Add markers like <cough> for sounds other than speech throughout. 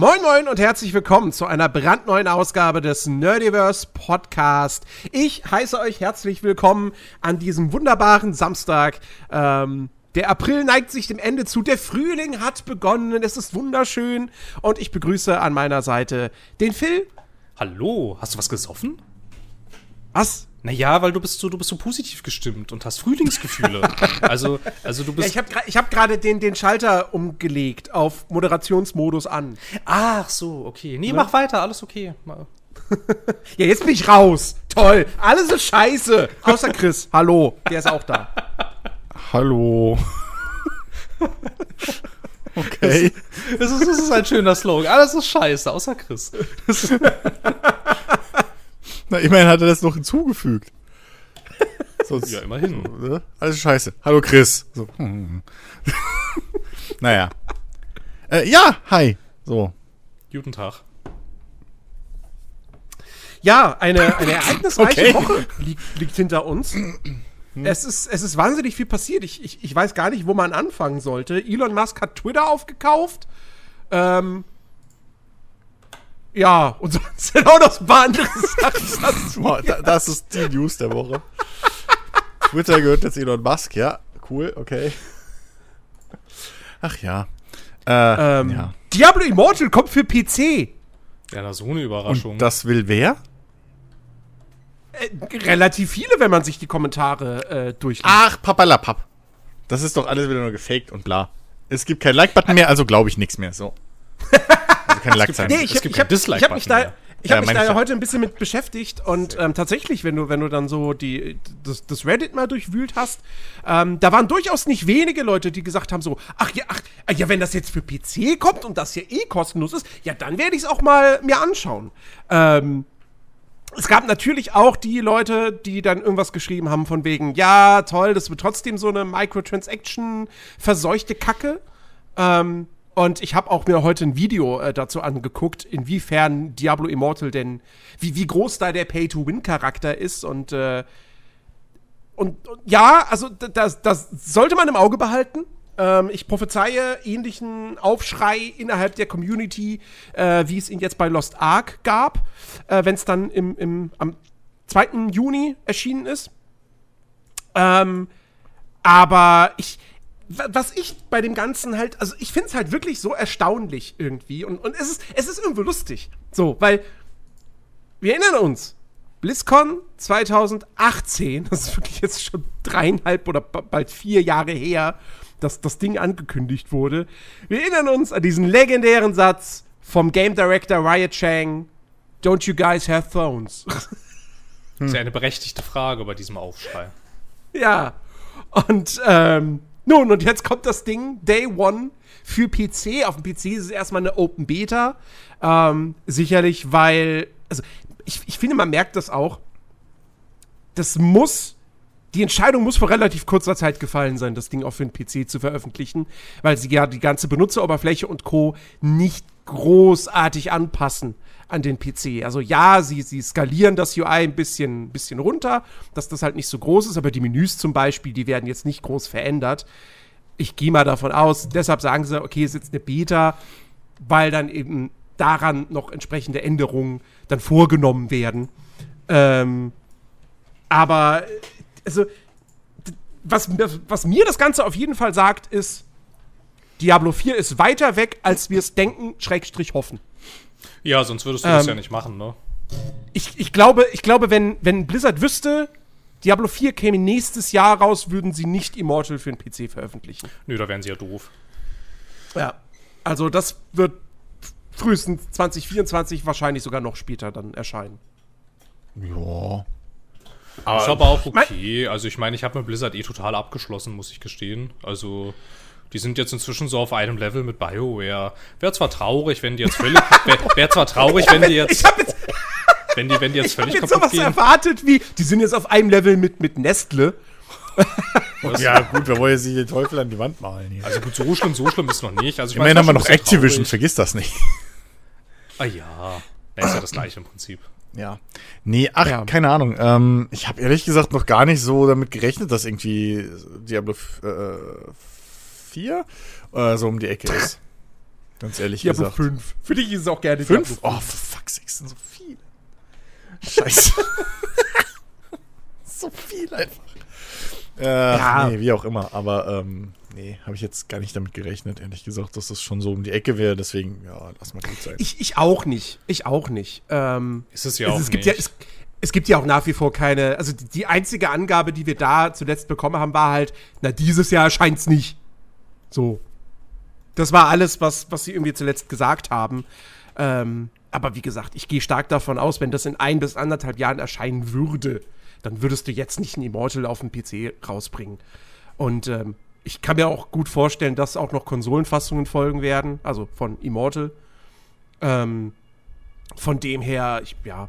Moin Moin und herzlich willkommen zu einer brandneuen Ausgabe des Nerdiverse Podcast. Ich heiße euch herzlich willkommen an diesem wunderbaren Samstag. Ähm, der April neigt sich dem Ende zu, der Frühling hat begonnen, es ist wunderschön und ich begrüße an meiner Seite den Phil. Hallo, hast du was gesoffen? Was? Naja, weil du bist so, du bist so positiv gestimmt und hast Frühlingsgefühle. <laughs> also, also du bist. Ja, ich habe ich hab gerade den, den Schalter umgelegt auf Moderationsmodus an. Ach so, okay. Nee, ja? mach weiter, alles okay. <laughs> ja, jetzt bin ich raus. Toll. Alles ist scheiße. Außer <laughs> Chris. Hallo. Der ist auch da. Hallo. okay. Das ist, das ist ein schöner Slogan. Alles ist scheiße, außer Chris. Na, immerhin hat er das noch hinzugefügt. <laughs> Sonst, ja, immerhin. So, ne? Alles scheiße. Hallo Chris. So. <laughs> naja. Äh, ja, hi. So. Guten Tag. Ja, eine, eine ereignisreiche <laughs> okay. Woche liegt, liegt hinter uns. Es, ist, es ist wahnsinnig viel passiert. Ich, ich, ich weiß gar nicht, wo man anfangen sollte. Elon Musk hat Twitter aufgekauft. Ähm, ja, und sonst sind auch noch ein paar andere Sachen. <laughs> Boah, das ist die News der Woche. Twitter gehört jetzt Elon Musk, ja. Cool, okay. Ach ja. Äh, ähm, ja. Diablo Immortal kommt für PC. Ja, das ist so eine Überraschung. Und das will wer? Äh, relativ viele, wenn man sich die Kommentare äh, durchliest. Ach, papalapap. Das ist doch alles wieder nur gefaked und bla. Es gibt kein Like-Button mehr, also glaube ich nichts mehr. So. <laughs> Also kein Like-Zeichen. <laughs> Nee, ich, habe hab mich da, ich habe ja, mich da ja heute ein bisschen mit beschäftigt und ähm, tatsächlich, wenn du, wenn du dann so die, das, das Reddit mal durchwühlt hast, ähm, da waren durchaus nicht wenige Leute, die gesagt haben so, ach ja, ach, ja, wenn das jetzt für PC kommt und das ja eh kostenlos ist, ja, dann werde ich es auch mal mir anschauen. Ähm, es gab natürlich auch die Leute, die dann irgendwas geschrieben haben von wegen, ja, toll, das wird trotzdem so eine Microtransaction verseuchte Kacke. Ähm, und ich habe auch mir heute ein Video äh, dazu angeguckt, inwiefern Diablo Immortal denn, wie, wie groß da der Pay-to-Win-Charakter ist und, äh, und, und, ja, also das, das sollte man im Auge behalten. Ähm, ich prophezeie ähnlichen Aufschrei innerhalb der Community, äh, wie es ihn jetzt bei Lost Ark gab, äh, wenn es dann im, im, am 2. Juni erschienen ist. Ähm, aber ich, was ich bei dem Ganzen halt, also ich finde es halt wirklich so erstaunlich irgendwie und, und es, ist, es ist irgendwo lustig. So, weil wir erinnern uns, BlizzCon 2018, <laughs> das ist wirklich jetzt schon dreieinhalb oder bald vier Jahre her, dass das Ding angekündigt wurde. Wir erinnern uns an diesen legendären Satz vom Game Director Riot Chang: Don't you guys have phones? Das ist ja eine berechtigte Frage bei diesem Aufschrei. Ja. Und ähm, nun, und jetzt kommt das Ding, Day One für PC. Auf dem PC ist es erstmal eine Open Beta. Ähm, sicherlich, weil, also ich, ich finde, man merkt das auch. Das muss die Entscheidung muss vor relativ kurzer Zeit gefallen sein, das Ding auch für den PC zu veröffentlichen, weil sie ja die ganze Benutzeroberfläche und Co. nicht großartig anpassen an den PC. Also ja, sie, sie skalieren das UI ein bisschen, bisschen runter, dass das halt nicht so groß ist, aber die Menüs zum Beispiel, die werden jetzt nicht groß verändert. Ich gehe mal davon aus, deshalb sagen sie, okay, es ist jetzt eine Beta, weil dann eben daran noch entsprechende Änderungen dann vorgenommen werden. Ähm, aber also, was, was mir das Ganze auf jeden Fall sagt, ist, Diablo 4 ist weiter weg, als wir es denken, Schrägstrich hoffen. Ja, sonst würdest du ähm, das ja nicht machen, ne? Ich, ich glaube, ich glaube wenn, wenn Blizzard wüsste, Diablo 4 käme nächstes Jahr raus, würden sie nicht Immortal für den PC veröffentlichen. Nö, da wären sie ja doof. Ja. Also, das wird frühestens 2024, wahrscheinlich sogar noch später dann erscheinen. Ja. Aber ist aber auch okay. Also ich meine, ich habe mit Blizzard eh total abgeschlossen, muss ich gestehen. Also die sind jetzt inzwischen so auf einem Level mit BioWare. Wäre zwar traurig, wenn die jetzt völlig. <laughs> Wäre wär zwar traurig, wenn die jetzt. jetzt wenn die, wenn die jetzt völlig ich kaputt sowas gehen. erwartet wie, die sind jetzt auf einem Level mit, mit Nestle. ja, gut, wir wollen jetzt nicht den Teufel an die Wand malen hier. Also gut, so schlimm, so schlimm ist noch nicht. Also ich Immerhin haben wir noch Activision, traurig. vergiss das nicht. Ah ja, das ist ja das gleiche im Prinzip. Ja. Nee, ach, ja. keine Ahnung. Ähm, ich habe ehrlich gesagt noch gar nicht so damit gerechnet, dass irgendwie Diablo äh, 4 äh, so um die Ecke ist. Ganz ehrlich Diablo gesagt. 5. Für dich ist es auch gerne 5? Oh, for fuck's sake, sind so viele. Scheiße. <laughs> so viel einfach. Äh, ja. Nee, wie auch immer. Aber ähm, nee, habe ich jetzt gar nicht damit gerechnet, ehrlich gesagt, dass das schon so um die Ecke wäre. Deswegen, ja, lass mal gut sein. Ich, ich auch nicht. Ich auch nicht. Ähm, ist es ja auch es, gibt nicht. Ja, es, es gibt ja auch nach wie vor keine, also die, die einzige Angabe, die wir da zuletzt bekommen haben, war halt, na, dieses Jahr scheint es nicht. So. Das war alles, was, was sie irgendwie zuletzt gesagt haben. Ähm, aber wie gesagt, ich gehe stark davon aus, wenn das in ein bis anderthalb Jahren erscheinen würde, dann würdest du jetzt nicht ein Immortal auf dem PC rausbringen. Und ähm, ich kann mir auch gut vorstellen, dass auch noch Konsolenfassungen folgen werden, also von Immortal. Ähm, von dem her, ich, ja,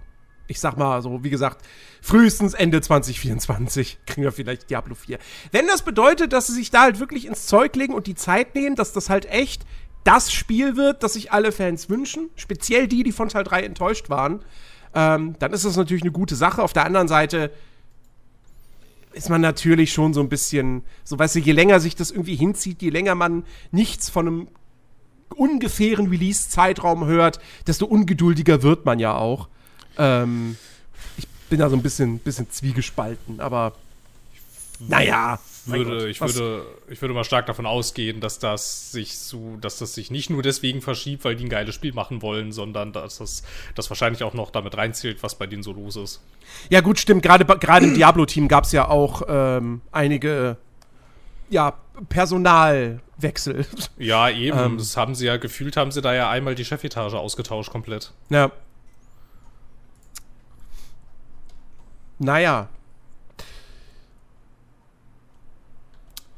ich sag mal so, wie gesagt, frühestens Ende 2024 <laughs> kriegen wir vielleicht Diablo 4. Wenn das bedeutet, dass sie sich da halt wirklich ins Zeug legen und die Zeit nehmen, dass das halt echt das Spiel wird, das sich alle Fans wünschen, speziell die, die von Teil 3 enttäuscht waren, ähm, dann ist das natürlich eine gute Sache. Auf der anderen Seite ist man natürlich schon so ein bisschen, so weißt du, je länger sich das irgendwie hinzieht, je länger man nichts von einem ungefähren Release-Zeitraum hört, desto ungeduldiger wird man ja auch. Ähm, ich bin da so ein bisschen, bisschen zwiegespalten, aber naja. Würde, ich, würde, ich würde mal stark davon ausgehen, dass das sich so, dass das sich nicht nur deswegen verschiebt, weil die ein geiles Spiel machen wollen, sondern dass das, das wahrscheinlich auch noch damit reinzählt, was bei denen so los ist. Ja, gut, stimmt. Gerade, gerade im Diablo-Team gab es ja auch ähm, einige ja, Personalwechsel. Ja, eben. Ähm, das haben sie ja gefühlt, haben sie da ja einmal die Chefetage ausgetauscht komplett. Ja. Naja.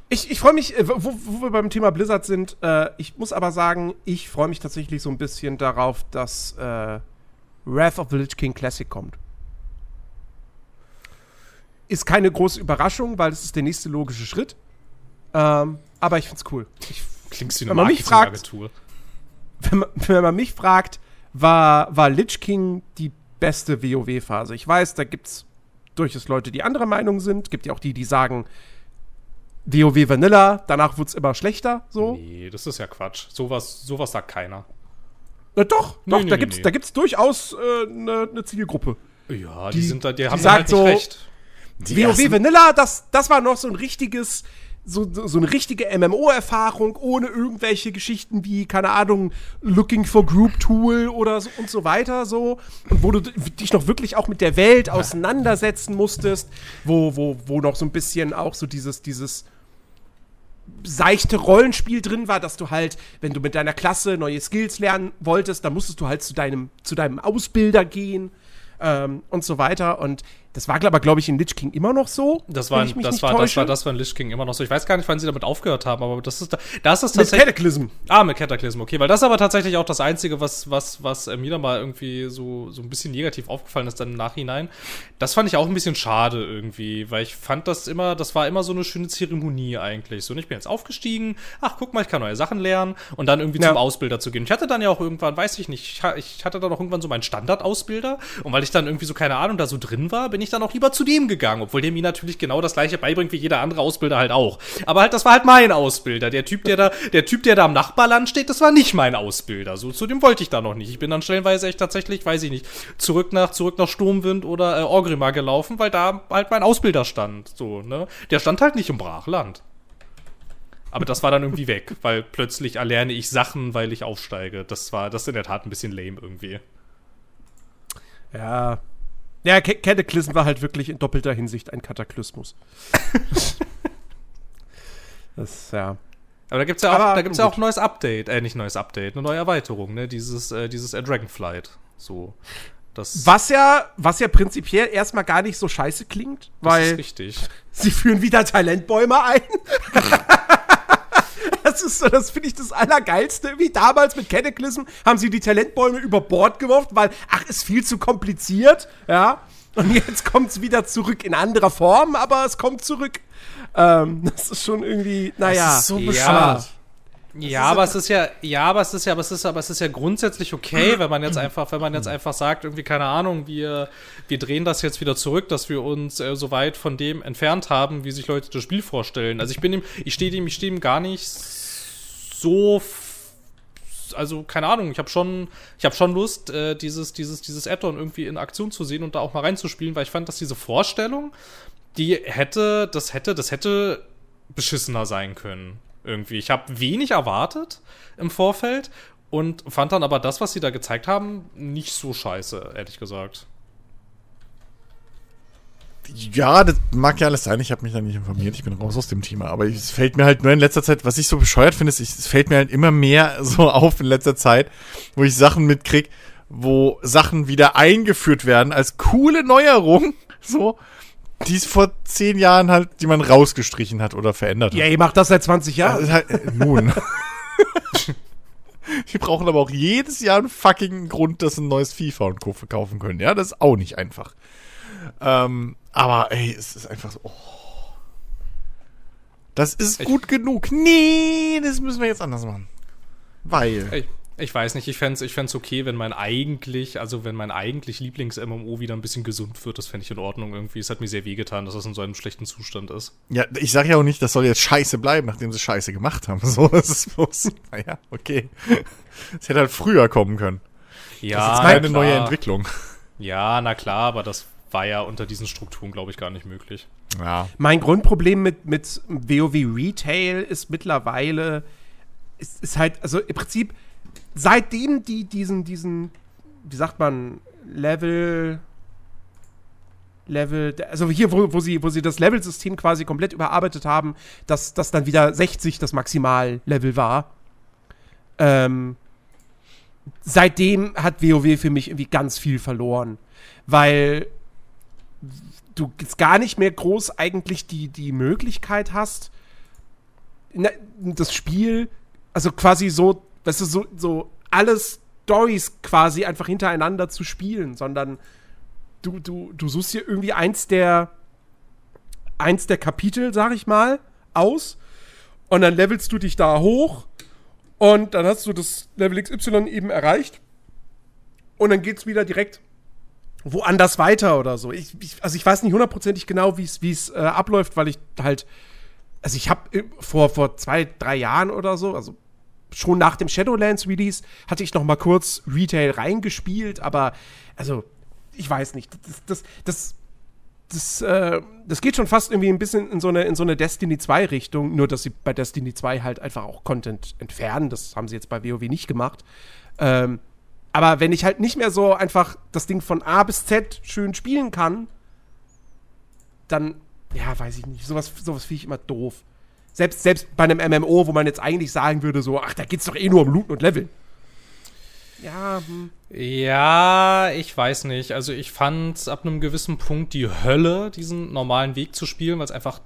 Ich, ich freue mich, äh, wo, wo, wir beim Thema Blizzard sind, äh, ich muss aber sagen, ich freue mich tatsächlich so ein bisschen darauf, dass äh, Wrath of the Lich King Classic kommt. Ist keine große Überraschung, weil es ist der nächste logische Schritt. Ähm, aber ich find's cool. Ich, Klingst wie eine wenn man mich fragt, wenn man, wenn man mich fragt, war, war Lich King die beste WoW-Phase. Ich weiß, da gibt's durchaus Leute, die anderer Meinung sind. Gibt ja auch die, die sagen, WoW Vanilla, danach wird es immer schlechter, so. Nee, das ist ja Quatsch. Sowas, sowas sagt keiner. Na doch, nee, doch, nee, da, nee, gibt's, da gibt's durchaus eine äh, ne Zielgruppe. Ja, die, die, sind da, die, die haben sagt halt so, recht. WoW Vanilla, das, das war noch so ein richtiges, so, so eine richtige MMO-Erfahrung ohne irgendwelche Geschichten wie, keine Ahnung, Looking for Group Tool oder so und so weiter, so. Und wo du dich noch wirklich auch mit der Welt auseinandersetzen musstest, wo, wo, wo noch so ein bisschen auch so dieses, dieses seichte Rollenspiel drin war, dass du halt, wenn du mit deiner Klasse neue Skills lernen wolltest, dann musstest du halt zu deinem, zu deinem Ausbilder gehen ähm, und so weiter. Und das war, glaube ich, in Lich King immer noch so. Das war, das, war, das war, das war in Lich King immer noch so. Ich weiß gar nicht, wann sie damit aufgehört haben, aber das ist, das ist tatsächlich. Mit Cataclysm. Ah, mit Cataclysm, okay. Weil das ist aber tatsächlich auch das Einzige, was, was, was mir da mal irgendwie so, so ein bisschen negativ aufgefallen ist dann im Nachhinein. Das fand ich auch ein bisschen schade irgendwie, weil ich fand das immer, das war immer so eine schöne Zeremonie eigentlich. So, und ich bin jetzt aufgestiegen, ach, guck mal, ich kann neue Sachen lernen und dann irgendwie ja. zum Ausbilder zu gehen. Ich hatte dann ja auch irgendwann, weiß ich nicht, ich hatte dann auch irgendwann so meinen Standardausbilder und weil ich dann irgendwie so, keine Ahnung, da so drin war, bin ich dann auch lieber zu dem gegangen, obwohl der mir natürlich genau das gleiche beibringt wie jeder andere Ausbilder halt auch. Aber halt, das war halt mein Ausbilder. Der Typ, der da, der Typ, der da am Nachbarland steht, das war nicht mein Ausbilder. So, zu dem wollte ich da noch nicht. Ich bin dann stellenweise echt tatsächlich, weiß ich nicht, zurück nach, zurück nach Sturmwind oder äh, Orgrimmar gelaufen, weil da halt mein Ausbilder stand. So, ne? Der stand halt nicht im Brachland. Aber das war dann irgendwie weg, weil plötzlich erlerne ich Sachen, weil ich aufsteige. Das war, das ist in der Tat ein bisschen lame irgendwie. Ja, ja, Cataclysm war halt wirklich in doppelter Hinsicht ein Kataklysmus. <laughs> das, ja. Aber da gibt es ja, auch, da gibt's ja auch ein neues Update, äh, nicht neues Update, eine neue Erweiterung, ne? Dieses, äh, dieses äh, Dragonflight. So. Das was ja, was ja prinzipiell erstmal gar nicht so scheiße klingt, weil. Das ist richtig. Sie führen wieder Talentbäume ein. <laughs> <laughs> Das ist so, das finde ich das Allergeilste. Wie damals mit Cataclysm haben sie die Talentbäume über Bord geworfen, weil, ach, ist viel zu kompliziert, ja. Und jetzt kommt es wieder zurück in anderer Form, aber es kommt zurück. Ähm, das ist schon irgendwie, naja. Das ist so bescheuert. Ja. Ja, aber es ist ja, ja, aber es ist ja, aber es ist, aber es ist ja grundsätzlich okay, wenn man jetzt einfach, wenn man jetzt einfach sagt, irgendwie keine Ahnung, wir, wir drehen das jetzt wieder zurück, dass wir uns äh, so weit von dem entfernt haben, wie sich Leute das Spiel vorstellen. Also ich bin ihm, ich stehe dem, ich stehe ihm gar nicht so also keine Ahnung, ich habe schon, ich habe schon Lust, äh, dieses, dieses, dieses Add-on irgendwie in Aktion zu sehen und da auch mal reinzuspielen, weil ich fand, dass diese Vorstellung, die hätte, das hätte, das hätte beschissener sein können. Irgendwie. Ich habe wenig erwartet im Vorfeld und fand dann aber das, was sie da gezeigt haben, nicht so scheiße, ehrlich gesagt. Ja, das mag ja alles sein. Ich habe mich da nicht informiert. Ich bin raus aus dem Thema. Aber es fällt mir halt nur in letzter Zeit, was ich so bescheuert finde, ist, es fällt mir halt immer mehr <laughs> so auf in letzter Zeit, wo ich Sachen mitkrieg, wo Sachen wieder eingeführt werden als coole Neuerung, <laughs> so, die es vor zehn Jahren halt, die man rausgestrichen hat oder verändert hat. Ja, ihr macht das seit 20 Jahren. Also halt, äh, nun. <laughs> Wir brauchen aber auch jedes Jahr einen fucking Grund, dass ein neues FIFA und Co. verkaufen können. Ja, das ist auch nicht einfach. Ähm, aber ey, es ist einfach so. Oh. Das ist ich, gut genug. Nee, das müssen wir jetzt anders machen. Weil. Ich, ich weiß nicht, ich fände es ich fänd's okay, wenn mein eigentlich, also wenn mein eigentlich Lieblings-MMO wieder ein bisschen gesund wird, das fände ich in Ordnung irgendwie. Es hat mir sehr wehgetan, dass das in so einem schlechten Zustand ist. Ja, ich sage ja auch nicht, das soll jetzt scheiße bleiben, nachdem sie scheiße gemacht haben. <laughs> So, das ist bloß, naja, okay. Es hätte halt früher kommen können. Ja, das ist keine neue Entwicklung. Ja, na klar, aber das war ja unter diesen Strukturen, glaube ich, gar nicht möglich. Ja. Mein Grundproblem mit, mit WoW Retail ist mittlerweile, ist, ist halt, also im Prinzip, seitdem die diesen, diesen, wie sagt man, Level, Level, also hier, wo, wo, sie, wo sie das Level-System quasi komplett überarbeitet haben, dass das dann wieder 60 das Maximal-Level war. Ähm, seitdem hat WoW für mich irgendwie ganz viel verloren. Weil du jetzt gar nicht mehr groß eigentlich die, die Möglichkeit hast, das Spiel, also quasi so, weißt du, so, so alles Stories quasi einfach hintereinander zu spielen, sondern du, du, du suchst dir irgendwie eins der, eins der Kapitel, sag ich mal, aus und dann levelst du dich da hoch und dann hast du das Level XY eben erreicht und dann geht's wieder direkt woanders weiter oder so. Ich, ich, also ich weiß nicht hundertprozentig genau, wie es äh, abläuft, weil ich halt, also ich habe äh, vor, vor zwei, drei Jahren oder so, also schon nach dem Shadowlands Release, hatte ich noch mal kurz Retail reingespielt, aber also ich weiß nicht, das, das, das das, äh, das geht schon fast irgendwie ein bisschen in so eine, in so eine Destiny 2 Richtung, nur dass sie bei Destiny 2 halt einfach auch Content entfernen. Das haben sie jetzt bei WoW nicht gemacht. Ähm, aber wenn ich halt nicht mehr so einfach das Ding von A bis Z schön spielen kann, dann, ja, weiß ich nicht. Sowas, sowas finde ich immer doof. Selbst, selbst bei einem MMO, wo man jetzt eigentlich sagen würde, so, ach, da geht's doch eh nur um Looten und Leveln. Ja, hm. Ja, ich weiß nicht. Also ich fand ab einem gewissen Punkt die Hölle, diesen normalen Weg zu spielen, weil es einfach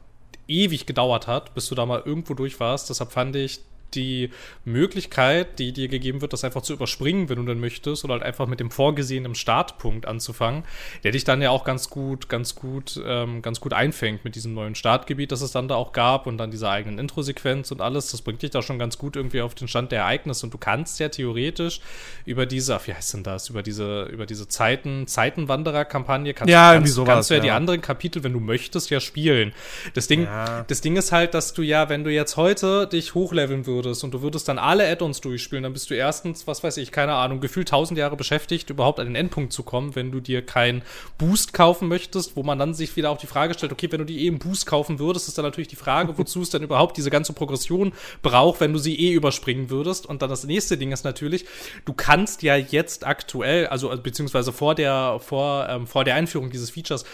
ewig gedauert hat, bis du da mal irgendwo durch warst. Deshalb fand ich die Möglichkeit, die dir gegeben wird, das einfach zu überspringen, wenn du dann möchtest, oder halt einfach mit dem vorgesehenen Startpunkt anzufangen, der dich dann ja auch ganz gut, ganz gut, ähm, ganz gut einfängt mit diesem neuen Startgebiet, das es dann da auch gab und dann dieser eigenen Intro-Sequenz und alles. Das bringt dich da schon ganz gut irgendwie auf den Stand der Ereignisse und du kannst ja theoretisch über diese, ach, wie heißt denn das, über diese, über diese Zeiten, Zeitenwanderer-Kampagne kannst, ja, kannst, sowas, kannst du ja, ja, die anderen Kapitel, wenn du möchtest, ja spielen. Das Ding, ja. das Ding ist halt, dass du ja, wenn du jetzt heute dich hochleveln würdest, würdest und du würdest dann alle Add-ons durchspielen, dann bist du erstens, was weiß ich, keine Ahnung, gefühlt tausend Jahre beschäftigt, überhaupt an den Endpunkt zu kommen, wenn du dir keinen Boost kaufen möchtest, wo man dann sich wieder auch die Frage stellt, okay, wenn du dir eh einen Boost kaufen würdest, ist dann natürlich die Frage, wozu es dann überhaupt diese ganze Progression braucht, wenn du sie eh überspringen würdest. Und dann das nächste Ding ist natürlich, du kannst ja jetzt aktuell, also beziehungsweise vor der, vor, ähm, vor der Einführung dieses Features,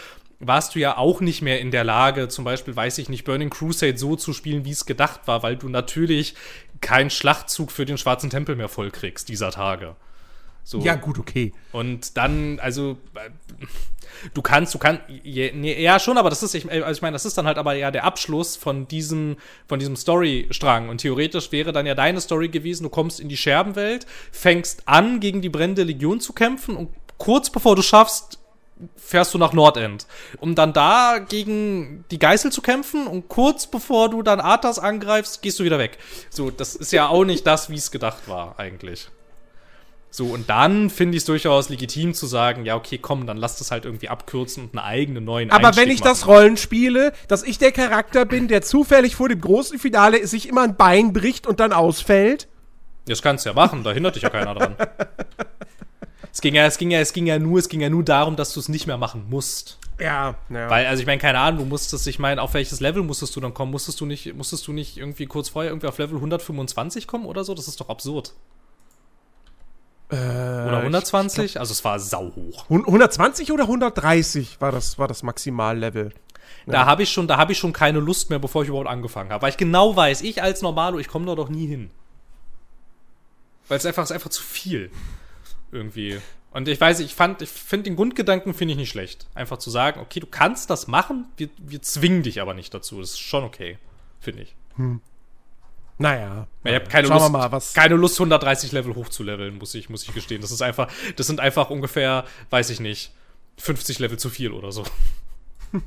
warst du ja auch nicht mehr in der Lage, zum Beispiel, weiß ich nicht, Burning Crusade so zu spielen, wie es gedacht war, weil du natürlich keinen Schlachtzug für den Schwarzen Tempel mehr vollkriegst dieser Tage. So. Ja, gut, okay. Und dann, also, du kannst, du kannst, ja schon, aber das ist, ich, also ich meine, das ist dann halt aber ja der Abschluss von diesem, von diesem Storystrang. Und theoretisch wäre dann ja deine Story gewesen, du kommst in die Scherbenwelt, fängst an, gegen die brennende Legion zu kämpfen und kurz bevor du schaffst, fährst du nach Nordend, um dann da gegen die Geißel zu kämpfen und kurz bevor du dann Arthas angreifst, gehst du wieder weg. So, das ist ja auch nicht das, wie es gedacht war, eigentlich. So, und dann finde ich es durchaus legitim zu sagen, ja, okay, komm, dann lass das halt irgendwie abkürzen und einen eigenen neuen Aber Einstieg wenn ich machen. das Rollen spiele, dass ich der Charakter bin, der zufällig vor dem großen Finale sich immer ein Bein bricht und dann ausfällt. Das kannst du ja machen, da hindert dich ja keiner dran. <laughs> Es ging ja, es ging ja, es ging ja nur, es ging ja nur darum, dass du es nicht mehr machen musst. Ja, ja. Weil, also ich meine, keine Ahnung, du musstest, ich meine, auf welches Level musstest du dann kommen? Musstest du nicht, musstest du nicht irgendwie kurz vorher irgendwie auf Level 125 kommen oder so? Das ist doch absurd. Äh, oder 120? Glaub, also es war sauhoch. 120 oder 130 war das, war das Maximallevel. Da ja. habe ich schon, da habe ich schon keine Lust mehr, bevor ich überhaupt angefangen habe. Weil ich genau weiß, ich als Normalo, ich komme da doch nie hin. Weil es einfach, ist einfach zu viel. Irgendwie. Und ich weiß, ich fand, ich finde den Grundgedanken finde ich nicht schlecht. Einfach zu sagen, okay, du kannst das machen, wir, wir zwingen dich aber nicht dazu. Das ist schon okay, finde ich. Hm. Naja. Ich habe keine Lust, mal, was keine Lust, 130 Level hochzuleveln, muss ich, muss ich gestehen. Das ist einfach, das sind einfach ungefähr, weiß ich nicht, 50 Level zu viel oder so. <laughs>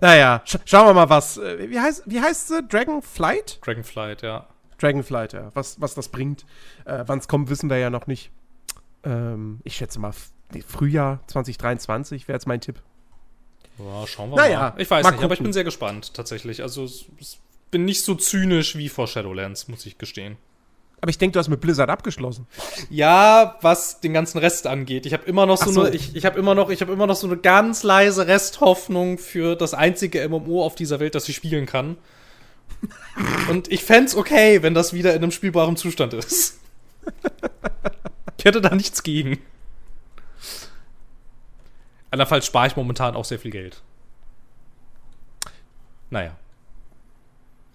naja, sch schauen wir mal, was. Äh, wie heißt, wie heißt sie? Dragonflight? Dragonflight, ja. Dragonflight, ja. Was, was das bringt. Äh, Wann es kommt, wissen wir ja noch nicht. Ähm, ich schätze mal, Frühjahr 2023 wäre jetzt mein Tipp. Ja, schauen wir naja, mal. Ich weiß mal nicht, gucken. aber ich bin sehr gespannt, tatsächlich. Also, ich bin nicht so zynisch wie vor Shadowlands, muss ich gestehen. Aber ich denke, du hast mit Blizzard abgeschlossen. Ja, was den ganzen Rest angeht. Ich habe immer noch so, so, eine, ich, ich habe immer noch, ich habe immer noch so eine ganz leise Resthoffnung für das einzige MMO auf dieser Welt, das ich spielen kann. Und ich fände okay, wenn das wieder in einem spielbaren Zustand ist. Ich hätte da nichts gegen. Andernfalls spare ich momentan auch sehr viel Geld. Naja.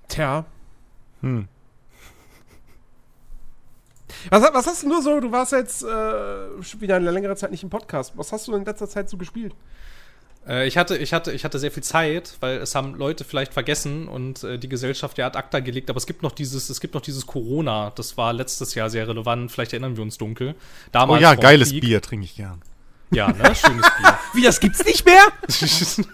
Tja. Hm. Was, was hast du nur so, du warst jetzt äh, wieder eine längere Zeit nicht im Podcast. Was hast du in letzter Zeit so gespielt? Äh, ich, hatte, ich, hatte, ich hatte sehr viel Zeit, weil es haben Leute vielleicht vergessen und äh, die Gesellschaft ja ad acta gelegt, aber es gibt noch dieses, es gibt noch dieses Corona, das war letztes Jahr sehr relevant, vielleicht erinnern wir uns dunkel. Damals oh ja, geiles Krieg. Bier trinke ich gern. Ja, ne? Schönes Bier. <laughs> Wie, das gibt's nicht mehr? <laughs>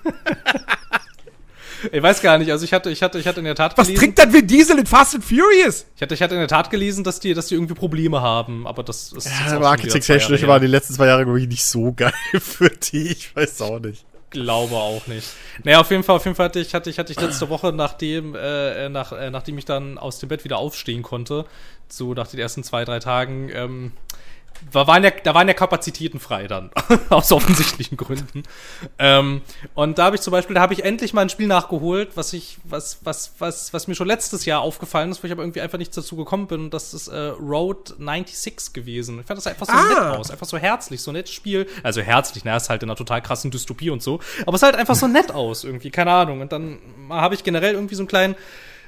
Ich weiß gar nicht, also ich hatte, ich hatte, ich hatte in der Tat gelesen. Was trinkt dann Vin Diesel in Fast and Furious? Ich hatte, ich hatte in der Tat gelesen, dass die, dass die irgendwie Probleme haben, aber das ist. Ja, Architect Technisch war die letzten zwei Jahre irgendwie nicht so geil <laughs> für die, ich weiß auch nicht glaube auch nicht. Naja, auf jeden Fall, auf jeden Fall hatte ich, hatte ich, hatte ich letzte Woche, nachdem, äh, nach, äh, nachdem ich dann aus dem Bett wieder aufstehen konnte, so nach den ersten zwei, drei Tagen, ähm, da waren ja, da waren ja Kapazitäten frei dann, <laughs> aus offensichtlichen Gründen. Ähm, und da habe ich zum Beispiel, da habe ich endlich mal ein Spiel nachgeholt, was ich, was, was, was, was mir schon letztes Jahr aufgefallen ist, wo ich aber irgendwie einfach nicht dazu gekommen bin. Und das ist äh, Road 96 gewesen. Ich fand das einfach so ah. nett aus, einfach so herzlich, so ein nettes Spiel. Also herzlich, na, ist halt in einer total krassen Dystopie und so. Aber es sah halt einfach so nett aus, irgendwie, keine Ahnung. Und dann habe ich generell irgendwie so einen kleinen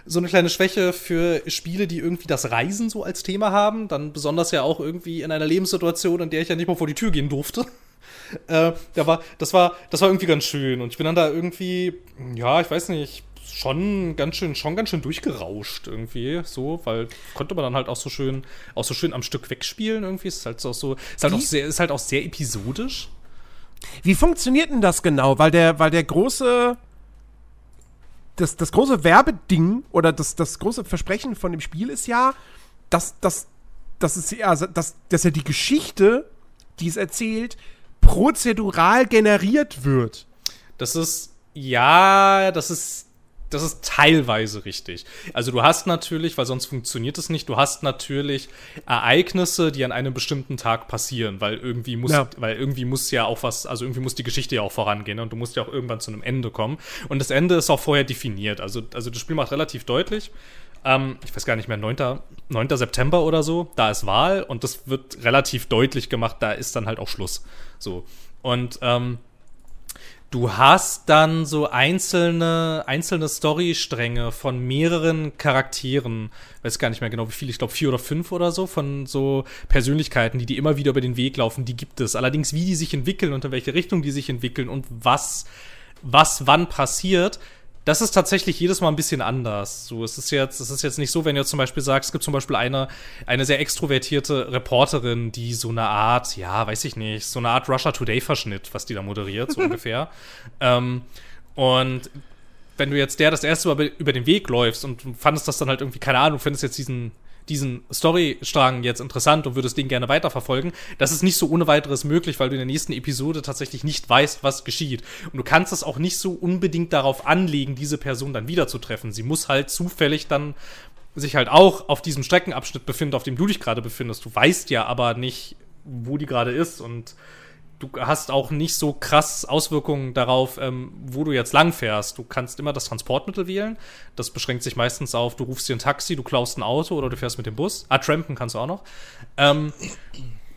so eine kleine Schwäche für Spiele, die irgendwie das Reisen so als Thema haben. Dann besonders ja auch irgendwie in einer Lebenssituation, in der ich ja nicht mal vor die Tür gehen durfte. <laughs> Äh, da war, das war, das war irgendwie ganz schön. Und ich bin dann da irgendwie, ja, ich weiß nicht, schon ganz schön, schon ganz schön durchgerauscht irgendwie, so, weil konnte man dann halt auch so schön, auch so schön am Stück wegspielen irgendwie. Ist halt auch so, ist halt auch sehr, ist halt auch sehr episodisch. Wie funktioniert denn das genau? Weil der, weil der große, das, das große Werbeding oder das, das große Versprechen von dem Spiel ist ja, dass, dass, dass, es, ja, dass, dass ja die Geschichte, die es erzählt, prozedural generiert wird. Das ist, ja, das ist das ist teilweise richtig. Also du hast natürlich, weil sonst funktioniert es nicht, du hast natürlich Ereignisse, die an einem bestimmten Tag passieren, weil irgendwie muss, ja. weil irgendwie muss ja auch was, also irgendwie muss die Geschichte ja auch vorangehen und du musst ja auch irgendwann zu einem Ende kommen. Und das Ende ist auch vorher definiert. Also, also das Spiel macht relativ deutlich. Ähm, ich weiß gar nicht mehr, 9. 9. September oder so, da ist Wahl und das wird relativ deutlich gemacht, da ist dann halt auch Schluss. So. Und ähm, du hast dann so einzelne, einzelne Storystränge von mehreren Charakteren, weiß gar nicht mehr genau wie viele, ich glaube vier oder fünf oder so, von so Persönlichkeiten, die die immer wieder über den Weg laufen, die gibt es. Allerdings, wie die sich entwickeln und in welche Richtung die sich entwickeln und was, was wann passiert, das ist tatsächlich jedes Mal ein bisschen anders. So, es ist jetzt, es ist jetzt nicht so, wenn du zum Beispiel sagst, es gibt zum Beispiel eine, eine sehr extrovertierte Reporterin, die so eine Art, ja, weiß ich nicht, so eine Art Russia Today Verschnitt, was die da moderiert, so <laughs> ungefähr. Ähm, und wenn du jetzt der das erste Mal über den Weg läufst und fandest das dann halt irgendwie, keine Ahnung, findest jetzt diesen, diesen Storystrang jetzt interessant und würdest den gerne weiterverfolgen, das ist nicht so ohne weiteres möglich, weil du in der nächsten Episode tatsächlich nicht weißt, was geschieht. Und du kannst es auch nicht so unbedingt darauf anlegen, diese Person dann wiederzutreffen. Sie muss halt zufällig dann sich halt auch auf diesem Streckenabschnitt befindet, auf dem du dich gerade befindest. Du weißt ja aber nicht, wo die gerade ist und du hast auch nicht so krass Auswirkungen darauf, ähm, wo du jetzt lang fährst. Du kannst immer das Transportmittel wählen. Das beschränkt sich meistens auf, du rufst dir ein Taxi, du klaust ein Auto oder du fährst mit dem Bus. Ah, trampen kannst du auch noch. Ähm,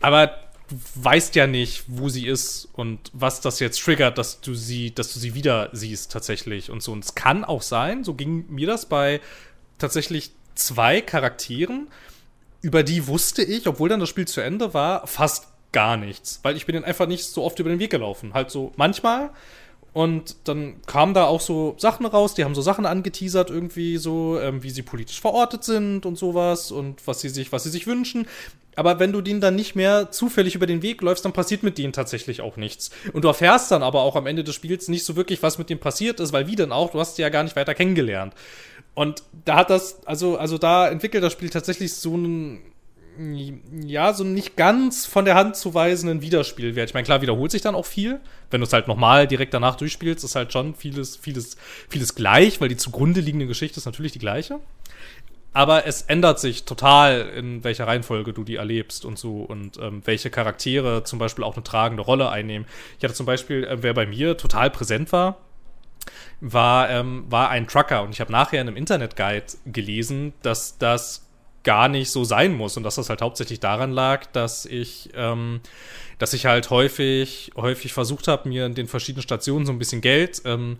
aber du weißt ja nicht, wo sie ist und was das jetzt triggert, dass du sie, dass du sie wieder siehst tatsächlich und so. Und es kann auch sein, so ging mir das bei tatsächlich zwei Charakteren, über die wusste ich, obwohl dann das Spiel zu Ende war, fast gar nichts, weil ich bin dann einfach nicht so oft über den Weg gelaufen. Halt so manchmal. Und dann kamen da auch so Sachen raus, die haben so Sachen angeteasert irgendwie so, ähm, wie sie politisch verortet sind und sowas und was sie sich, was sie sich wünschen. Aber wenn du denen dann nicht mehr zufällig über den Weg läufst, dann passiert mit denen tatsächlich auch nichts. Und du erfährst dann aber auch am Ende des Spiels nicht so wirklich, was mit denen passiert ist, weil wie denn auch, du hast sie ja gar nicht weiter kennengelernt. Und da hat das, also, also da entwickelt das Spiel tatsächlich so einen ja, so nicht ganz von der Hand zu weisenden Wiederspielwert. Ich meine, klar, wiederholt sich dann auch viel. Wenn du es halt nochmal direkt danach durchspielst, ist halt schon vieles, vieles, vieles gleich, weil die zugrunde liegende Geschichte ist natürlich die gleiche. Aber es ändert sich total, in welcher Reihenfolge du die erlebst und so und ähm, welche Charaktere zum Beispiel auch eine tragende Rolle einnehmen. Ich hatte zum Beispiel, äh, wer bei mir total präsent war, war, ähm, war ein Trucker und ich habe nachher in einem Internet-Guide gelesen, dass das gar nicht so sein muss und dass das halt hauptsächlich daran lag, dass ich, ähm, dass ich halt häufig, häufig versucht habe, mir in den verschiedenen Stationen so ein bisschen Geld ähm,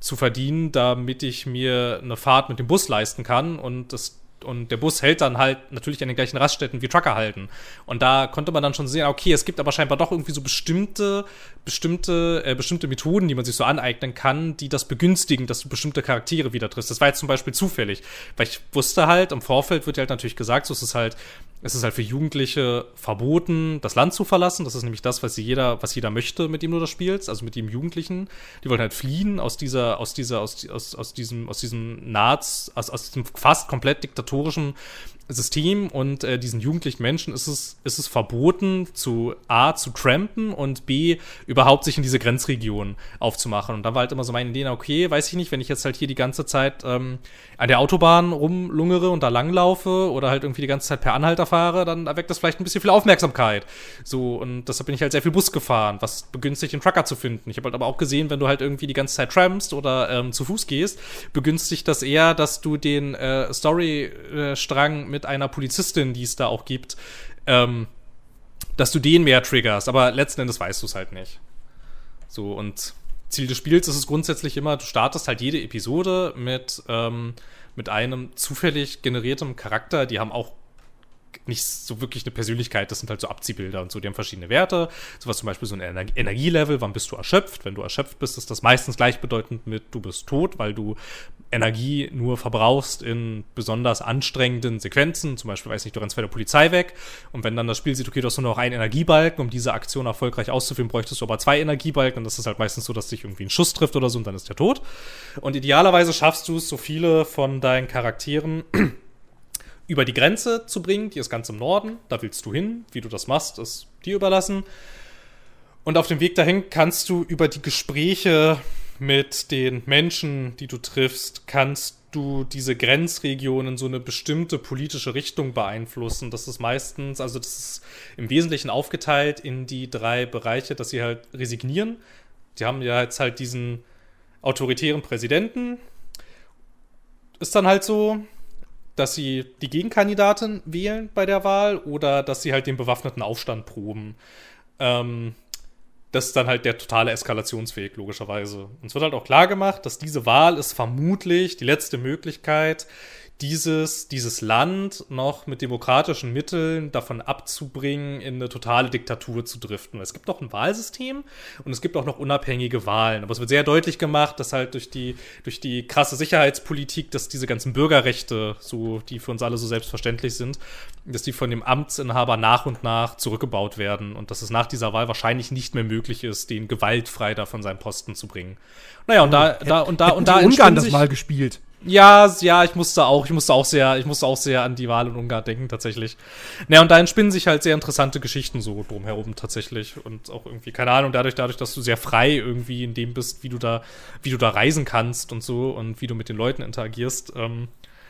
zu verdienen, damit ich mir eine Fahrt mit dem Bus leisten kann und das und der Bus hält dann halt natürlich an den gleichen Raststätten wie Trucker halten. Und da konnte man dann schon sehen, okay, es gibt aber scheinbar doch irgendwie so bestimmte, bestimmte, äh, bestimmte Methoden, die man sich so aneignen kann, die das begünstigen, dass du bestimmte Charaktere wieder triffst. Das war jetzt zum Beispiel zufällig, weil ich wusste halt, im Vorfeld wird ja halt natürlich gesagt, so ist es halt, es ist halt für Jugendliche verboten, das Land zu verlassen. Das ist nämlich das, was jeder, was jeder möchte, mit dem du das spielst, also mit dem Jugendlichen. Die wollen halt fliehen aus dieser, aus dieser, aus, aus, aus diesem, aus diesem Naz, aus, aus diesem fast komplett diktatorischen organisatorischen System und äh, diesen jugendlichen Menschen ist es, ist es verboten, zu A, zu trampen und B, überhaupt sich in diese Grenzregion aufzumachen. Und da war halt immer so meine Idee, okay, weiß ich nicht, wenn ich jetzt halt hier die ganze Zeit ähm, an der Autobahn rumlungere und da langlaufe oder halt irgendwie die ganze Zeit per Anhalter fahre, dann erweckt das vielleicht ein bisschen viel Aufmerksamkeit. So, und deshalb bin ich halt sehr viel Bus gefahren, was begünstigt, den Trucker zu finden. Ich habe halt aber auch gesehen, wenn du halt irgendwie die ganze Zeit trampst oder ähm, zu Fuß gehst, begünstigt das eher, dass du den äh, Story-Strang äh, mit mit einer Polizistin, die es da auch gibt, ähm, dass du den mehr triggerst. Aber letzten Endes weißt du es halt nicht. So, und Ziel des Spiels ist es grundsätzlich immer, du startest halt jede Episode mit, ähm, mit einem zufällig generiertem Charakter. Die haben auch nicht so wirklich eine Persönlichkeit, das sind halt so Abziehbilder und so, die haben verschiedene Werte. Sowas zum Beispiel so ein Ener Energielevel, wann bist du erschöpft? Wenn du erschöpft bist, ist das meistens gleichbedeutend mit du bist tot, weil du Energie nur verbrauchst in besonders anstrengenden Sequenzen. Zum Beispiel, weiß nicht, du rennst bei der Polizei weg und wenn dann das Spiel sieht, okay, du hast nur noch einen Energiebalken, um diese Aktion erfolgreich auszuführen, bräuchtest du aber zwei Energiebalken und das ist halt meistens so, dass dich irgendwie ein Schuss trifft oder so und dann ist der tot. Und idealerweise schaffst du es, so viele von deinen Charakteren über die Grenze zu bringen. Die ist ganz im Norden. Da willst du hin. Wie du das machst, ist dir überlassen. Und auf dem Weg dahin kannst du über die Gespräche mit den Menschen, die du triffst, kannst du diese Grenzregion in so eine bestimmte politische Richtung beeinflussen. Das ist meistens, also das ist im Wesentlichen aufgeteilt in die drei Bereiche, dass sie halt resignieren. Die haben ja jetzt halt diesen autoritären Präsidenten. Ist dann halt so, dass sie die Gegenkandidatin wählen bei der Wahl oder dass sie halt den bewaffneten Aufstand proben. Ähm, das ist dann halt der totale Eskalationsweg, logischerweise. Und es wird halt auch klar gemacht, dass diese Wahl ist vermutlich die letzte Möglichkeit, dieses, dieses Land noch mit demokratischen Mitteln davon abzubringen, in eine totale Diktatur zu driften. Es gibt noch ein Wahlsystem und es gibt auch noch unabhängige Wahlen. Aber es wird sehr deutlich gemacht, dass halt durch die, durch die krasse Sicherheitspolitik, dass diese ganzen Bürgerrechte, so, die für uns alle so selbstverständlich sind, dass die von dem Amtsinhaber nach und nach zurückgebaut werden und dass es nach dieser Wahl wahrscheinlich nicht mehr möglich ist, den gewaltfrei da von seinem Posten zu bringen. Naja, und da, da, und da, und da, Ungarn das mal gespielt. Ja, ja, ich musste auch, ich musste auch sehr, ich musste auch sehr an die Wahl in Ungarn denken, tatsächlich. Naja, und da entspinnen sich halt sehr interessante Geschichten so drumherum tatsächlich. Und auch irgendwie, keine Ahnung, dadurch, dadurch, dass du sehr frei irgendwie in dem bist, wie du da, wie du da reisen kannst und so und wie du mit den Leuten interagierst, ähm,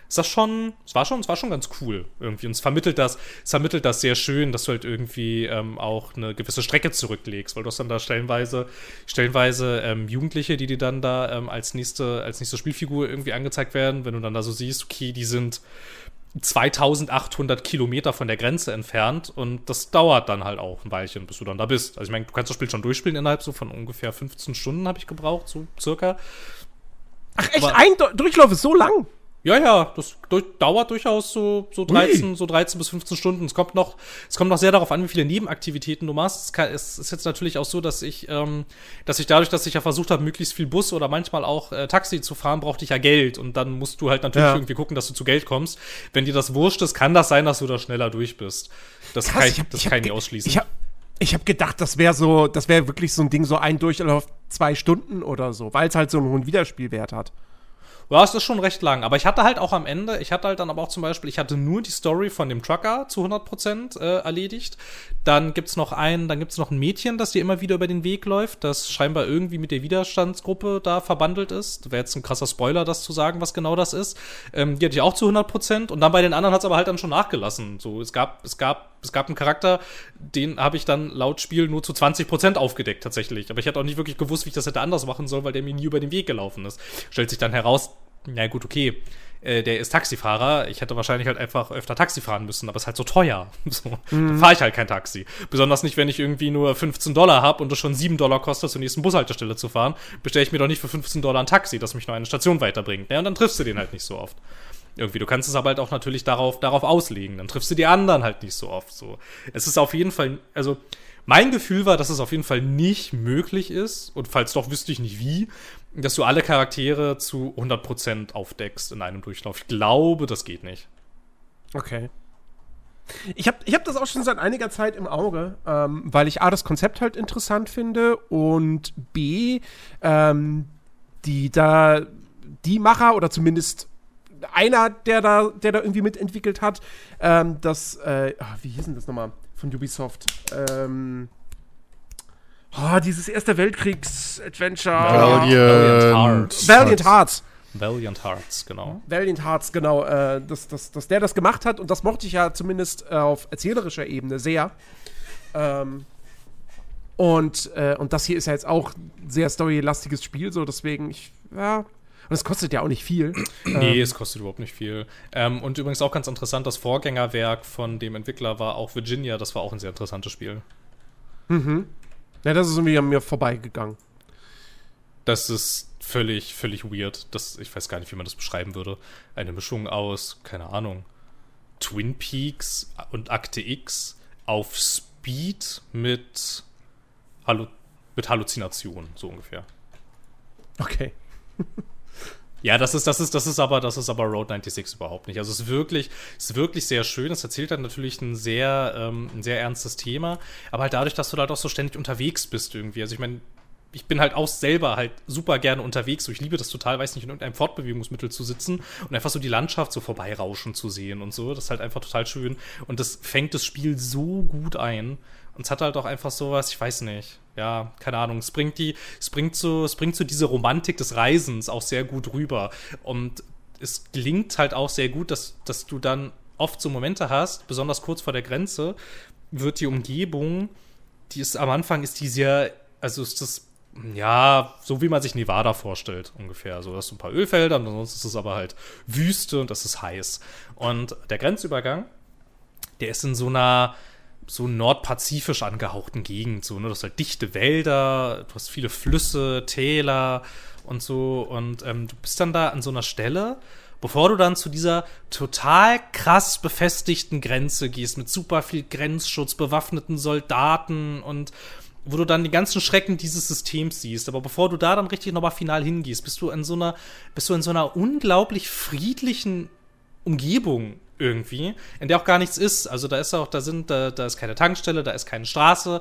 ist das schon, es war schon, es war schon ganz cool irgendwie. Und es vermittelt das, es vermittelt das sehr schön, dass du halt irgendwie ähm, auch eine gewisse Strecke zurücklegst, weil du hast dann da stellenweise, stellenweise ähm, Jugendliche, die dir dann da ähm, als nächste, als nächste Spielfigur irgendwie angezeigt werden, wenn du dann da so siehst, okay, die sind 2800 Kilometer von der Grenze entfernt und das dauert dann halt auch ein Weilchen, bis du dann da bist. Also ich meine, du kannst das Spiel schon durchspielen innerhalb so von ungefähr 15 Stunden habe ich gebraucht, so circa. Ach echt, Aber ein Durchlauf ist so lang? Ja, ja, das durch, dauert durchaus so, so 13, Ui. so 13 bis 15 Stunden. Es kommt noch, es kommt noch sehr darauf an, wie viele Nebenaktivitäten du machst. Es, kann, es ist jetzt natürlich auch so, dass ich, ähm, dass ich dadurch, dass ich ja versucht habe, möglichst viel Bus oder manchmal auch äh, Taxi zu fahren, brauchte ich ja Geld. Und dann musst du halt natürlich ja. irgendwie gucken, dass du zu Geld kommst. Wenn dir das wurscht ist, kann das sein, dass du da schneller durch bist. Das Krass, kann ich, hab, das ich kann ich ausschließen. Ich hab, ich habe gedacht, das wäre so, das wäre wirklich so ein Ding, so ein Durchlauf zwei Stunden oder so, weil es halt so einen hohen Wiederspielwert hat. Ja, es ist schon recht lang. Aber ich hatte halt auch am Ende, ich hatte halt dann aber auch zum Beispiel, ich hatte nur die Story von dem Trucker zu 100% äh, erledigt. Dann gibt's noch ein, dann gibt's noch ein Mädchen, das dir immer wieder über den Weg läuft, das scheinbar irgendwie mit der Widerstandsgruppe da verbandelt ist. Wäre jetzt ein krasser Spoiler, das zu sagen, was genau das ist. Ähm, die hatte ich auch zu 100%. Und dann bei den anderen hat's aber halt dann schon nachgelassen. So, es gab, es gab, es gab einen Charakter, den habe ich dann laut Spiel nur zu 20% aufgedeckt tatsächlich. Aber ich hatte auch nicht wirklich gewusst, wie ich das hätte anders machen soll, weil der mir nie über den Weg gelaufen ist. Stellt sich dann heraus, na gut, okay, äh, der ist Taxifahrer. Ich hätte wahrscheinlich halt einfach öfter Taxi fahren müssen, aber es ist halt so teuer. <laughs> So, mhm. Da fahre ich halt kein Taxi. Besonders nicht, wenn ich irgendwie nur 15 Dollar habe und es schon 7 Dollar kostet, zur nächsten Bushaltestelle zu fahren, bestelle ich mir doch nicht für 15 Dollar ein Taxi, das mich nur eine Station weiterbringt. Ja, und dann triffst du den halt nicht so oft. Irgendwie, du kannst es aber halt auch natürlich darauf, darauf auslegen. Dann triffst du die anderen halt nicht so oft. So. Es ist auf jeden Fall, also mein Gefühl war, dass es auf jeden Fall nicht möglich ist, und falls doch, wüsste ich nicht wie, dass du alle Charaktere zu 100% aufdeckst in einem Durchlauf. Ich glaube, das geht nicht. Okay. Ich habe ich hab das auch schon seit einiger Zeit im Auge, ähm, weil ich A, das Konzept halt interessant finde und B, ähm, die da, die Macher oder zumindest einer, der da, der da irgendwie mitentwickelt hat, ähm, das, äh, ah, wie hieß denn das nochmal? von Ubisoft. Ähm, oh, dieses Erste Weltkriegs-Adventure. Valiant, Hearts. Valiant Hearts. Valiant Hearts, genau. Valiant Hearts, genau. Äh, dass, dass, dass der das gemacht hat und das mochte ich ja zumindest äh, auf erzählerischer Ebene sehr. Ähm, und, äh, und das hier ist ja jetzt auch ein sehr storylastiges Spiel, so deswegen, ich, ja, und es kostet ja auch nicht viel. Nee, ähm, es kostet überhaupt nicht viel. Ähm, und übrigens auch ganz interessant, das Vorgängerwerk von dem Entwickler war auch Virginia. Das war auch ein sehr interessantes Spiel. Mhm. Ja, das ist irgendwie an mir vorbeigegangen. Das ist völlig, völlig weird. Das, ich weiß gar nicht, wie man das beschreiben würde. Eine Mischung aus, keine Ahnung, Twin Peaks und Akte X auf Speed mit, Hallu mit Halluzinationen, so ungefähr. Okay. <laughs> Ja, das ist, das ist, das ist aber, das ist aber Road 96 überhaupt nicht. Also es ist wirklich, es ist wirklich sehr schön. Es erzählt dann natürlich ein sehr, ähm, ein sehr ernstes Thema. Aber halt dadurch, dass du halt auch so ständig unterwegs bist irgendwie. Also ich meine, ich bin halt auch selber halt super gerne unterwegs. So, ich liebe das total, weiß nicht, in irgendeinem Fortbewegungsmittel zu sitzen und einfach so die Landschaft so vorbeirauschen zu sehen und so. Das ist halt einfach total schön. Und das fängt das Spiel so gut ein. Und es hat halt auch einfach sowas, ich weiß nicht, ja, keine Ahnung, es bringt die, es bringt so, es bringt so diese Romantik des Reisens auch sehr gut rüber. Und es gelingt halt auch sehr gut, dass, dass du dann oft so Momente hast, besonders kurz vor der Grenze, wird die Umgebung, die ist am Anfang ist die sehr, also ist das ja, so wie man sich Nevada vorstellt, ungefähr. So, das sind ein paar Ölfelder und sonst ist es aber halt Wüste und das ist heiß. Und der Grenzübergang, der ist in so einer, so nordpazifisch angehauchten Gegend. So, ne? Du hast halt dichte Wälder, du hast viele Flüsse, Täler und so. Und ähm, du bist dann da an so einer Stelle, bevor du dann zu dieser total krass befestigten Grenze gehst, mit super viel Grenzschutz, bewaffneten Soldaten und wo du dann die ganzen Schrecken dieses Systems siehst. Aber bevor du da dann richtig nochmal final hingehst, bist du in so einer, bist du in so einer unglaublich friedlichen Umgebung irgendwie, in der auch gar nichts ist. Also da ist auch, da sind, da, da ist keine Tankstelle, da ist keine Straße,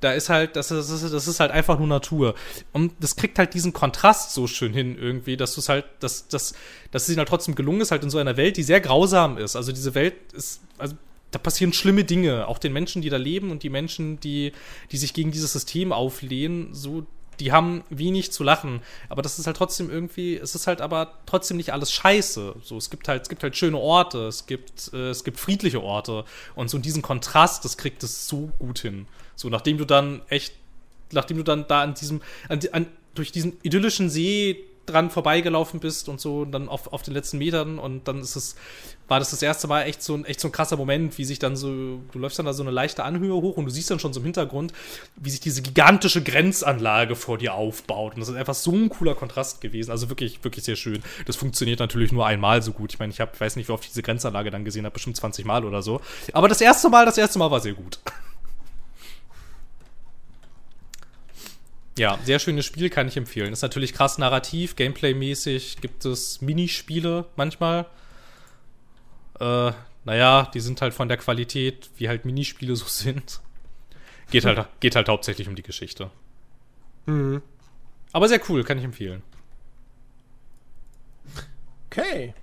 da ist halt, das ist, das ist halt einfach nur Natur. Und das kriegt halt diesen Kontrast so schön hin irgendwie, dass du es halt, dass, dass, dass es ihnen halt trotzdem gelungen ist, halt in so einer Welt, die sehr grausam ist. Also diese Welt ist, also da passieren schlimme Dinge, auch den Menschen, die da leben und die Menschen, die, die sich gegen dieses System auflehnen, so die haben wenig zu lachen, aber das ist halt trotzdem irgendwie, es ist halt aber trotzdem nicht alles scheiße. So, es gibt halt, es gibt halt schöne Orte, es gibt, äh, es gibt friedliche Orte und so diesen Kontrast, das kriegt es so gut hin. So, nachdem du dann echt, nachdem du dann da an diesem, an, an, durch diesen idyllischen See dran vorbeigelaufen bist und so und dann auf, auf den letzten Metern und dann ist es, war das das erste Mal echt so, ein, echt so ein krasser Moment, wie sich dann so, du läufst dann da so eine leichte Anhöhe hoch und du siehst dann schon so im Hintergrund, wie sich diese gigantische Grenzanlage vor dir aufbaut und das ist einfach so ein cooler Kontrast gewesen, also wirklich, wirklich sehr schön. Das funktioniert natürlich nur einmal so gut. Ich meine, ich habe, weiß nicht, wie oft ich diese Grenzanlage dann gesehen habe, bestimmt 20 Mal oder so. Aber das erste Mal, das erste Mal war sehr gut. Ja, sehr schönes Spiel, kann ich empfehlen. Ist natürlich krass narrativ, Gameplay-mäßig gibt es Minispiele manchmal. Äh, naja, die sind halt von der Qualität, wie halt Minispiele <laughs> so sind. Geht halt, geht halt hauptsächlich um die Geschichte. Mhm. Aber sehr cool, kann ich empfehlen. Okay.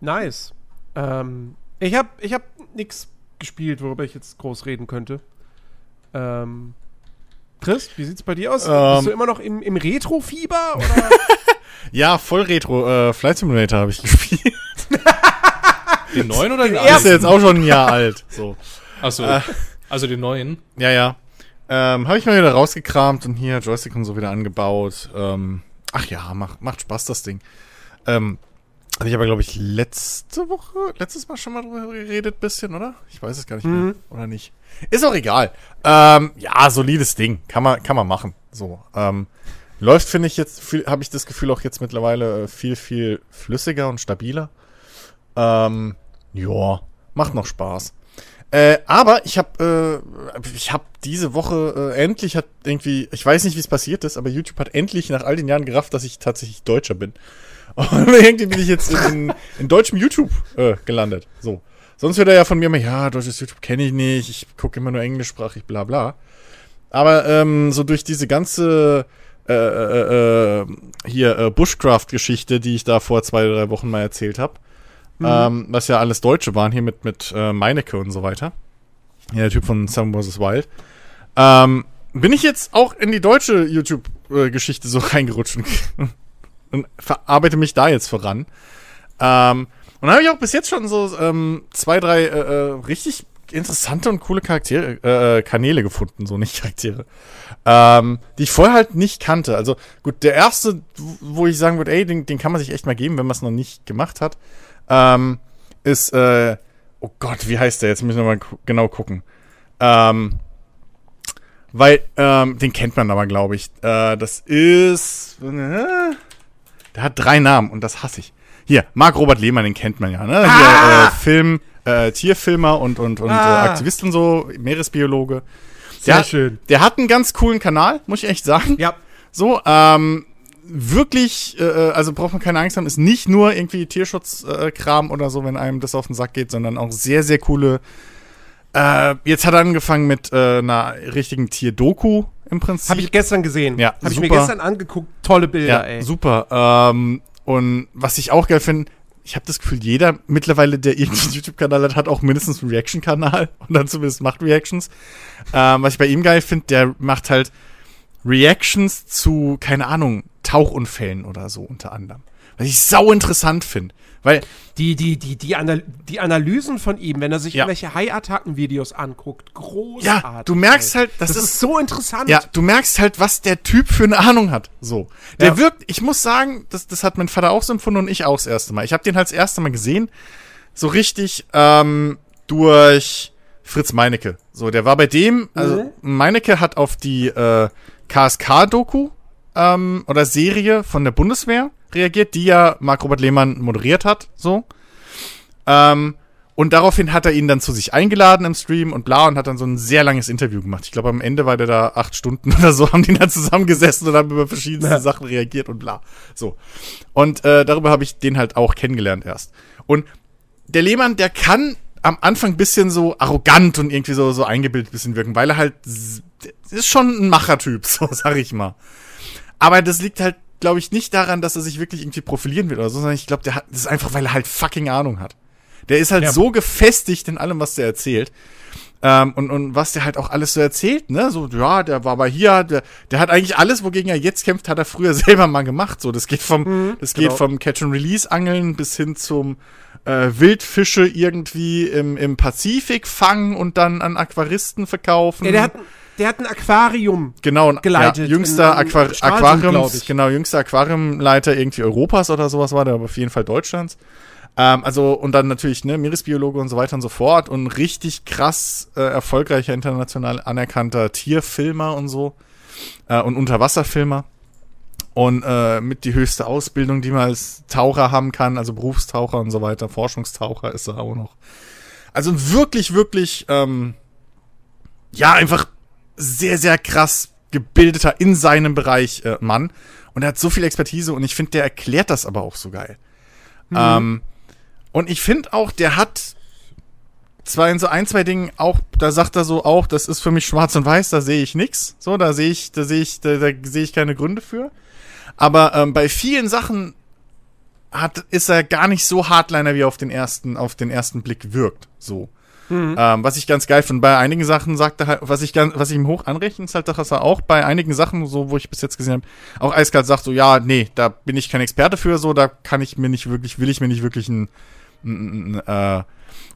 Nice. Ähm, ich habe ich hab nichts gespielt, worüber ich jetzt groß reden könnte. Ähm, Chris, wie sieht's bei dir aus? Ähm, Bist du immer noch im, im Retro-Fieber? <laughs> ja, voll Retro. Äh, Flight Simulator habe ich <laughs> gespielt. den neuen oder den alten? Ist ja jetzt auch schon ein Jahr alt. So. Achso. Äh, also den neuen? Ja, ja. Ähm, habe ich mal wieder rausgekramt und hier Joystick und so wieder angebaut. Ähm, ach ja, macht, macht Spaß das Ding. Ähm, hatte ich aber, glaube ich, letzte Woche, letztes Mal schon mal drüber geredet, bisschen, oder? Ich weiß es gar nicht mhm. mehr. Oder nicht? Ist auch egal. Ähm, ja, solides Ding. Kann man, kann man machen. So. Ähm, läuft, finde ich jetzt, habe ich das Gefühl auch jetzt mittlerweile äh, viel, viel flüssiger und stabiler. Ähm, ja, macht noch Spaß. Äh, aber ich habe äh, ich habe diese Woche äh, endlich hat irgendwie, ich weiß nicht, wie es passiert ist, aber YouTube hat endlich nach all den Jahren gerafft, dass ich tatsächlich Deutscher bin. Und <laughs> irgendwie bin ich jetzt in, in deutschem YouTube äh, gelandet. So. Sonst wird er ja von mir immer, ja, deutsches YouTube kenne ich nicht, ich gucke immer nur englischsprachig, bla bla. Aber ähm, so durch diese ganze äh, äh, äh, hier äh, Bushcraft-Geschichte, die ich da vor zwei, drei Wochen mal erzählt habe, mhm. ähm, was ja alles Deutsche waren, hier mit, mit äh, Meinecke und so weiter. Ja, der Typ von Sam vs. Wild. Ähm, bin ich jetzt auch in die deutsche YouTube-Geschichte so <laughs> reingerutscht und, und verarbeite mich da jetzt voran. Ähm, und dann habe ich auch bis jetzt schon so ähm, zwei, drei äh, äh, richtig interessante und coole Charaktere, äh, äh, Kanäle gefunden, so nicht <laughs> Charaktere, ähm, die ich vorher halt nicht kannte. Also gut, der erste, wo ich sagen würde, ey, den, den kann man sich echt mal geben, wenn man es noch nicht gemacht hat, ähm, ist, äh, oh Gott, wie heißt der? Jetzt müssen wir mal genau gucken. Ähm, weil, ähm, den kennt man aber, glaube ich. Äh, das ist, äh, der hat drei Namen und das hasse ich. Hier, Marc Robert Lehmann, den kennt man ja, ne? Ah! Hier, äh, Film, äh, Tierfilmer und, und, und ah. äh, Aktivist und so, Meeresbiologe. Sehr der, schön. Der hat einen ganz coolen Kanal, muss ich echt sagen. Ja. So, ähm, wirklich, äh, äh, also braucht man keine Angst haben, ist nicht nur irgendwie Tierschutzkram äh, oder so, wenn einem das auf den Sack geht, sondern auch sehr, sehr coole. Äh, jetzt hat er angefangen mit äh, einer richtigen Tierdoku im Prinzip. Habe ich gestern gesehen. Ja, Habe ich mir gestern angeguckt. Tolle Bilder, ja, ey. Super. Ähm, und was ich auch geil finde, ich habe das Gefühl, jeder mittlerweile, der irgendeinen YouTube-Kanal hat, hat auch mindestens einen Reaction-Kanal <laughs> und dann zumindest macht Reactions. Ähm, was ich bei ihm geil finde, der macht halt Reactions zu, keine Ahnung, Tauchunfällen oder so unter anderem. Was ich sau interessant finde. Weil die, die, die, die, Anal die Analysen von ihm, wenn er sich ja. irgendwelche High-Attacken-Videos anguckt, großartig. Ja, du merkst halt, das, das ist, ist, so interessant. Ja, du merkst halt, was der Typ für eine Ahnung hat. So. Der ja. wirkt, ich muss sagen, das, das hat mein Vater auch so empfunden und ich auch das erste Mal. Ich habe den halt das erste Mal gesehen, so richtig ähm, durch Fritz Meinecke. So, der war bei dem, also mhm. Meinecke hat auf die äh, KSK-Doku ähm, oder Serie von der Bundeswehr reagiert, die ja Marc Robert Lehmann moderiert hat, so. Ähm, und daraufhin hat er ihn dann zu sich eingeladen im Stream und bla und hat dann so ein sehr langes Interview gemacht. Ich glaube, am Ende war der da acht Stunden <laughs> oder so, haben die dann zusammengesessen und haben über verschiedene ja. Sachen reagiert und bla. So. Und äh, darüber habe ich den halt auch kennengelernt erst. Und der Lehmann, der kann am Anfang bisschen so arrogant und irgendwie so, so eingebildet bisschen wirken, weil er halt ist schon ein Machertyp, <laughs> so sag ich mal. Aber das liegt halt glaube ich, nicht daran, dass er sich wirklich irgendwie profilieren will oder so, sondern ich glaube, der hat, das ist einfach, weil er halt fucking Ahnung hat. Der ist halt ja. so gefestigt in allem, was der erzählt. Ähm, und, und was der halt auch alles so erzählt, ne? So, ja, der war mal hier, der, der hat eigentlich alles, wogegen er jetzt kämpft, hat er früher <laughs> selber mal gemacht. So, das geht vom, mhm, das genau. geht vom Catch-and-Release-Angeln bis hin zum äh, Wildfische irgendwie im, im Pazifik fangen und dann an Aquaristen verkaufen. Ja, der hat, der hat ein Aquarium genau, geleitet. Ja, jüngster in, in Aquar Aquarium, genau, jüngster Aquariumleiter irgendwie Europas oder sowas war der, aber auf jeden Fall Deutschlands. Ähm, also, und dann natürlich, ne, Meeresbiologe und so weiter und so fort und richtig krass äh, erfolgreicher, international anerkannter Tierfilmer und so. Äh, und Unterwasserfilmer. Und äh, mit die höchste Ausbildung, die man als Taucher haben kann, also Berufstaucher und so weiter, Forschungstaucher ist er auch noch. Also wirklich, wirklich, ähm, ja, einfach sehr, sehr krass gebildeter in seinem Bereich äh, Mann. Und er hat so viel Expertise und ich finde, der erklärt das aber auch so geil. Mhm. Ähm, und ich finde auch, der hat zwar in so ein, zwei Dingen auch, da sagt er so auch, das ist für mich schwarz und weiß, da sehe ich nix. So, da sehe ich, da sehe ich, da, da sehe ich keine Gründe für. Aber ähm, bei vielen Sachen hat, ist er gar nicht so Hardliner, wie er auf den ersten, auf den ersten Blick wirkt. So. Mhm. Ähm, was ich ganz geil finde. Bei einigen Sachen sagt er halt, was ich ganz, was ich ihm hoch anrechne, ist halt, dass er auch bei einigen Sachen, so wo ich bis jetzt gesehen habe, auch eiskalt sagt so, ja, nee, da bin ich kein Experte für, so, da kann ich mir nicht wirklich, will ich mir nicht wirklich ein ein, ein äh,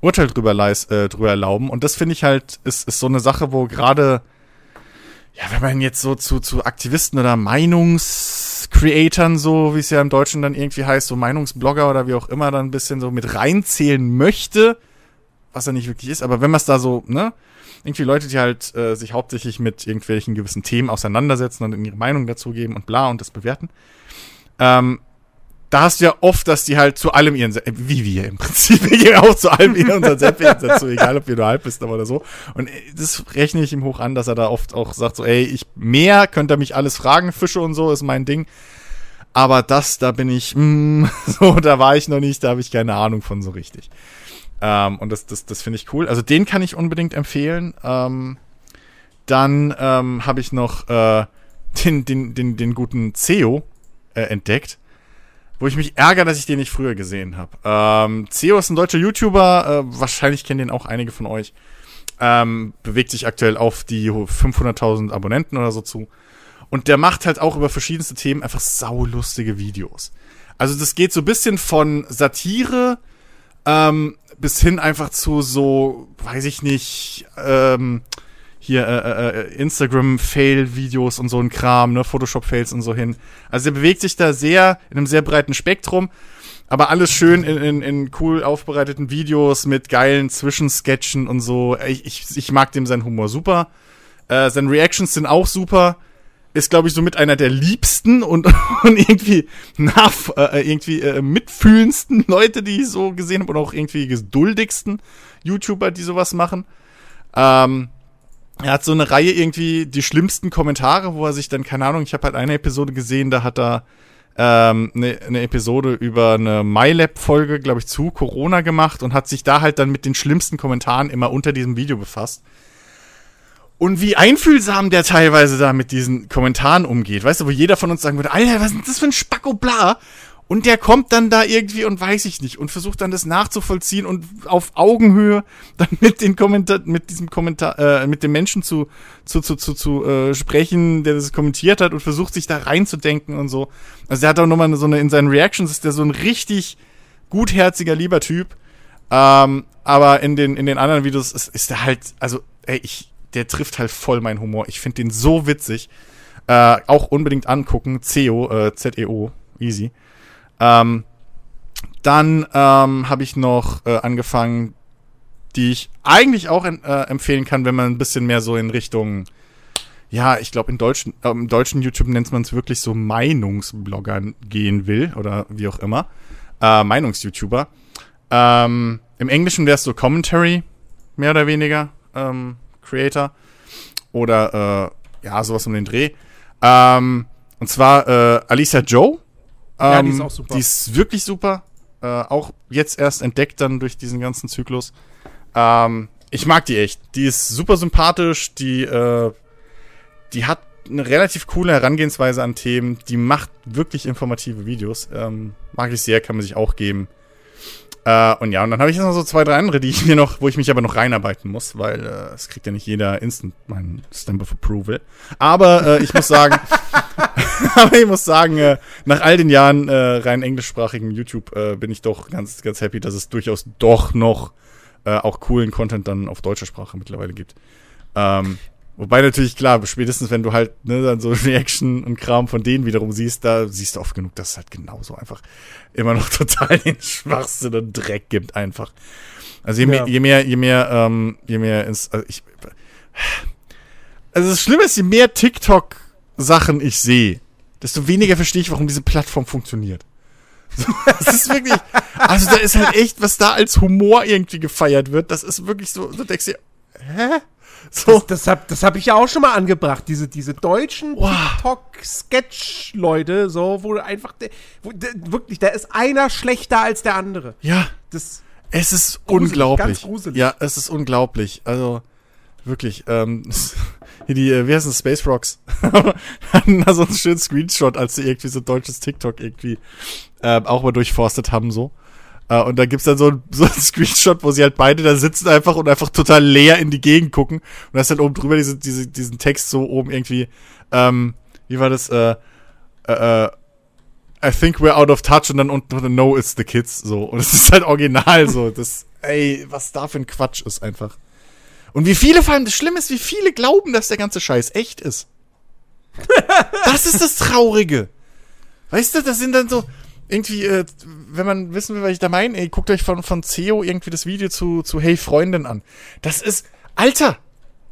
Urteil drüber, leis, äh, drüber erlauben. Und das finde ich halt, ist, ist so eine Sache, wo gerade, ja, wenn man jetzt so zu, zu Aktivisten oder Meinungscreatern, so wie es ja im Deutschen dann irgendwie heißt, so Meinungsblogger oder wie auch immer, dann ein bisschen so mit reinzählen möchte, was er nicht wirklich ist, aber wenn man es da so, ne, irgendwie Leute, die halt äh, sich hauptsächlich mit irgendwelchen gewissen Themen auseinandersetzen und ihre Meinung dazu geben und bla und das bewerten, ähm, da hast du ja oft, dass die halt zu allem ihren, wie wir im Prinzip, wir gehen auch zu allem ihren unseren Senf dazu, egal ob wir nur halb bist oder so. Und das rechne ich ihm hoch an, dass er da oft auch sagt so, ey, ich, mehr könnt ihr mich alles fragen, Fische und so ist mein Ding. Aber das, da bin ich, mm, <laughs> so, da war ich noch nicht, da habe ich keine Ahnung von so richtig. Ähm, und das, das, das finde ich cool. Also den kann ich unbedingt empfehlen. Ähm, dann ähm, habe ich noch äh, <laughs> den, den, den, den guten CEO äh, entdeckt wo ich mich ärgere, dass ich den nicht früher gesehen habe. Ähm, CEO ist ein deutscher YouTuber, äh, wahrscheinlich kennen den auch einige von euch. Ähm, bewegt sich aktuell auf die 500.000 Abonnenten oder so zu. Und der macht halt auch über verschiedenste Themen einfach saulustige Videos. Also das geht so ein bisschen von Satire ähm, bis hin einfach zu so, weiß ich nicht, ähm, hier äh, äh, äh, Instagram-Fail-Videos und so ein Kram, ne, Photoshop-Fails und so hin. Also er bewegt sich da sehr in einem sehr breiten Spektrum, aber alles schön in, in, in cool aufbereiteten Videos mit geilen Zwischensketchen und so. Ich, ich, ich mag dem seinen Humor super. Äh, seine Reactions sind auch super. Ist, glaube ich, so mit einer der liebsten und, <laughs> und irgendwie nach, äh, irgendwie äh, mitfühlendsten Leute, die ich so gesehen habe und auch irgendwie geduldigsten YouTuber, die sowas machen. Ähm, er hat so eine Reihe irgendwie die schlimmsten Kommentare, wo er sich dann, keine Ahnung, ich habe halt eine Episode gesehen, da hat er ähm, eine, eine Episode über eine MyLab-Folge, glaube ich, zu Corona gemacht und hat sich da halt dann mit den schlimmsten Kommentaren immer unter diesem Video befasst. Und wie einfühlsam der teilweise da mit diesen Kommentaren umgeht, weißt du, wo jeder von uns sagen würde, Alter, was ist das für ein Spacko bla? Und der kommt dann da irgendwie und weiß ich nicht und versucht dann das nachzuvollziehen und auf Augenhöhe dann <laughs> mit den Kommentar, mit diesem Kommentar, äh, mit dem Menschen zu, zu, zu, zu, zu äh, sprechen, der das kommentiert hat und versucht sich da reinzudenken und so. Also der hat auch nochmal so eine, in seinen Reactions ist der so ein richtig gutherziger, lieber Typ. Ähm, aber in den, in den anderen Videos ist, ist der halt, also, ey, ich, der trifft halt voll meinen Humor. Ich finde den so witzig. Äh, auch unbedingt angucken. CEO, äh, Z-E-O, easy. Ähm, dann ähm, habe ich noch äh, angefangen, die ich eigentlich auch äh, empfehlen kann, wenn man ein bisschen mehr so in Richtung, ja, ich glaube, in deutschen, äh, im deutschen YouTube nennt man es wirklich so Meinungsbloggern gehen will oder wie auch immer. Äh, Meinungs-YouTuber. Ähm, Im Englischen wäre es so Commentary, mehr oder weniger, ähm, Creator. Oder, äh, ja, sowas um den Dreh. Ähm, und zwar äh, Alicia Joe ja, die ist ähm, auch super. Die ist wirklich super. Äh, auch jetzt erst entdeckt dann durch diesen ganzen Zyklus. Ähm, ich mag die echt. Die ist super sympathisch. Die, äh, die hat eine relativ coole Herangehensweise an Themen. Die macht wirklich informative Videos. Ähm, mag ich sehr, kann man sich auch geben. Äh, und ja, und dann habe ich jetzt noch so zwei, drei andere, die ich mir noch, wo ich mich aber noch reinarbeiten muss, weil äh, es kriegt ja nicht jeder instant meinen Stamp of Approval. Aber äh, ich muss sagen, <laughs> <laughs> aber ich muss sagen, äh, nach all den Jahren äh, rein englischsprachigen YouTube äh, bin ich doch ganz, ganz happy, dass es durchaus doch noch äh, auch coolen Content dann auf deutscher Sprache mittlerweile gibt. Ähm, Wobei natürlich, klar, spätestens wenn du halt ne, dann so <laughs> Reaction und Kram von denen wiederum siehst, da siehst du oft genug, dass es halt genauso einfach immer noch <laughs> total den Schwachsinn und Dreck gibt einfach. Also je, ja. mehr, je mehr, je mehr, ähm, je mehr ins, also ich, also das Schlimme ist, je mehr TikTok-Sachen ich sehe, desto weniger verstehe ich, warum diese Plattform funktioniert. <laughs> So, das ist wirklich, also da ist halt echt, was da als Humor irgendwie gefeiert wird, das ist wirklich so, du denkst dir, hä? So. Das, das habe das hab ich ja auch schon mal angebracht, diese, diese deutschen wow. TikTok-Sketch-Leute, so, wo einfach, wo, wirklich, da ist einer schlechter als der andere. Ja. Das es ist gruselig, unglaublich. Ganz gruselig. Ja, es ist unglaublich. Also, wirklich, ähm, <laughs> hier die, äh, wie heißen das, Space Rocks, <laughs> hatten da so einen schönen Screenshot, als sie irgendwie so deutsches TikTok irgendwie äh, auch mal durchforstet haben, so. Uh, und da gibt's dann so, <laughs> so ein Screenshot, wo sie halt beide da sitzen einfach und einfach total leer in die Gegend gucken. Und da ist dann oben drüber diese, diese, diesen Text so oben irgendwie, ähm, wie war das, äh, äh, I think we're out of touch und dann unten No, it's the kids, so. Und es ist halt original so. <laughs> Das, ey, was da für ein Quatsch ist einfach. Und wie viele, vor allem das Schlimme ist, wie viele glauben, dass der ganze Scheiß echt ist. <laughs> das ist das Traurige. Weißt du, das sind dann so, irgendwie, äh, wenn man wissen will, was ich da meine, ey, guckt euch von, von CEO irgendwie das Video zu, zu Hey Freundin an. Das ist, Alter,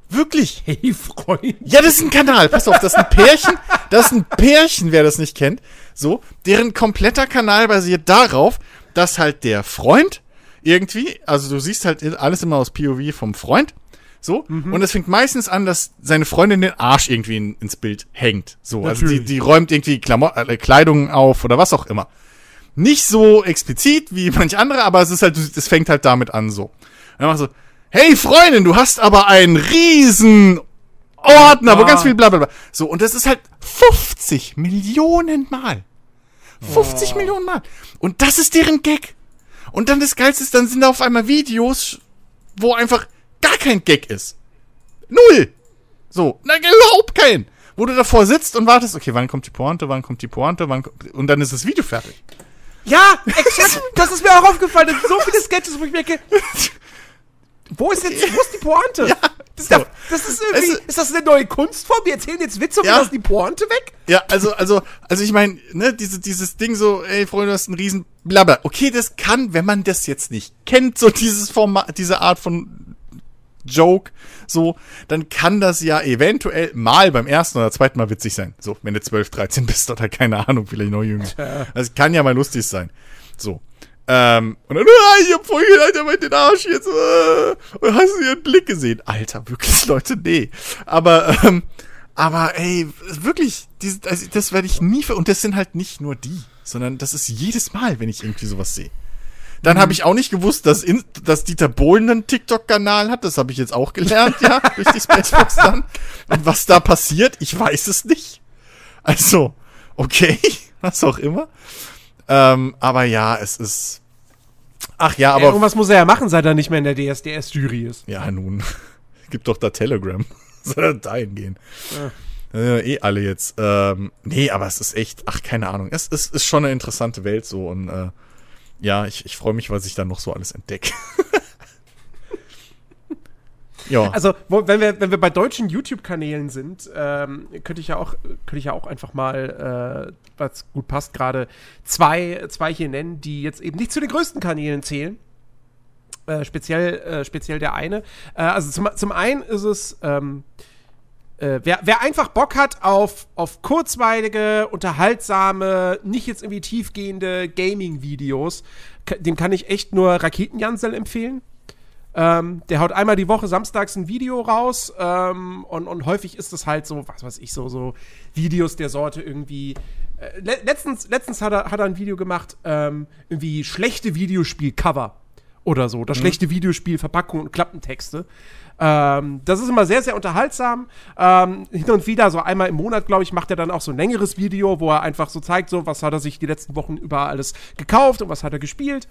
wirklich. <laughs> Hey Freundin. Ja, das ist ein Kanal. Pass auf, das ist ein Pärchen, das ist ein Pärchen, wer das nicht kennt. So, deren kompletter Kanal basiert darauf, dass halt der Freund irgendwie, also du siehst halt alles immer aus POV vom Freund so. Mhm. Und es fängt meistens an, dass seine Freundin den Arsch irgendwie in, ins Bild hängt. So. Natürlich. Also die, die räumt irgendwie Klamo äh, Kleidung auf oder was auch immer. Nicht so explizit wie <laughs> manch andere, aber es ist halt, es fängt halt damit an so. Und dann machst du, hey Freundin, du hast aber einen riesen Ordner, ah. wo ganz viel bla bla bla. So, und das ist halt 50 Millionen Mal. 50 oh. Millionen Mal. Und das ist deren Gag. Und dann das Geilste ist, dann sind da auf einmal Videos, wo einfach gar kein Gag ist. Null. So, na, überhaupt kein. Wo du davor sitzt und wartest, okay, wann kommt die Pointe, wann kommt die Pointe, wann kommt, und dann ist das Video fertig. Ja, exakt. <laughs> das ist mir auch aufgefallen. Das sind so viele Sketches, wo ich merke, wo ist jetzt, wo ist die Pointe? Ja, das, so. das, ist irgendwie, ist das eine neue Kunstform? Die erzählen jetzt Witze und ja. lassen die Pointe weg? Ja, also, also, also ich meine, ne, diese, dieses Ding so, ey, Freunde, du hast einen riesen Blabber. Okay, das kann, wenn man das jetzt nicht kennt, so dieses Format, diese Art von Joke, so, dann kann das ja eventuell mal beim ersten oder zweiten Mal witzig sein. So, wenn du 12, 13 bist oder keine Ahnung, vielleicht noch jünger. Das kann ja mal lustig sein. So. Ähm, und dann, ah, ich hab vorhin, Alter, mit den Arsch jetzt, äh, und hast du ihren Blick gesehen? Alter, wirklich, <laughs> Leute, nee. Aber, ähm, aber ey, wirklich, diese, also, das werde ich nie ver und das sind halt nicht nur die, sondern das ist jedes Mal, wenn ich irgendwie sowas sehe. Dann habe ich auch nicht gewusst, dass, in, dass Dieter Bohlen einen TikTok-Kanal hat. Das habe ich jetzt auch gelernt, ja, <laughs> durch die Spacebox dann. Und was da passiert, ich weiß es nicht. Also, okay, <laughs> was auch immer. Ähm, aber ja, es ist. Ach ja, aber. Irgendwas muss er ja machen, seit er nicht mehr in der DSDS-Jury ist. Ja, nun. <laughs> Gibt doch da Telegram. Soll er dahin gehen. Ja. Äh, eh alle jetzt. Ähm, nee, aber es ist echt, ach, keine Ahnung. Es, es ist schon eine interessante Welt so und äh, ja, ich, ich freue mich, was ich dann noch so alles entdecke. <laughs> ja. Also, wo, wenn, wir, wenn wir bei deutschen YouTube-Kanälen sind, ähm, könnte ich ja auch, könnte ich ja auch einfach mal, äh, was gut passt, gerade zwei, zwei hier nennen, die jetzt eben nicht zu den größten Kanälen zählen. Äh, speziell, äh, speziell der eine. Äh, also zum, zum einen ist es ähm, äh, wer, wer, einfach Bock hat auf, auf kurzweilige, unterhaltsame, nicht jetzt irgendwie tiefgehende Gaming-Videos, dem kann ich echt nur Raketenjansel empfehlen. Ähm, der haut einmal die Woche samstags ein Video raus ähm, und, und häufig ist es halt so, was weiß ich, so, so Videos der Sorte irgendwie. Äh, le letztens letztens hat, er, hat er ein Video gemacht, ähm, irgendwie schlechte Videospiel-Cover oder so, oder mhm. schlechte Videospiel-Verpackung und Klappentexte. Ähm, das ist immer sehr, sehr unterhaltsam. Ähm, hin und wieder, so einmal im Monat, glaube ich, macht er dann auch so ein längeres Video, wo er einfach so zeigt, so, was hat er sich die letzten Wochen über alles gekauft und was hat er gespielt.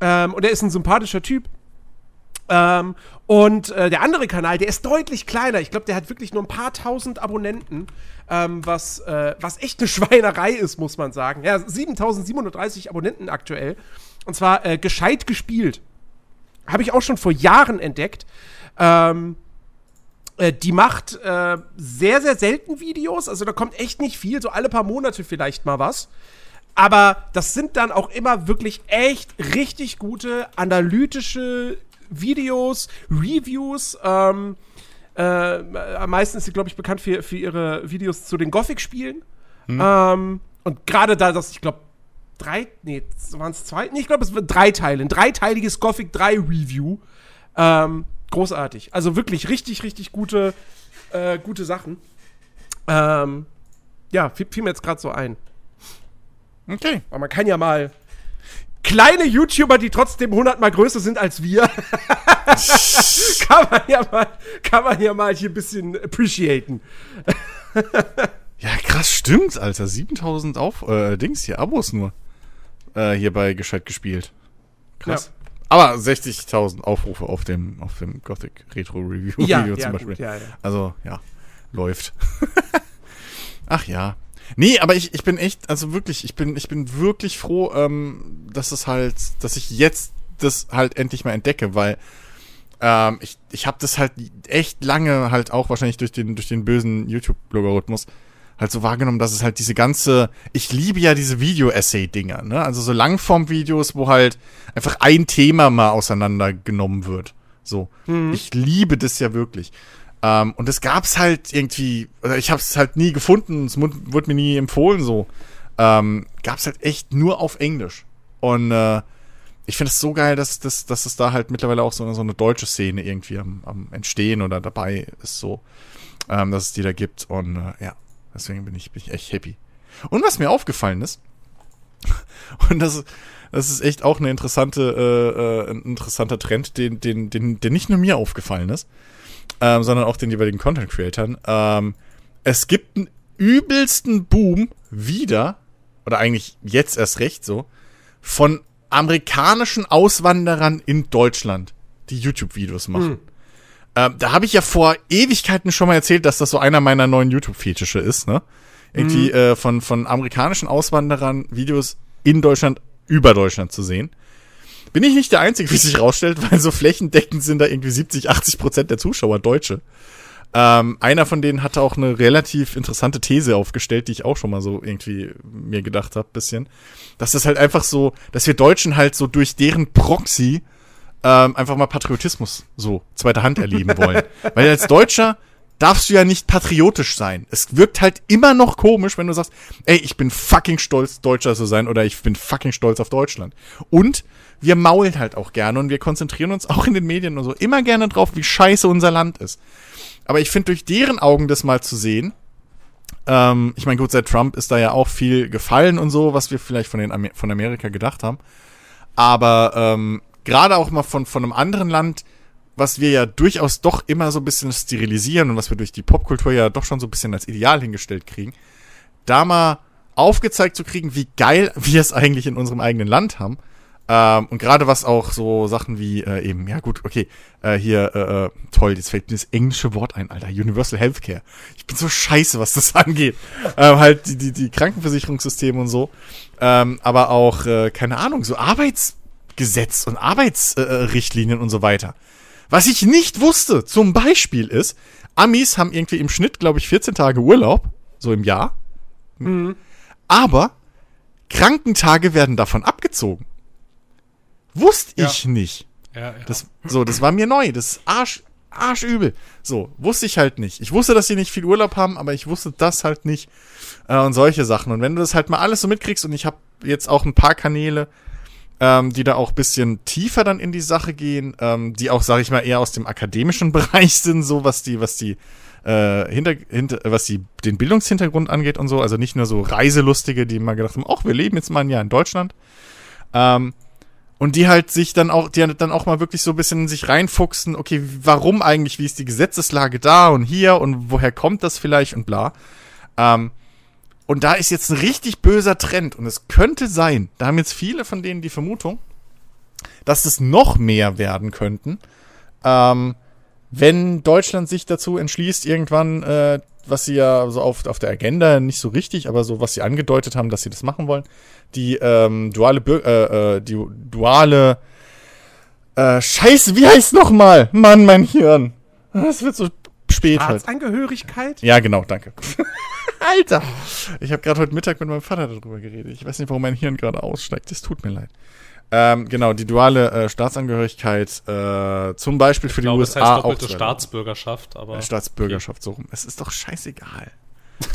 Ähm, und er ist ein sympathischer Typ. Ähm, und äh, der andere Kanal, der ist deutlich kleiner. Ich glaube, der hat wirklich nur ein paar tausend Abonnenten, ähm, was, äh, was echt eine <laughs> Schweinerei ist, muss man sagen. Ja, 7730 Abonnenten aktuell. Und zwar äh, gescheit gespielt. Habe ich auch schon vor Jahren entdeckt. Ähm, äh, die macht äh, sehr, sehr selten Videos. Also da kommt echt nicht viel, so alle paar Monate vielleicht mal was. Aber das sind dann auch immer wirklich echt richtig gute analytische Videos, Reviews. Ähm, äh, am meisten ist sie, glaube ich, bekannt für, für ihre Videos zu den Gothic-Spielen. Mhm. Ähm, und gerade da, dass ich glaube, drei, nee, waren es zwei? Nee, ich glaube, es wird drei Teile. Ein dreiteiliges Gothic 3 Review. Ähm, großartig. Also wirklich richtig, richtig gute, äh, gute Sachen. Ähm, ja, fiel, fiel mir jetzt gerade so ein. Okay. Aber man kann ja mal kleine YouTuber, die trotzdem hundertmal größer sind als wir, <laughs> kann, man ja mal, kann man ja mal hier ein bisschen appreciaten. <laughs> ja, krass, stimmt, Alter. 7000 auf, äh, Dings hier, Abos nur. Äh, hier bei Gescheit gespielt. Krass. Ja. Aber 60.000 Aufrufe auf dem, auf dem Gothic Retro Review ja, Video ja, zum Beispiel. Gut, ja, also, ja, läuft. <laughs> Ach ja. Nee, aber ich, ich bin echt, also wirklich, ich bin, ich bin wirklich froh, ähm, dass es halt, dass ich jetzt das halt endlich mal entdecke, weil ähm, ich, ich habe das halt echt lange halt auch wahrscheinlich durch den, durch den bösen YouTube-Logarithmus halt so wahrgenommen, dass es halt diese ganze, ich liebe ja diese Video-Essay-Dinger, ne? Also so Langform-Videos, wo halt einfach ein Thema mal auseinandergenommen wird. So. Mhm. Ich liebe das ja wirklich. Ähm, und es gab's halt irgendwie, oder ich habe es halt nie gefunden, es wurde mir nie empfohlen so. Ähm, gab's halt echt nur auf Englisch. Und äh, ich finde es so geil, dass, dass, dass es da halt mittlerweile auch so, so eine deutsche Szene irgendwie am, am Entstehen oder dabei ist so, ähm, dass es die da gibt. Und äh, ja, deswegen bin ich, bin ich echt happy. Und was mir aufgefallen ist, <laughs> und das, das ist echt auch eine interessante, äh, äh, ein interessanter Trend, den, den, den, der nicht nur mir aufgefallen ist, ähm, sondern auch den jeweiligen Content Creatern. Ähm, es gibt einen übelsten Boom wieder, oder eigentlich jetzt erst recht so, von amerikanischen Auswanderern in Deutschland, die YouTube-Videos machen. Mhm. Ähm, da habe ich ja vor Ewigkeiten schon mal erzählt, dass das so einer meiner neuen YouTube-Fetische ist, ne? Irgendwie mhm. äh, von, von amerikanischen Auswanderern Videos in Deutschland, über Deutschland zu sehen. Bin ich nicht der Einzige, wie sich rausstellt, weil so flächendeckend sind da irgendwie 70, 80 Prozent der Zuschauer Deutsche. Ähm, einer von denen hatte auch eine relativ interessante These aufgestellt, die ich auch schon mal so irgendwie mir gedacht habe, bisschen. Dass das halt einfach so, dass wir Deutschen halt so durch deren Proxy ähm, einfach mal Patriotismus so zweiter Hand erleben wollen. <laughs> Weil als Deutscher darfst du ja nicht patriotisch sein. Es wirkt halt immer noch komisch, wenn du sagst, ey, ich bin fucking stolz, Deutscher zu sein oder ich bin fucking stolz auf Deutschland. Und wir maulen halt auch gerne und wir konzentrieren uns auch in den Medien und so immer gerne drauf, wie scheiße unser Land ist. Aber ich finde, durch deren Augen das mal zu sehen, ähm, ich meine, gut, seit Trump ist da ja auch viel gefallen und so, was wir vielleicht von, den Amer von Amerika gedacht haben. Aber ähm, gerade auch mal von, von einem anderen Land, was wir ja durchaus doch immer so ein bisschen sterilisieren und was wir durch die Popkultur ja doch schon so ein bisschen als Ideal hingestellt kriegen, da mal aufgezeigt zu kriegen, wie geil <laughs> wir es eigentlich in unserem eigenen Land haben ähm, und gerade was auch so Sachen wie äh, eben, ja gut, okay, äh, hier, äh, äh, toll, jetzt fällt mir das englische Wort ein, Alter, Universal Healthcare. Ich bin so scheiße, was das <laughs> angeht. ähm, halt die, die, die Krankenversicherungssysteme und so. Ähm, aber auch, äh, keine Ahnung, so Arbeitsgesetz und Arbeitsrichtlinien äh, und so weiter. Was ich nicht wusste, zum Beispiel ist, Amis haben irgendwie im Schnitt, glaube ich, 14 Tage Urlaub, so im Jahr. Mhm. Aber Krankentage werden davon abgezogen. Wusste ja. ich nicht. Ja, ja. Das, so, das war mir neu. Das ist Arsch, arschübel. So, wusste ich halt nicht. Ich wusste, dass sie nicht viel Urlaub haben, aber ich wusste das halt nicht. Äh, und solche Sachen. Und wenn du das halt mal alles so mitkriegst, und ich habe jetzt auch ein paar Kanäle, ähm, die da auch bisschen tiefer dann in die Sache gehen, ähm, die auch, sag ich mal, eher aus dem akademischen <laughs> Bereich sind, so was die, was die äh, hinter, hinter, was die, den Bildungshintergrund angeht und so. Also nicht nur so Reiselustige, die mal gedacht haben, ach, wir leben jetzt mal ein Jahr in Deutschland. Ähm, und die halt sich dann auch, die dann auch mal wirklich so ein bisschen sich reinfuchsen, okay, warum eigentlich, wie ist die Gesetzeslage da und hier und woher kommt das vielleicht und bla. Ähm, und da ist jetzt ein richtig böser Trend und es könnte sein, da haben jetzt viele von denen die Vermutung, dass es noch mehr werden könnten. Ähm, wenn Deutschland sich dazu entschließt, irgendwann, äh, was sie ja so auf, auf der Agenda nicht so richtig, aber so was sie angedeutet haben, dass sie das machen wollen, die ähm, duale äh, äh, die duale äh, Scheiße, wie heißt nochmal? Mann, mein Hirn. Das wird so spät halt. Staatsangehörigkeit? Ja, genau, danke. Alter! Ich habe gerade heute Mittag mit meinem Vater darüber geredet. Ich weiß nicht, warum mein Hirn gerade aussteigt. Das tut mir leid. Ähm, genau, die duale äh, Staatsangehörigkeit, äh, zum Beispiel für ich die glaube, USA. Das heißt doppelte Staatsbürgerschaft, aber. Äh, Staatsbürgerschaft, so rum. Es ist doch scheißegal.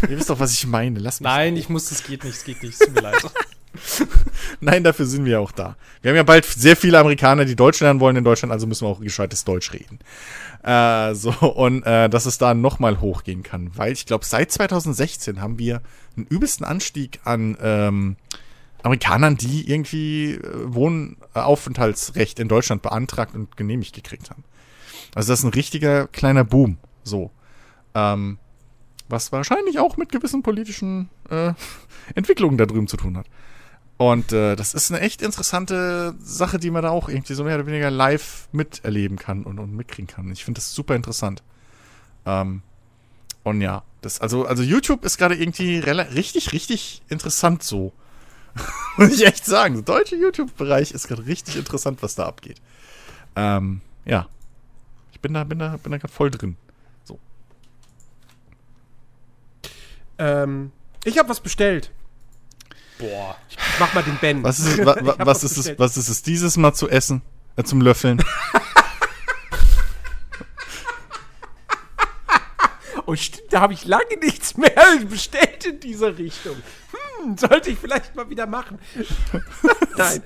Ihr wisst doch, was ich meine. Lass mich Nein, ich muss, es geht nicht, es geht nicht. Es tut mir leid. <laughs> <laughs> Nein, dafür sind wir auch da. Wir haben ja bald sehr viele Amerikaner, die Deutsch lernen wollen in Deutschland, also müssen wir auch gescheites Deutsch reden. Äh, so, und äh, dass es da nochmal hochgehen kann. Weil ich glaube, seit 2016 haben wir einen übelsten Anstieg an ähm, Amerikanern, die irgendwie äh, Wohnaufenthaltsrecht in Deutschland beantragt und genehmigt gekriegt haben. Also das ist ein richtiger kleiner Boom. So. Ähm, was wahrscheinlich auch mit gewissen politischen äh, Entwicklungen da drüben zu tun hat. Und äh, das ist eine echt interessante Sache, die man da auch irgendwie so mehr oder weniger live miterleben kann und, und mitkriegen kann. Ich finde das super interessant. Ähm, und ja, das, also, also YouTube ist gerade irgendwie richtig, richtig interessant so. <laughs> Muss ich echt sagen. Der deutsche YouTube-Bereich ist gerade richtig interessant, was da abgeht. Ähm, ja. Ich bin da, bin da, bin da gerade voll drin. So. Ähm, ich habe was bestellt. Boah. Ich mach mal den Ben. Was ist, <laughs> wa, wa, was, ist es, was ist es dieses Mal zu essen? Äh, zum Löffeln? <laughs> oh, stimmt, da habe ich lange nichts mehr <laughs> bestellt in dieser Richtung. Hm, sollte ich vielleicht mal wieder machen. nein.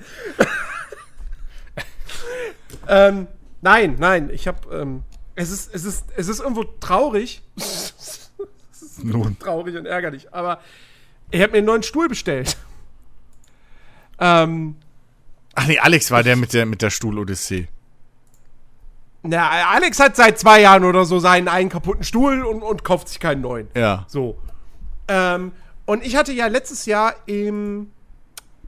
ähm, nein, nein, ich habe. Ähm, es, ist, es, ist, es ist irgendwo traurig. es ist Nun. traurig und ärgerlich, aber ich habe mir einen neuen Stuhl bestellt. <laughs> Ähm, Ach nee, Alex war der mit der, mit der Stuhl-Odyssee. Na, Alex hat seit zwei Jahren oder so seinen einen kaputten Stuhl und, und kauft sich keinen neuen. Ja. So. Ähm, und ich hatte ja letztes Jahr im,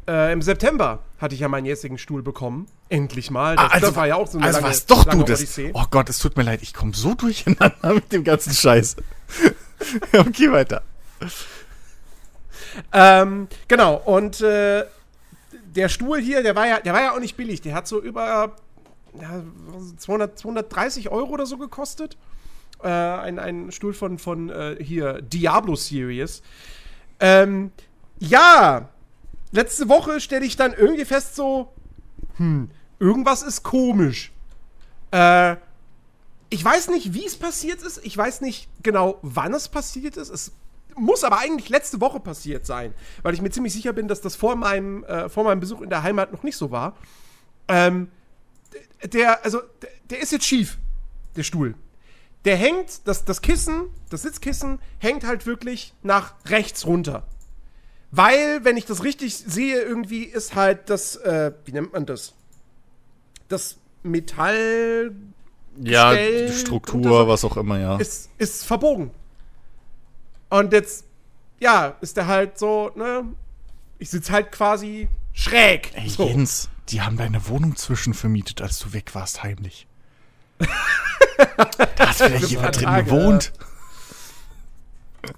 äh, im September hatte ich ja meinen jetzigen Stuhl bekommen. Endlich mal. Das, ah, also, das war ja auch so eine also lange, was doch du das. Odyssee. Oh Gott, es tut mir leid, ich komme so durcheinander <laughs> mit dem ganzen Scheiß. <laughs> okay, weiter. Ähm, genau, und äh, der Stuhl hier, der war ja, der war ja auch nicht billig. Der hat so über ja, 200, 230 Euro oder so gekostet. Äh, ein, ein Stuhl von, von äh, hier Diablo Series. Ähm, ja, letzte Woche stelle ich dann irgendwie fest, so, hm, irgendwas ist komisch. Äh, ich weiß nicht, wie es passiert ist. Ich weiß nicht genau, wann es passiert ist. Es muss aber eigentlich letzte Woche passiert sein, weil ich mir ziemlich sicher bin, dass das vor meinem, äh, vor meinem Besuch in der Heimat noch nicht so war. Ähm, der, also, der, der ist jetzt schief, der Stuhl. Der hängt, das, das Kissen, das Sitzkissen, hängt halt wirklich nach rechts runter. Weil, wenn ich das richtig sehe, irgendwie ist halt das, äh, wie nennt man das? Das Metall. Ja, die Struktur, so, was auch immer, ja. Ist, ist verbogen. Und jetzt, ja, ist der halt so, ne? Ich sitze halt quasi schräg. Ey, so. Jens, die haben deine Wohnung zwischenvermietet, als du weg warst, heimlich. <laughs> da hat vielleicht jemand drin Tage, gewohnt.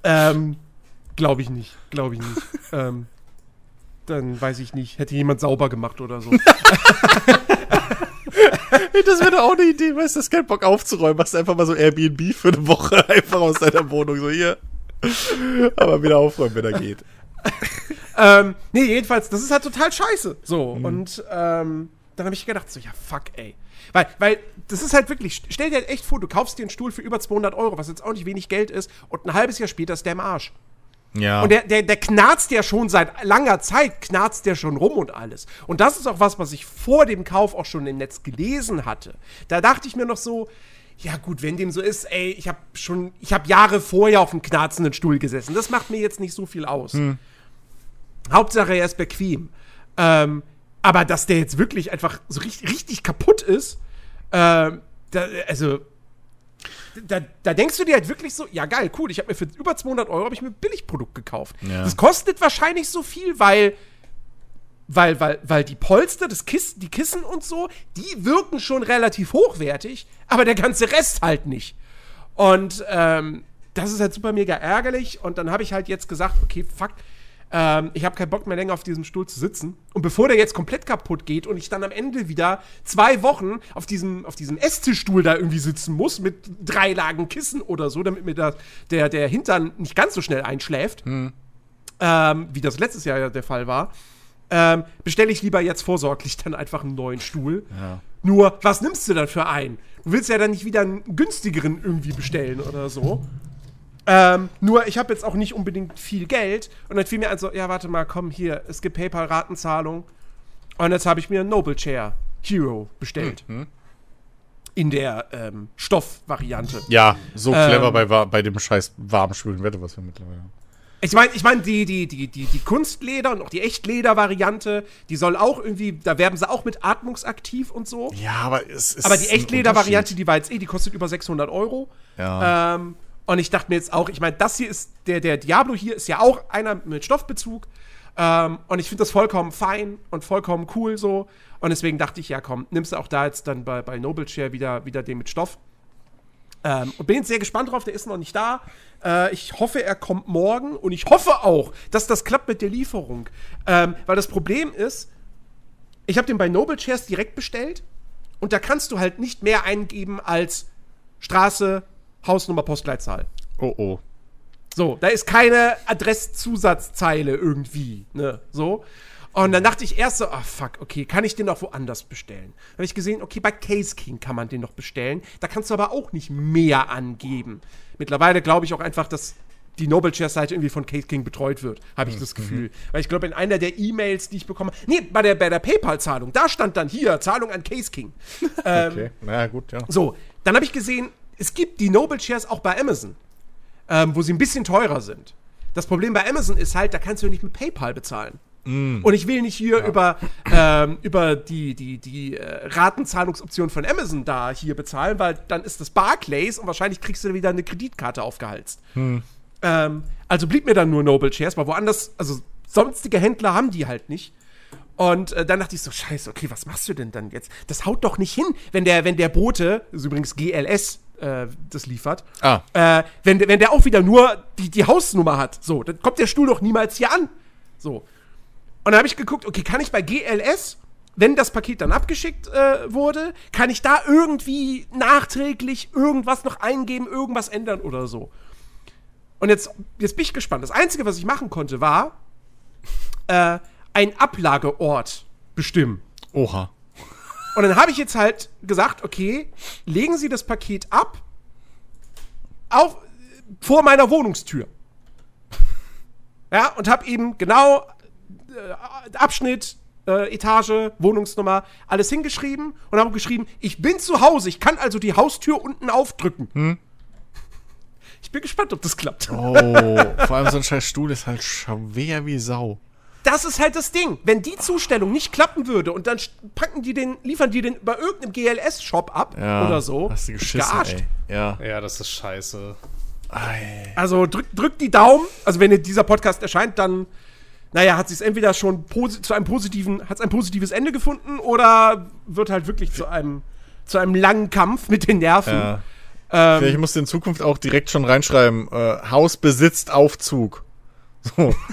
Ähm, glaube ich nicht. Glaube ich nicht. <laughs> ähm, dann weiß ich nicht. Hätte jemand sauber gemacht oder so. das wäre doch auch eine Idee, weißt du, hast keinen Bock aufzuräumen, machst einfach mal so Airbnb für eine Woche <laughs> einfach aus deiner Wohnung. So hier, <laughs> Aber wieder aufräumen, wenn er geht. <laughs> ähm, nee, jedenfalls, das ist halt total scheiße. So, mhm. und ähm, dann habe ich gedacht, so, ja, fuck, ey. Weil, weil, das ist halt wirklich, stell dir halt echt vor, du kaufst dir einen Stuhl für über 200 Euro, was jetzt auch nicht wenig Geld ist, und ein halbes Jahr später ist der im Arsch. Ja. Und der, der, der knarzt ja schon seit langer Zeit, knarzt der schon rum und alles. Und das ist auch was, was ich vor dem Kauf auch schon im Netz gelesen hatte. Da dachte ich mir noch so, ja gut, wenn dem so ist, ey, ich habe schon, ich habe Jahre vorher auf einem knarzenden Stuhl gesessen. Das macht mir jetzt nicht so viel aus. Hm. Hauptsache er ist bequem. Ähm, aber dass der jetzt wirklich einfach so richtig, richtig kaputt ist, ähm, da, also da, da, denkst du dir halt wirklich so, ja geil, cool, ich habe mir für über 200 Euro ich mir ein Billigprodukt gekauft. Ja. Das kostet wahrscheinlich so viel, weil weil, weil, weil die Polster, das Kissen, die Kissen und so, die wirken schon relativ hochwertig, aber der ganze Rest halt nicht. Und ähm, das ist halt super mega ärgerlich. Und dann habe ich halt jetzt gesagt, okay, fuck, ähm, ich habe keinen Bock mehr länger auf diesem Stuhl zu sitzen. Und bevor der jetzt komplett kaputt geht und ich dann am Ende wieder zwei Wochen auf diesem, auf diesem Esstischstuhl da irgendwie sitzen muss, mit drei Lagen Kissen oder so, damit mir da der, der Hintern nicht ganz so schnell einschläft, hm. ähm, wie das letztes Jahr ja der Fall war, ähm, bestelle ich lieber jetzt vorsorglich dann einfach einen neuen Stuhl. Ja. Nur, was nimmst du dann für einen? Du willst ja dann nicht wieder einen günstigeren irgendwie bestellen oder so. Ähm, nur, ich habe jetzt auch nicht unbedingt viel Geld. Und dann fiel mir ein so, ja, warte mal, komm hier, es gibt PayPal-Ratenzahlung. Und jetzt habe ich mir einen Noble Chair Hero bestellt. Mhm. In der ähm, Stoffvariante. Ja, so clever ähm, bei, bei dem scheiß warmschwulen Wetter, was wir mittlerweile haben. Ich meine, ich mein, die, die, die, die, die Kunstleder und auch die Echtleder-Variante, die soll auch irgendwie, da werben sie auch mit atmungsaktiv und so. Ja, aber es ist. Aber die Echtleder-Variante, die war jetzt eh, die kostet über 600 Euro. Ja. Ähm, und ich dachte mir jetzt auch, ich meine, das hier ist, der, der Diablo hier ist ja auch einer mit Stoffbezug. Ähm, und ich finde das vollkommen fein und vollkommen cool so. Und deswegen dachte ich, ja komm, nimmst du auch da jetzt dann bei, bei Noble Chair wieder, wieder den mit Stoff. Ähm, und bin jetzt sehr gespannt drauf, der ist noch nicht da. Äh, ich hoffe, er kommt morgen und ich hoffe auch, dass das klappt mit der Lieferung. Ähm, weil das Problem ist, ich habe den bei Noble Chairs direkt bestellt und da kannst du halt nicht mehr eingeben als Straße, Hausnummer, Postleitzahl. Oh oh. So, da ist keine Adresszusatzzeile irgendwie, ne, so. Und dann dachte ich erst so, ah, oh, fuck, okay, kann ich den auch woanders bestellen? Dann habe ich gesehen, okay, bei Case King kann man den noch bestellen. Da kannst du aber auch nicht mehr angeben. Mittlerweile glaube ich auch einfach, dass die Noble Chair Seite irgendwie von Case King betreut wird, habe ich mhm. das Gefühl. Mhm. Weil ich glaube, in einer der E-Mails, die ich bekomme, nee, bei der, bei der PayPal-Zahlung, da stand dann hier, Zahlung an Case King. <laughs> ähm, okay, na gut, ja. So, dann habe ich gesehen, es gibt die Noble Chairs auch bei Amazon, ähm, wo sie ein bisschen teurer sind. Das Problem bei Amazon ist halt, da kannst du nicht mit PayPal bezahlen. Mm. Und ich will nicht hier ja. über, ähm, über die, die, die äh, Ratenzahlungsoption von Amazon da hier bezahlen, weil dann ist das Barclays und wahrscheinlich kriegst du wieder eine Kreditkarte aufgehalst. Hm. Ähm, also blieb mir dann nur Noble Chairs, weil woanders, also sonstige Händler haben die halt nicht. Und äh, dann dachte ich so, scheiße, okay, was machst du denn dann jetzt? Das haut doch nicht hin, wenn der, wenn der Bote, das ist übrigens GLS, äh, das liefert. Ah. Äh, wenn, wenn der auch wieder nur die, die Hausnummer hat, so, dann kommt der Stuhl doch niemals hier an. So. Und dann habe ich geguckt, okay, kann ich bei GLS, wenn das Paket dann abgeschickt äh, wurde, kann ich da irgendwie nachträglich irgendwas noch eingeben, irgendwas ändern oder so. Und jetzt, jetzt bin ich gespannt. Das Einzige, was ich machen konnte, war äh, ein Ablageort bestimmen. Oha. Und dann habe ich jetzt halt gesagt, okay, legen Sie das Paket ab auf, vor meiner Wohnungstür. Ja, und habe eben genau äh, Abschnitt, äh, Etage, Wohnungsnummer, alles hingeschrieben und habe geschrieben, ich bin zu Hause, ich kann also die Haustür unten aufdrücken. Hm? Ich bin gespannt, ob das klappt. Oh, <laughs> vor allem so ein scheiß Stuhl ist halt schwer wie Sau das ist halt das Ding. Wenn die Zustellung nicht klappen würde und dann packen die den, liefern die den bei irgendeinem GLS-Shop ab ja, oder so, hast du geschissen, gearscht. Ey. Ja. ja, das ist scheiße. Ei. Also drückt drück die Daumen. Also wenn dieser Podcast erscheint, dann, naja, hat sich es entweder schon zu einem positiven, hat es ein positives Ende gefunden oder wird halt wirklich zu einem, zu einem langen Kampf mit den Nerven. Ja. Ähm, Vielleicht musst du in Zukunft auch direkt schon reinschreiben, äh, Haus besitzt Aufzug. So. <laughs>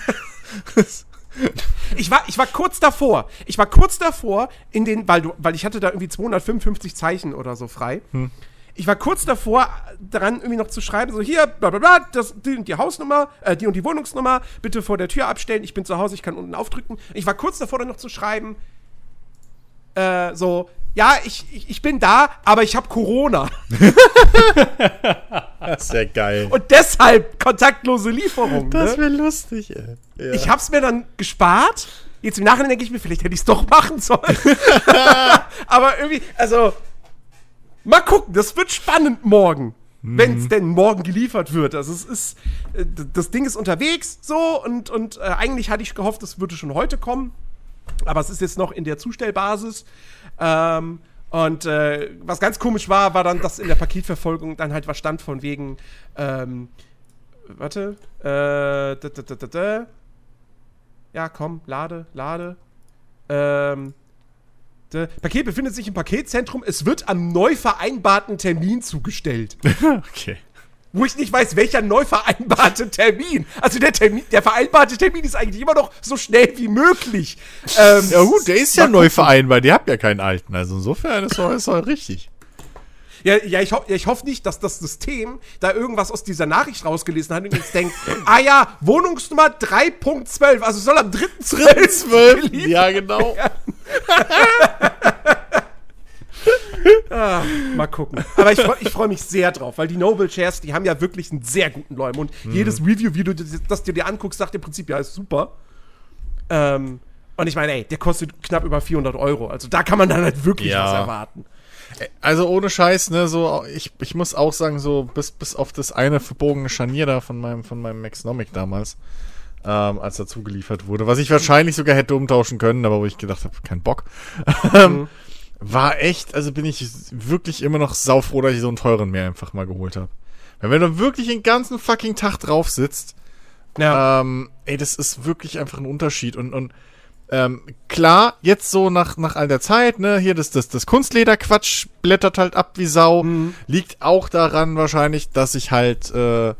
Ich war, ich war kurz davor. Ich war kurz davor, in den, weil, du, weil ich hatte da irgendwie 255 Zeichen oder so frei. Hm. Ich war kurz davor, daran irgendwie noch zu schreiben, so hier, bla bla bla, das, die und die Hausnummer, äh, die und die Wohnungsnummer, bitte vor der Tür abstellen, ich bin zu Hause, ich kann unten aufdrücken. Ich war kurz davor, dann noch zu schreiben, äh, so, ja, ich, ich, ich bin da, aber ich habe Corona. <laughs> Sehr geil. Und deshalb kontaktlose Lieferung. Das wäre ne? lustig, ey. Ja. Ich hab's mir dann gespart. Jetzt im Nachhinein denke ich mir, vielleicht hätte ich es doch machen sollen. <laughs> <laughs> aber irgendwie, also, mal gucken, das wird spannend morgen. Mhm. Wenn es denn morgen geliefert wird. Also es ist, äh, das Ding ist unterwegs so und, und äh, eigentlich hatte ich gehofft, es würde schon heute kommen. Aber es ist jetzt noch in der Zustellbasis. Ähm, und äh, was ganz komisch war, war dann, dass in der Paketverfolgung dann halt was stand von wegen, ähm, warte, äh, da, da, da, ja, komm, lade, lade. Ähm, Paket befindet sich im Paketzentrum. Es wird am neu vereinbarten Termin zugestellt. <laughs> okay. Wo ich nicht weiß, welcher neu vereinbarte Termin. Also der Termin, der vereinbarte Termin ist eigentlich immer noch so schnell wie möglich. Ähm, ja gut, der ist ja neu vereinbart. Ihr habt ja keinen alten. Also insofern ist es doch richtig. Ja, ja ich, ho ich hoffe nicht, dass das System da irgendwas aus dieser Nachricht rausgelesen hat und jetzt denkt, <laughs> ah ja, Wohnungsnummer 3.12, also soll am 3.12. Ja, genau. <laughs> ah, mal gucken. Aber ich freue freu mich sehr drauf, weil die Noble Chairs, die haben ja wirklich einen sehr guten Leum. Und mhm. jedes Review, wie du das dir anguckst, sagt im Prinzip, ja, ist super. Ähm, und ich meine, ey, der kostet knapp über 400 Euro. Also da kann man dann halt wirklich ja. was erwarten. Also ohne Scheiß, ne, so, ich, ich muss auch sagen, so, bis, bis auf das eine verbogene Scharnier da von meinem, von meinem Maxnomic damals, ähm, als er zugeliefert wurde, was ich wahrscheinlich sogar hätte umtauschen können, aber wo ich gedacht habe, kein Bock. <laughs> Mhm. War echt, also bin ich wirklich immer noch saufroh, dass ich so einen teuren mehr einfach mal geholt habe. Weil wenn du wirklich den ganzen fucking Tag drauf sitzt, ja. ähm, ey, das ist wirklich einfach ein Unterschied und, und ähm, klar, jetzt so nach, nach all der Zeit, ne, hier das, das, das Kunstlederquatsch blättert halt ab wie Sau. Mhm. Liegt auch daran wahrscheinlich, dass ich halt, äh,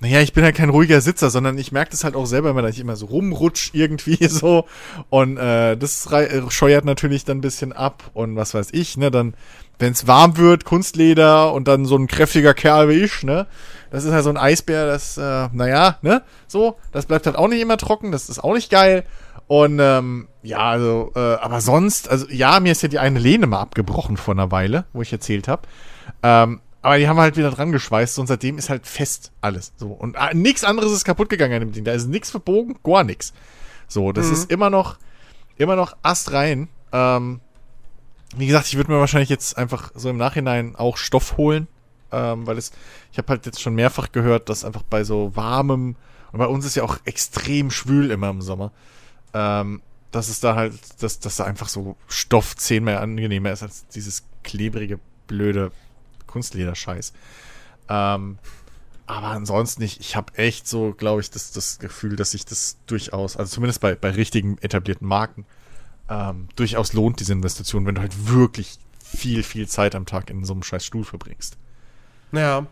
naja, ich bin halt kein ruhiger Sitzer, sondern ich merke das halt auch selber immer, dass ich immer so rumrutsch irgendwie <laughs> so. Und äh, das scheuert natürlich dann ein bisschen ab und was weiß ich, ne, dann, wenn es warm wird, Kunstleder und dann so ein kräftiger Kerl wie ich, ne, das ist halt so ein Eisbär, das, äh, naja, ne, so, das bleibt halt auch nicht immer trocken, das ist auch nicht geil. Und ähm, ja, also, äh, aber sonst, also ja, mir ist ja die eine Lehne mal abgebrochen vor einer Weile, wo ich erzählt habe. Ähm, aber die haben halt wieder dran geschweißt und seitdem ist halt fest alles. So. Und äh, nichts anderes ist kaputt gegangen an dem Ding. Da ist nichts verbogen, gar nichts. So, das mhm. ist immer noch, immer noch astrein. Ähm, wie gesagt, ich würde mir wahrscheinlich jetzt einfach so im Nachhinein auch Stoff holen. Ähm, weil es, ich habe halt jetzt schon mehrfach gehört, dass einfach bei so warmem, und bei uns ist ja auch extrem schwül immer im Sommer, ähm, dass es da halt, dass, dass da einfach so Stoff zehnmal angenehmer ist als dieses klebrige, blöde Kunstlederscheiß. Ähm, aber ansonsten nicht. Ich habe echt so, glaube ich, das, das Gefühl, dass sich das durchaus, also zumindest bei, bei richtigen etablierten Marken, ähm, durchaus lohnt, diese Investition, wenn du halt wirklich viel, viel Zeit am Tag in so einem scheiß Stuhl verbringst. Ja.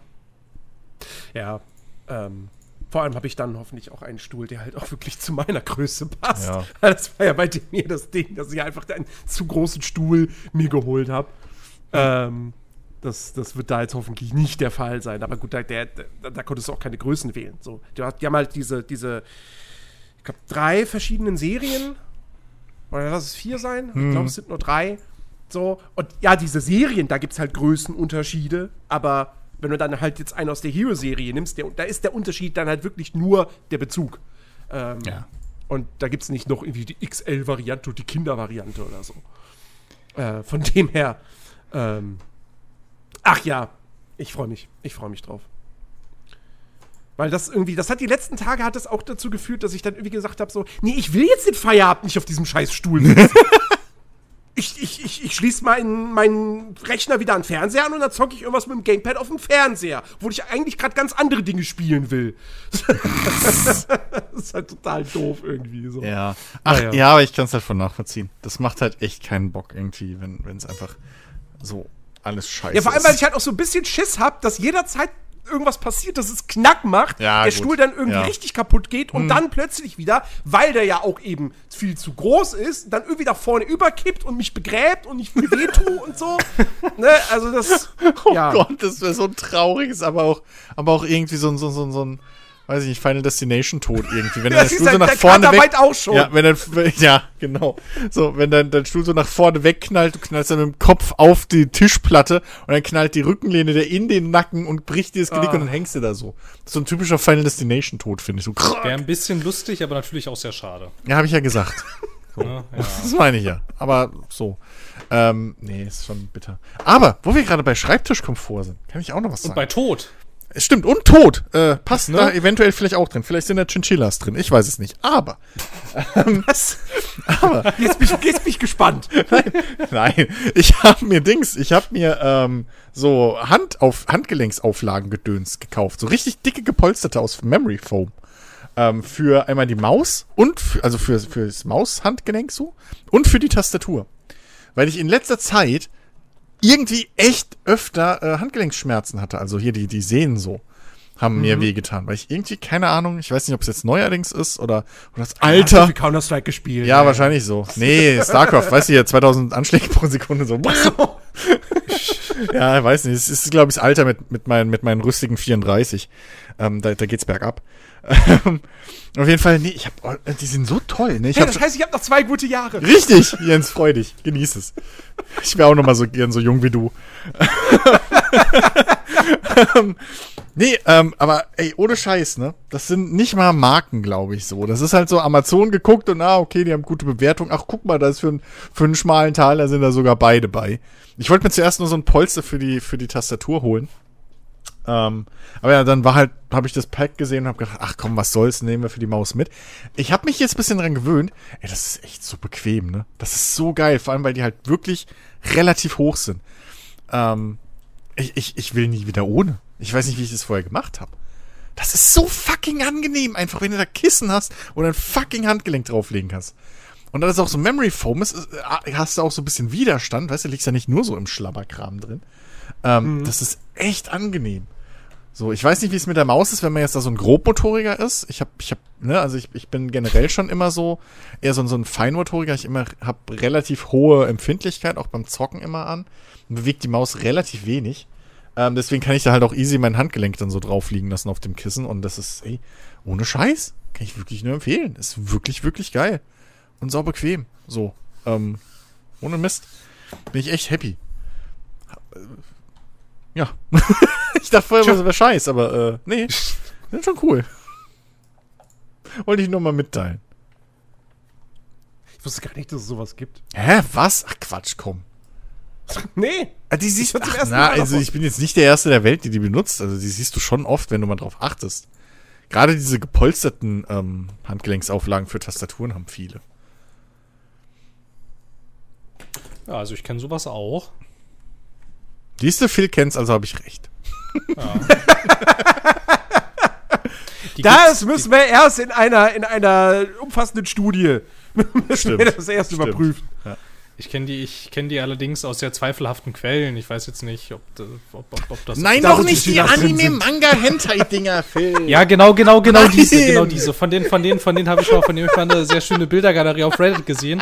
Ja. Ähm, vor allem habe ich dann hoffentlich auch einen Stuhl, der halt auch wirklich zu meiner Größe passt. Ja. <laughs> Das war ja bei mir das Ding, dass ich einfach einen zu großen Stuhl mir geholt habe. Ähm, das, das wird da jetzt hoffentlich nicht der Fall sein. Aber gut, da, der, da, da konntest du auch keine Größen wählen. So, die, die haben halt diese, diese ich glaube, drei verschiedenen Serien. Oder lass es vier sein? Hm. Ich glaube, es sind nur drei. So, und ja, diese Serien, da gibt es halt Größenunterschiede, aber wenn du dann halt jetzt einen aus der Hero-Serie nimmst, der, da ist der Unterschied dann halt wirklich nur der Bezug. Ähm, ja. Und da gibt es nicht noch irgendwie die XL-Variante und die Kinder-Variante oder so. Äh, von dem her. Ähm, ach ja, ich freue mich. Ich freue mich drauf. Weil das irgendwie, das hat die letzten Tage hat das auch dazu geführt, dass ich dann irgendwie gesagt habe: so, nee, ich will jetzt den Feierabend nicht auf diesem scheiß Stuhl sitzen. <laughs> ich, ich, ich, ich schließe meinen, meinen Rechner wieder an den Fernseher an und dann zocke ich irgendwas mit dem Gamepad auf dem Fernseher, wo ich eigentlich gerade ganz andere Dinge spielen will. <laughs> das ist halt total doof irgendwie so. Ja. Ach naja. ja, aber ich kann es halt von nachvollziehen. Das macht halt echt keinen Bock irgendwie, wenn es einfach so alles scheiße ist. Ja, vor allem, weil ich halt auch so ein bisschen Schiss habe, dass jederzeit irgendwas passiert, dass es Knack macht, ja, der gut. Stuhl dann irgendwie ja. richtig kaputt geht und hm. dann plötzlich wieder, weil der ja auch eben viel zu groß ist, dann irgendwie da vorne überkippt und mich begräbt und ich viel wehtue <laughs> und so. Ne? Also das. Oh ja. Gott, das wäre so ein trauriges, aber auch, aber auch irgendwie so, so, so, so ein weiß ich nicht, Final Destination tot irgendwie. Wenn <laughs> dein Stuhl so nach vorne weg, auch schon. Ja, wenn dein, <laughs> ja, genau. So, wenn dein, dein Stuhl so nach vorne wegknallt, du knallst dann mit dem Kopf auf die Tischplatte und dann knallt die Rückenlehne der in den Nacken und bricht dir das Genick ah. und dann hängst du da so. So ein typischer Final Destination Tod, finde ich. So, Wäre ein bisschen lustig, aber natürlich auch sehr schade. Ja, habe ich ja gesagt. <laughs> So. Ja, ja. Das meine ich ja. Aber so. Ähm, nee, ist schon bitter. Aber, wo wir gerade bei Schreibtischkomfort sind, kann ich auch noch was sagen. Und bei Tod. Es stimmt, und tot. Äh, passt ne? da eventuell vielleicht auch drin. Vielleicht sind da Chinchillas drin. Ich weiß es nicht. Aber. Ähm, <laughs> Was? Aber. <laughs> Jetzt bin, ich, jetzt bin ich gespannt. <laughs> nein, nein. Ich habe mir Dings, ich habe mir ähm, so Hand auf, Handgelenksauflagen gedöns gekauft. So richtig dicke gepolsterte aus Memory Foam. Ähm, für einmal die Maus und, für, also für, für das Maushandgelenk so und für die Tastatur. Weil ich in letzter Zeit irgendwie echt öfter äh, Handgelenksschmerzen hatte. Also hier die, die Sehnen so haben mhm. mir wehgetan, weil ich irgendwie, keine Ahnung, ich weiß nicht, ob es jetzt neuerdings ist oder, oder das Alter. Ja, Counter-Strike gespielt. Ja, ey. wahrscheinlich so. Nee, StarCraft, weißt du hier, 2000 Anschläge pro Sekunde so. <laughs> <laughs> ja, weiß nicht, es ist, glaube ich, das Alter mit, mit, meinen, mit meinen rüstigen 34. Ähm, da, da geht's bergab. <laughs> Auf jeden Fall, nee, ich hab, oh, die sind so toll, ne? Ich hey, das heißt, ich habe noch zwei gute Jahre. Richtig, <laughs> Jens, freu dich, genieß es. Ich wäre auch noch mal so gern so jung wie du. Ähm, nee, ähm, aber ey, ohne Scheiß, ne? Das sind nicht mal Marken, glaube ich, so. Das ist halt so Amazon geguckt und ah, okay, die haben gute Bewertung. Ach, guck mal, da ist für, ein, für einen schmalen Teil, da sind da sogar beide bei. Ich wollte mir zuerst nur so ein Polster für die, für die Tastatur holen. Ähm, aber ja, dann war halt, habe ich das Pack gesehen und habe gedacht, ach komm, was soll's, nehmen wir für die Maus mit. Ich habe mich jetzt ein bisschen dran gewöhnt. Ey, das ist echt so bequem, ne? Das ist so geil, vor allem weil die halt wirklich relativ hoch sind. Ähm, ich, ich, ich will nie wieder ohne. Ich weiß nicht, wie ich das vorher gemacht habe. Das ist so fucking angenehm, einfach wenn du da Kissen hast und ein fucking Handgelenk drauflegen kannst. Und dann ist auch so Memory Foam, ist, äh, hast du auch so ein bisschen Widerstand, weißt du, liegst ja nicht nur so im Schlabberkram drin. Ähm, mhm. Das ist echt angenehm. So, ich weiß nicht, wie es mit der Maus ist, wenn man jetzt da so ein Grobmotoriger ist. Ich habe, ich habe, ne, also ich, ich bin generell schon immer so eher so, so ein Feinmotoriger. Ich immer habe relativ hohe Empfindlichkeit, auch beim Zocken immer an. Bewegt die Maus relativ wenig. Ähm, deswegen kann ich da halt auch easy mein Handgelenk dann so drauf liegen lassen auf dem Kissen. Und das ist, ey, ohne Scheiß. Kann ich wirklich nur empfehlen. Ist wirklich, wirklich geil. Und sau bequem. So. Ähm, ohne Mist. Bin ich echt happy. Ja. <laughs> ich dachte vorher, das wäre scheiß, aber äh, nee. <laughs> Sind schon cool. Wollte ich nur mal mitteilen. Ich wusste gar nicht, dass es sowas gibt. Hä? Was? Ach Quatsch, komm. <laughs> Nee. Ah, die siehst du ach, na, also ich bin jetzt nicht der Erste der Welt, die die benutzt. Also die siehst du schon oft, wenn du mal drauf achtest. Gerade diese gepolsterten ähm, Handgelenksauflagen für Tastaturen haben viele. Ja, also ich kenne sowas auch. Siehst du, Phil kennt's, also habe ich recht. Ja. das müssen wir erst in einer, in einer umfassenden Studie <laughs> müssen wir das erst Stimmt. überprüfen. Ja. Ich kenne die, kenn die allerdings aus sehr zweifelhaften Quellen. Ich weiß jetzt nicht, ob, ob, ob, ob das. Nein, doch nicht die Anime-Manga-Hentai-Dinger, Phil. <laughs> Ja, genau, genau, genau Nein. diese, genau diese. Von denen, von denen, von denen habe ich mal, von denen ich mal eine sehr schöne Bildergalerie auf Reddit gesehen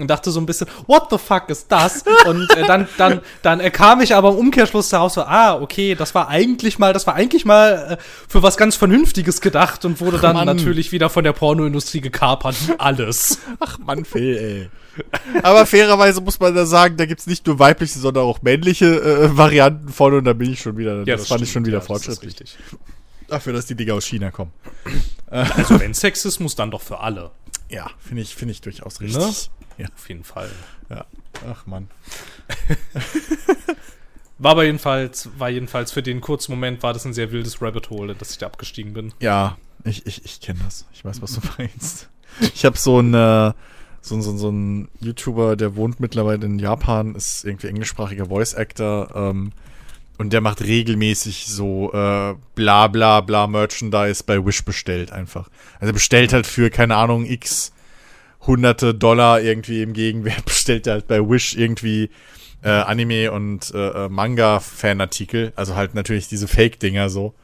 und dachte so ein bisschen, what the fuck ist das? Und äh, dann, dann, dann äh, kam ich aber im Umkehrschluss daraus so, ah, okay, das war eigentlich mal, das war eigentlich mal äh, für was ganz Vernünftiges gedacht und wurde dann Mann. natürlich wieder von der Pornoindustrie gekapert. Alles. Ach Mann, Phil, ey. Aber fairerweise muss man da sagen, da gibt's nicht nur weibliche, sondern auch männliche äh, Varianten von und da bin ich schon wieder, ja, das, das fand stimmt, ich schon wieder ja, fortschrittlich. Dafür, dass die Dinger aus China kommen. Also wenn Sexismus, dann doch für alle. Ja, finde ich, finde ich durchaus richtig. Ne? Ja. Auf jeden Fall. Ja. Ach Mann. <laughs> war aber jedenfalls, war jedenfalls für den kurzen Moment war das ein sehr wildes Rabbit Hole, dass ich da abgestiegen bin. Ja, ich, ich, ich kenne das. Ich weiß, was du <laughs> meinst. Ich habe so ein äh, so, so, so ein YouTuber, der wohnt mittlerweile in Japan, ist irgendwie englischsprachiger Voice Actor, ähm, und der macht regelmäßig so äh, bla bla bla Merchandise bei Wish bestellt einfach. Also bestellt halt für, keine Ahnung, x hunderte Dollar irgendwie im Gegenwert <laughs> bestellt er halt bei Wish irgendwie äh, Anime und äh, äh, Manga-Fanartikel. Also halt natürlich diese Fake-Dinger so.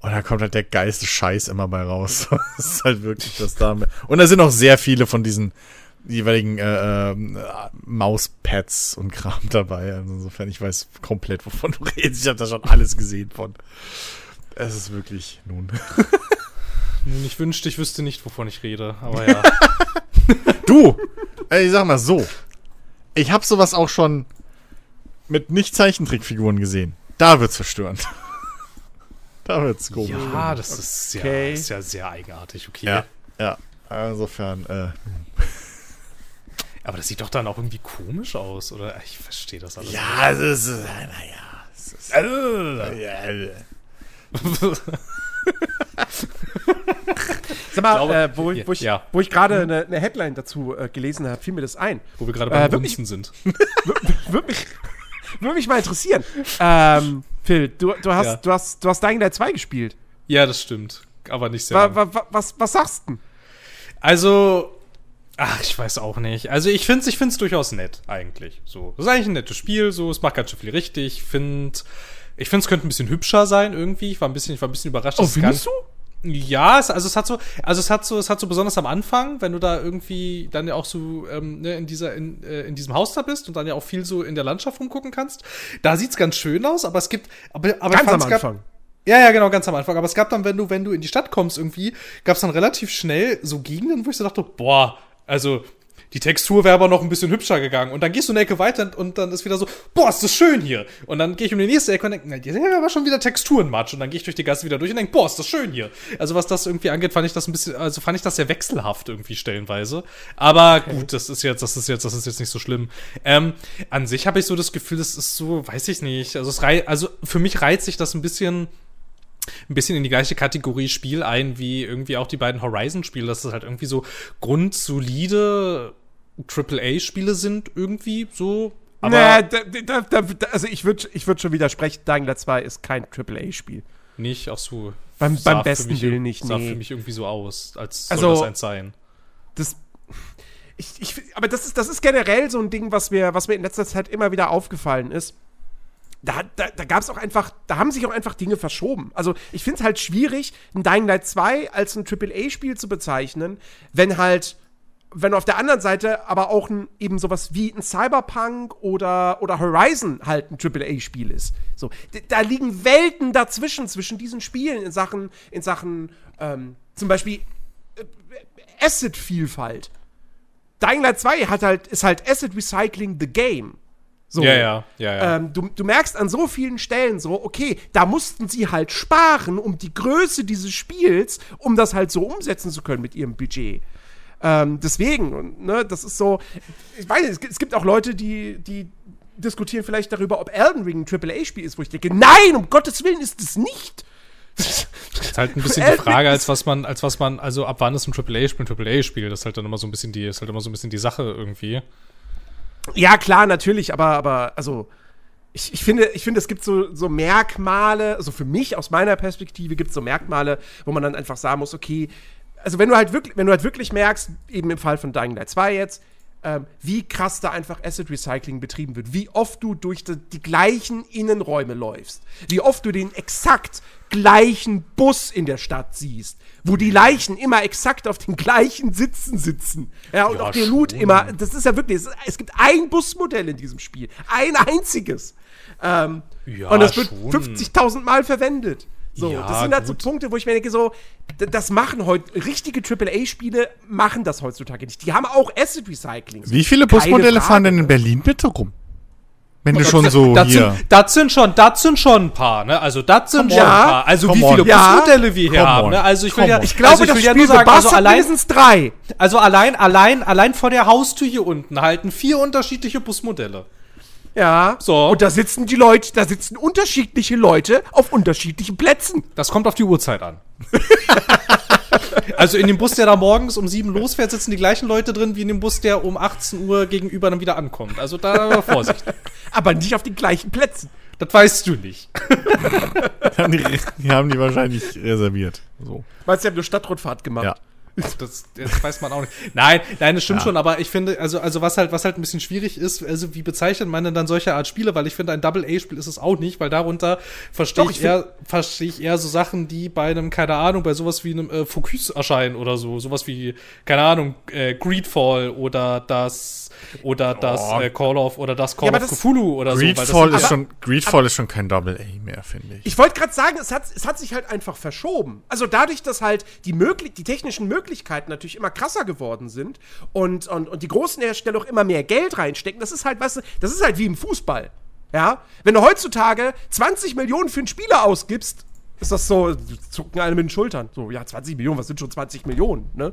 Und da kommt halt der geilste Scheiß immer bei raus. <laughs> das ist halt wirklich das da. Und da sind auch sehr viele von diesen jeweiligen äh, äh, Mauspads und Kram <laughs> dabei. Also insofern, ich weiß komplett, wovon du redest. Ich habe da schon alles gesehen von. Es ist wirklich nun. nun, ich wünschte, ich wüsste nicht, wovon ich rede, aber ja. Du, ich sag mal so. Ich habe sowas auch schon mit nicht Zeichentrickfiguren gesehen. Da wird's verstörend. <laughs> da wird's komisch. Ja, das ist, okay. ja, ist ja sehr eigenartig, okay. Ja, ja. insofern, äh, aber das sieht doch dann auch irgendwie komisch aus, oder? Ich verstehe das alles. Ja, es ist, äh, naja. Es ist, äh, ja, äh. <laughs> <laughs> Sag mal, glaube, äh, wo, wo, ich, ja. wo ich gerade eine, eine, Headline dazu äh, gelesen habe, fiel mir das ein. Wo wir gerade bei äh, Münzen sind. <laughs> Würde mich, würd mich mal interessieren. Ähm, Phil, du, du, hast, ja. du, hast, du hast Dying Light 2 gespielt. Ja, das stimmt. aber nicht sehr. Wa, wa, was, was sagst du? Also, Ach, ich weiß auch nicht. Also ich finde es ich find's durchaus nett, eigentlich. So. Das ist eigentlich ein nettes Spiel, so, es macht ganz schön viel richtig. Ich finde, ich finde, es könnte ein bisschen hübscher sein irgendwie. Ich war ein bisschen, ich war ein bisschen überrascht. Oh, findest du? Ja, es, also es hat so, also es hat so, es hat so besonders am Anfang, wenn du da irgendwie dann ja auch so ähm, ne, in dieser, in, äh, in diesem Haus da bist und dann ja auch viel so in der Landschaft rumgucken kannst, da sieht's ganz schön aus, aber es gibt, aber, aber ganz am Anfang. Gab, ja, ja, genau, ganz am Anfang. Aber es gab dann, wenn du, wenn du in die Stadt kommst irgendwie, gab's dann relativ schnell so Gegenden, wo ich so dachte, boah, also die Textur wäre aber noch ein bisschen hübscher gegangen. Und dann gehst du eine Ecke weiter und dann ist wieder so, boah, ist das schön hier. Und dann gehe ich um die nächste Ecke und denke, na, sind aber schon wieder Texturenmatsch. Und dann gehe ich durch die Gasse wieder durch und denke, boah, ist das schön hier. Also was das irgendwie angeht, fand ich das ein bisschen, also fand ich das sehr wechselhaft irgendwie stellenweise. Aber okay. gut, das ist jetzt, das ist jetzt, das ist jetzt nicht so schlimm. Ähm, an sich habe ich so das Gefühl, das ist so, weiß ich nicht. Also es rei also für mich reizt sich das ein bisschen ein bisschen in die gleiche Kategorie Spiel ein wie irgendwie auch die beiden Horizon-Spiele, dass es halt irgendwie so grundsolide AAA-Spiele sind, irgendwie so. Aber nee, da, da, da, also ich würde ich würd schon widersprechen, Dying Light 2 ist kein AAA-Spiel. Nicht, ach so. Beim, beim besten mich, Willen nicht, sah nee. für mich irgendwie so aus, als also, soll das eins sein. Das, ich, ich, aber das ist, das ist generell so ein Ding, was mir, was mir in letzter Zeit immer wieder aufgefallen ist da, da, da gab es auch einfach, da haben sich auch einfach Dinge verschoben. Also ich finde es halt schwierig, ein Dying Light 2 als ein AAA-Spiel zu bezeichnen, wenn halt, wenn auf der anderen Seite aber auch ein, eben sowas wie ein Cyberpunk oder, oder Horizon halt ein AAA-Spiel ist. So, da liegen Welten dazwischen, zwischen diesen Spielen in Sachen, in Sachen ähm, zum Beispiel äh, Asset-Vielfalt. Dying Light 2 hat halt, ist halt Asset Recycling the Game. So. Ja, ja, ja. ja. Ähm, du, du merkst an so vielen Stellen so, okay, da mussten sie halt sparen, um die Größe dieses Spiels, um das halt so umsetzen zu können mit ihrem Budget. Ähm, deswegen, ne, das ist so, ich weiß nicht, es gibt auch Leute, die, die diskutieren vielleicht darüber, ob Elden Ring ein AAA-Spiel ist, wo ich denke, nein, um Gottes Willen ist es nicht. Das ist halt ein bisschen die Frage, als was man, als was man, also ab wann ist ein AAA-Spiel ein AAA-Spiel? Das ist halt dann immer so ein bisschen die, ist halt immer so ein bisschen die Sache irgendwie. Ja, klar, natürlich, aber, aber also, ich, ich, finde, ich finde, es gibt so, so Merkmale, also für mich aus meiner Perspektive gibt es so Merkmale, wo man dann einfach sagen muss, okay, also wenn du halt wirklich, wenn du halt wirklich merkst, eben im Fall von Dying Light 2 jetzt, ähm, wie krass da einfach Asset Recycling betrieben wird, wie oft du durch die, die, gleichen Innenräume läufst, wie oft du den exakt gleichen Bus in der Stadt siehst, wo die Leichen immer exakt auf den gleichen Sitzen sitzen. Ja, und ja, auch der Loot immer, das ist ja wirklich, es, gibt ein Busmodell in diesem Spiel, ein einziges. Ähm, ja, und das wird 50.000 Mal verwendet. So, ja, das sind halt gut. so Punkte, wo ich mir denke, so, das machen heute, richtige AAA-Spiele machen das heutzutage nicht. Die haben auch Asset Recycling. Wie viele Busmodelle fahren denn in Berlin bitte rum? Wenn du schon so das hier. Sind, das sind schon, das sind schon ein paar, ne? Also das sind schon ja, ein paar. Also wie viele ja. Busmodelle wir hier haben, ne? Also ich will ja, ich glaube, also ich will ja nur sagen, also allein drei. Also allein, allein, allein vor der Haustür hier unten halten vier unterschiedliche Busmodelle. Ja. So. Und da sitzen die Leute, da sitzen unterschiedliche Leute auf unterschiedlichen Plätzen. Das kommt auf die Uhrzeit an. <laughs> also in dem Bus, der da morgens um sieben losfährt, sitzen die gleichen Leute drin wie in dem Bus, der um 18 Uhr gegenüber dann wieder ankommt. Also da Vorsicht. <laughs> Aber nicht auf den gleichen Plätzen. Das weißt du nicht. <laughs> die, haben die wahrscheinlich reserviert. So. Weißt du, die haben eine Stadtrundfahrt gemacht. Ja. Das, das, weiß man auch nicht. Nein, nein, das stimmt ja. schon, aber ich finde, also, also was halt, was halt ein bisschen schwierig ist, also wie bezeichnet man denn dann solche Art Spiele? Weil ich finde, ein Double-A-Spiel ist es auch nicht, weil darunter verstehe ich, ich eher, verstehe ich eher so Sachen, die bei einem, keine Ahnung, bei sowas wie einem äh, Focus erscheinen oder so. Sowas wie, keine Ahnung, äh, Greedfall oder das, oder oh. das äh, Call of, oder das Call ja, of Cthulhu oder Greedfall so. Greedfall ist schon, Greedfall ist schon kein Double-A mehr, finde ich. Ich wollte gerade sagen, es hat, es hat sich halt einfach verschoben. Also dadurch, dass halt die, möglich die technischen Möglichkeiten natürlich immer immer krasser geworden sind und, und, und die großen Hersteller auch immer mehr Geld reinstecken, das ist halt, weißt du, das ist halt wie im Fußball. Ja? Wenn du heutzutage 20 Millionen für einen Spieler ausgibst, ist das so, zucken alle mit den Schultern. So, ja, 20 Millionen, was sind schon 20 Millionen, ne?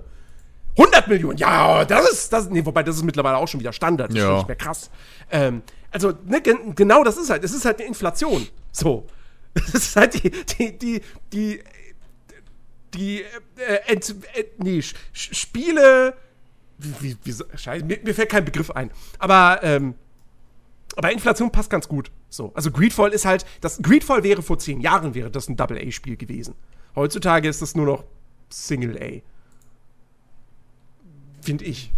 100 Millionen, ja, das ist, das, nee, wobei das ist mittlerweile auch schon wieder Standard, das ja. ist nicht mehr krass. Ähm, also, ne, genau das ist halt, es ist halt eine Inflation. So. <laughs> Das ist halt die, die, die, die die äh, ent, ent, nee, Spiele. Wie, wie, Scheiße, mir, mir, fällt kein Begriff ein. Aber, ähm, aber Inflation passt ganz gut. So. Also Greedfall ist halt, das Greedfall wäre vor zehn Jahren wäre das ein Double-A-Spiel gewesen. Heutzutage ist das nur noch Single A. Finde ich.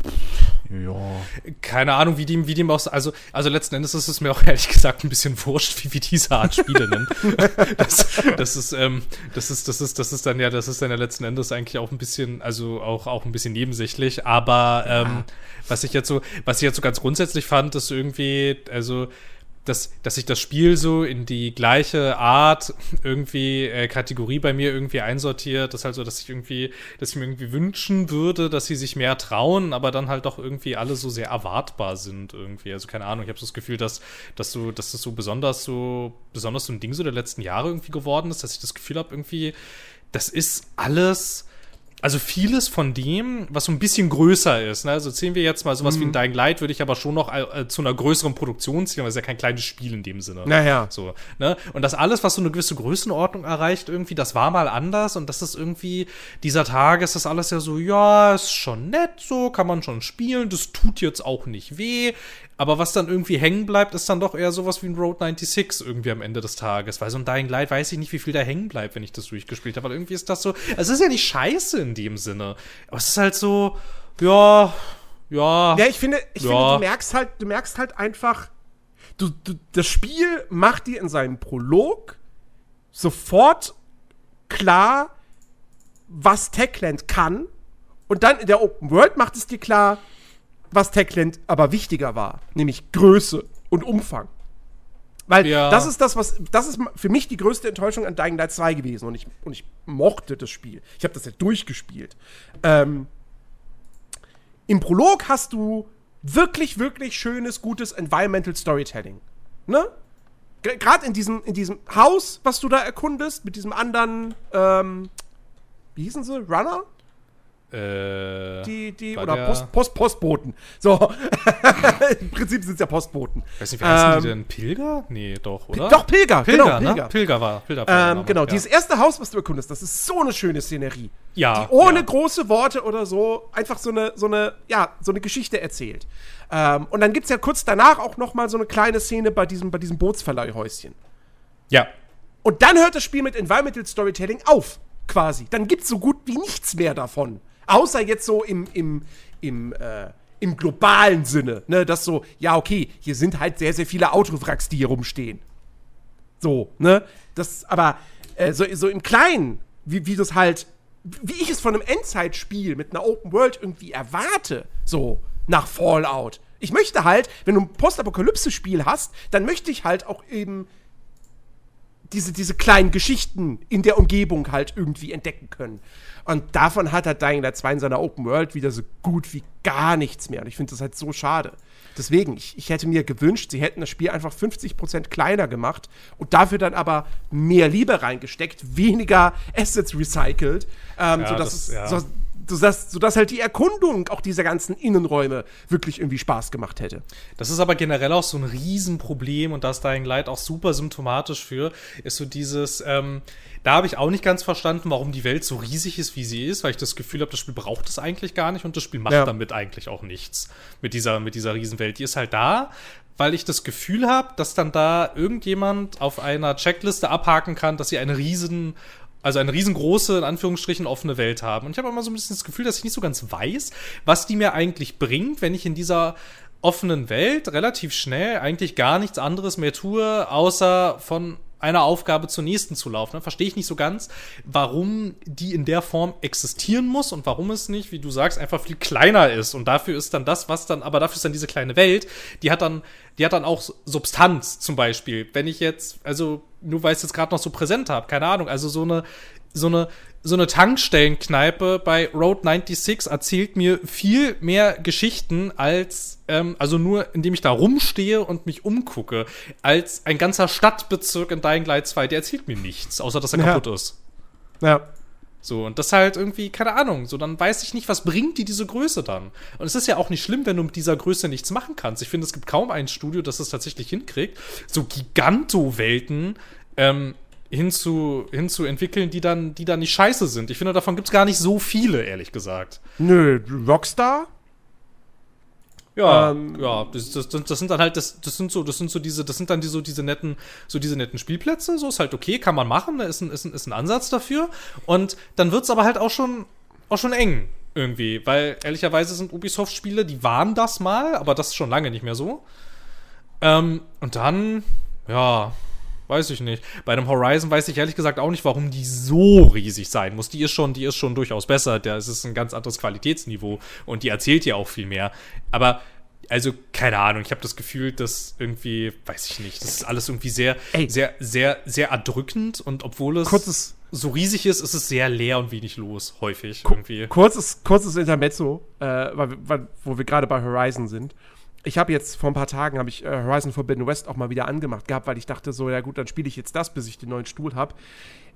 Ja. Keine Ahnung, wie dem, wie dem auch, also, also letzten Endes ist es mir auch <laughs> ehrlich gesagt ein bisschen wurscht, wie wir diese Art Spiele <laughs> nennen. das, das ist, ähm, das ist, das ist, das ist dann ja, das ist dann ja letzten Endes eigentlich auch ein bisschen, also auch, auch ein bisschen nebensächlich, aber, ähm, was ich jetzt so, was ich jetzt so ganz grundsätzlich fand, ist irgendwie, also, dass, dass sich das Spiel so in die gleiche Art irgendwie äh, Kategorie bei mir irgendwie einsortiert. Das ist halt so, dass ich irgendwie, dass ich mir irgendwie wünschen würde, dass sie sich mehr trauen, aber dann halt doch irgendwie alle so sehr erwartbar sind irgendwie. Also keine Ahnung, ich habe so das Gefühl, dass, dass so, dass das so besonders so, besonders so ein Ding so der letzten Jahre irgendwie geworden ist, dass ich das Gefühl habe, irgendwie, das ist alles also vieles von dem, was so ein bisschen größer ist, ne? also zählen wir jetzt mal sowas mhm. wie ein Dying Light, würde ich aber schon noch äh, zu einer größeren Produktion ziehen, weil es ja kein kleines Spiel in dem Sinne. Naja. So, ne? Und das alles, was so eine gewisse Größenordnung erreicht, irgendwie, das war mal anders und das ist irgendwie, dieser Tag ist das alles ja so, ja, ist schon nett, so, kann man schon spielen, das tut jetzt auch nicht weh. Aber was dann irgendwie hängen bleibt, ist dann doch eher sowas wie ein Road 96 irgendwie am Ende des Tages. Weil so ein Dying Light weiß ich nicht, wie viel da hängen bleibt, wenn ich das durchgespielt habe. Weil irgendwie ist das so. Also es ist ja nicht scheiße in dem Sinne. Aber es ist halt so, ja, ja. Ja, ich finde, ich ja. finde, du merkst halt, du merkst halt einfach, du, du, das Spiel macht dir in seinem Prolog sofort klar, was Techland kann. Und dann in der Open World macht es dir klar, was Techland aber wichtiger war, nämlich Größe und Umfang. Weil ja. das ist das, was, das ist für mich die größte Enttäuschung an Dying Light 2 gewesen und ich, und ich mochte das Spiel. Ich habe das ja durchgespielt. Ähm, Im Prolog hast du wirklich, wirklich schönes, gutes Environmental Storytelling. Ne? Gerade in diesem, in diesem Haus, was du da erkundest, mit diesem anderen, ähm, wie hießen sie? Runner? Äh, die, die, oder Post, Post, Postboten. So, <laughs> im Prinzip sind es ja Postboten. Weiß nicht, wie heißen ähm, die denn? Pilger? Nee, doch, oder? Doch, Pilger, Pilger genau. Ne? Pilger, Pilger war. Pilger ähm, genau, ja. dieses erste Haus, was du erkundest, das ist so eine schöne Szenerie. Ja. Die ohne ja. große Worte oder so einfach so eine, so eine, ja, so eine Geschichte erzählt. Ähm, und dann gibt es ja kurz danach auch noch mal so eine kleine Szene bei diesem, bei diesem Bootsverleihhäuschen. Ja. Und dann hört das Spiel mit Environmental Storytelling auf, quasi. Dann gibt es so gut wie nichts mehr davon. Außer jetzt so im, im, im, äh, im globalen Sinne, ne, dass so, ja, okay, hier sind halt sehr, sehr viele Autowracks, die hier rumstehen. So, ne? Das, aber äh, so, so im Kleinen, wie, wie das halt, wie ich es von einem Endzeitspiel mit einer Open World irgendwie erwarte, so nach Fallout. Ich möchte halt, wenn du ein Postapokalypse-Spiel hast, dann möchte ich halt auch eben diese, diese kleinen Geschichten in der Umgebung halt irgendwie entdecken können. Und davon hat halt Dying Light 2 in seiner Open World wieder so gut wie gar nichts mehr. Und ich finde das halt so schade. Deswegen, ich, ich hätte mir gewünscht, sie hätten das Spiel einfach 50% kleiner gemacht und dafür dann aber mehr Liebe reingesteckt, weniger Assets recycelt, ähm, ja, sodass das, es, ja. so, sodass, sodass halt die Erkundung auch dieser ganzen Innenräume wirklich irgendwie Spaß gemacht hätte. Das ist aber generell auch so ein Riesenproblem und da ist Dying Light auch super symptomatisch für, ist so dieses, ähm, da habe ich auch nicht ganz verstanden, warum die Welt so riesig ist, wie sie ist, weil ich das Gefühl habe, das Spiel braucht es eigentlich gar nicht und das Spiel macht ja. damit eigentlich auch nichts mit dieser, mit dieser Riesenwelt. Die ist halt da, weil ich das Gefühl habe, dass dann da irgendjemand auf einer Checkliste abhaken kann, dass sie eine riesen also eine riesengroße, in Anführungsstrichen, offene Welt haben. Und ich habe immer so ein bisschen das Gefühl, dass ich nicht so ganz weiß, was die mir eigentlich bringt, wenn ich in dieser offenen Welt relativ schnell eigentlich gar nichts anderes mehr tue, außer von einer Aufgabe zur nächsten zu laufen. Dann verstehe ich nicht so ganz, warum die in der Form existieren muss und warum es nicht, wie du sagst, einfach viel kleiner ist. Und dafür ist dann das, was dann, aber dafür ist dann diese kleine Welt, die hat dann, die hat dann auch Substanz zum Beispiel. Wenn ich jetzt, also nur weil ich es jetzt gerade noch so präsent habe, keine Ahnung, also so eine, so eine, so eine Tankstellenkneipe bei Road 96 erzählt mir viel mehr Geschichten als, ähm, also nur indem ich da rumstehe und mich umgucke, als ein ganzer Stadtbezirk in Dying Light 2. Der erzählt mir nichts, außer dass er ja. kaputt ist. Ja. So, und das halt irgendwie, keine Ahnung, so dann weiß ich nicht, was bringt die diese Größe dann? Und es ist ja auch nicht schlimm, wenn du mit dieser Größe nichts machen kannst. Ich finde, es gibt kaum ein Studio, das es tatsächlich hinkriegt, so Giganto-Welten ähm, hinzu, hinzuentwickeln, die dann, die dann nicht scheiße sind. Ich finde, davon gibt es gar nicht so viele, ehrlich gesagt. Nö, Rockstar? Ja, ähm, ja, das, das, das, sind dann halt, das, das sind so, das sind so diese, das sind dann die, so diese netten, so diese netten Spielplätze, so ist halt okay, kann man machen, da ist ein, ist ein, ist ein Ansatz dafür. Und dann wird's aber halt auch schon, auch schon eng irgendwie, weil ehrlicherweise sind Ubisoft-Spiele, die waren das mal, aber das ist schon lange nicht mehr so. Ähm, und dann, ja, weiß ich nicht. Bei einem Horizon weiß ich ehrlich gesagt auch nicht, warum die so riesig sein muss. Die ist schon, die ist schon durchaus besser. Das ist ein ganz anderes Qualitätsniveau und die erzählt ja auch viel mehr. Aber also keine Ahnung, ich habe das Gefühl, dass irgendwie, weiß ich nicht, das ist alles irgendwie sehr, Ey. sehr, sehr, sehr erdrückend und obwohl es kurzes, so riesig ist, ist es sehr leer und wenig los, häufig irgendwie. Kurzes, kurzes Intermezzo, äh, weil, weil, wo wir gerade bei Horizon sind ich habe jetzt vor ein paar Tagen habe ich äh, Horizon Forbidden West auch mal wieder angemacht gehabt, weil ich dachte so, ja gut, dann spiele ich jetzt das, bis ich den neuen Stuhl habe.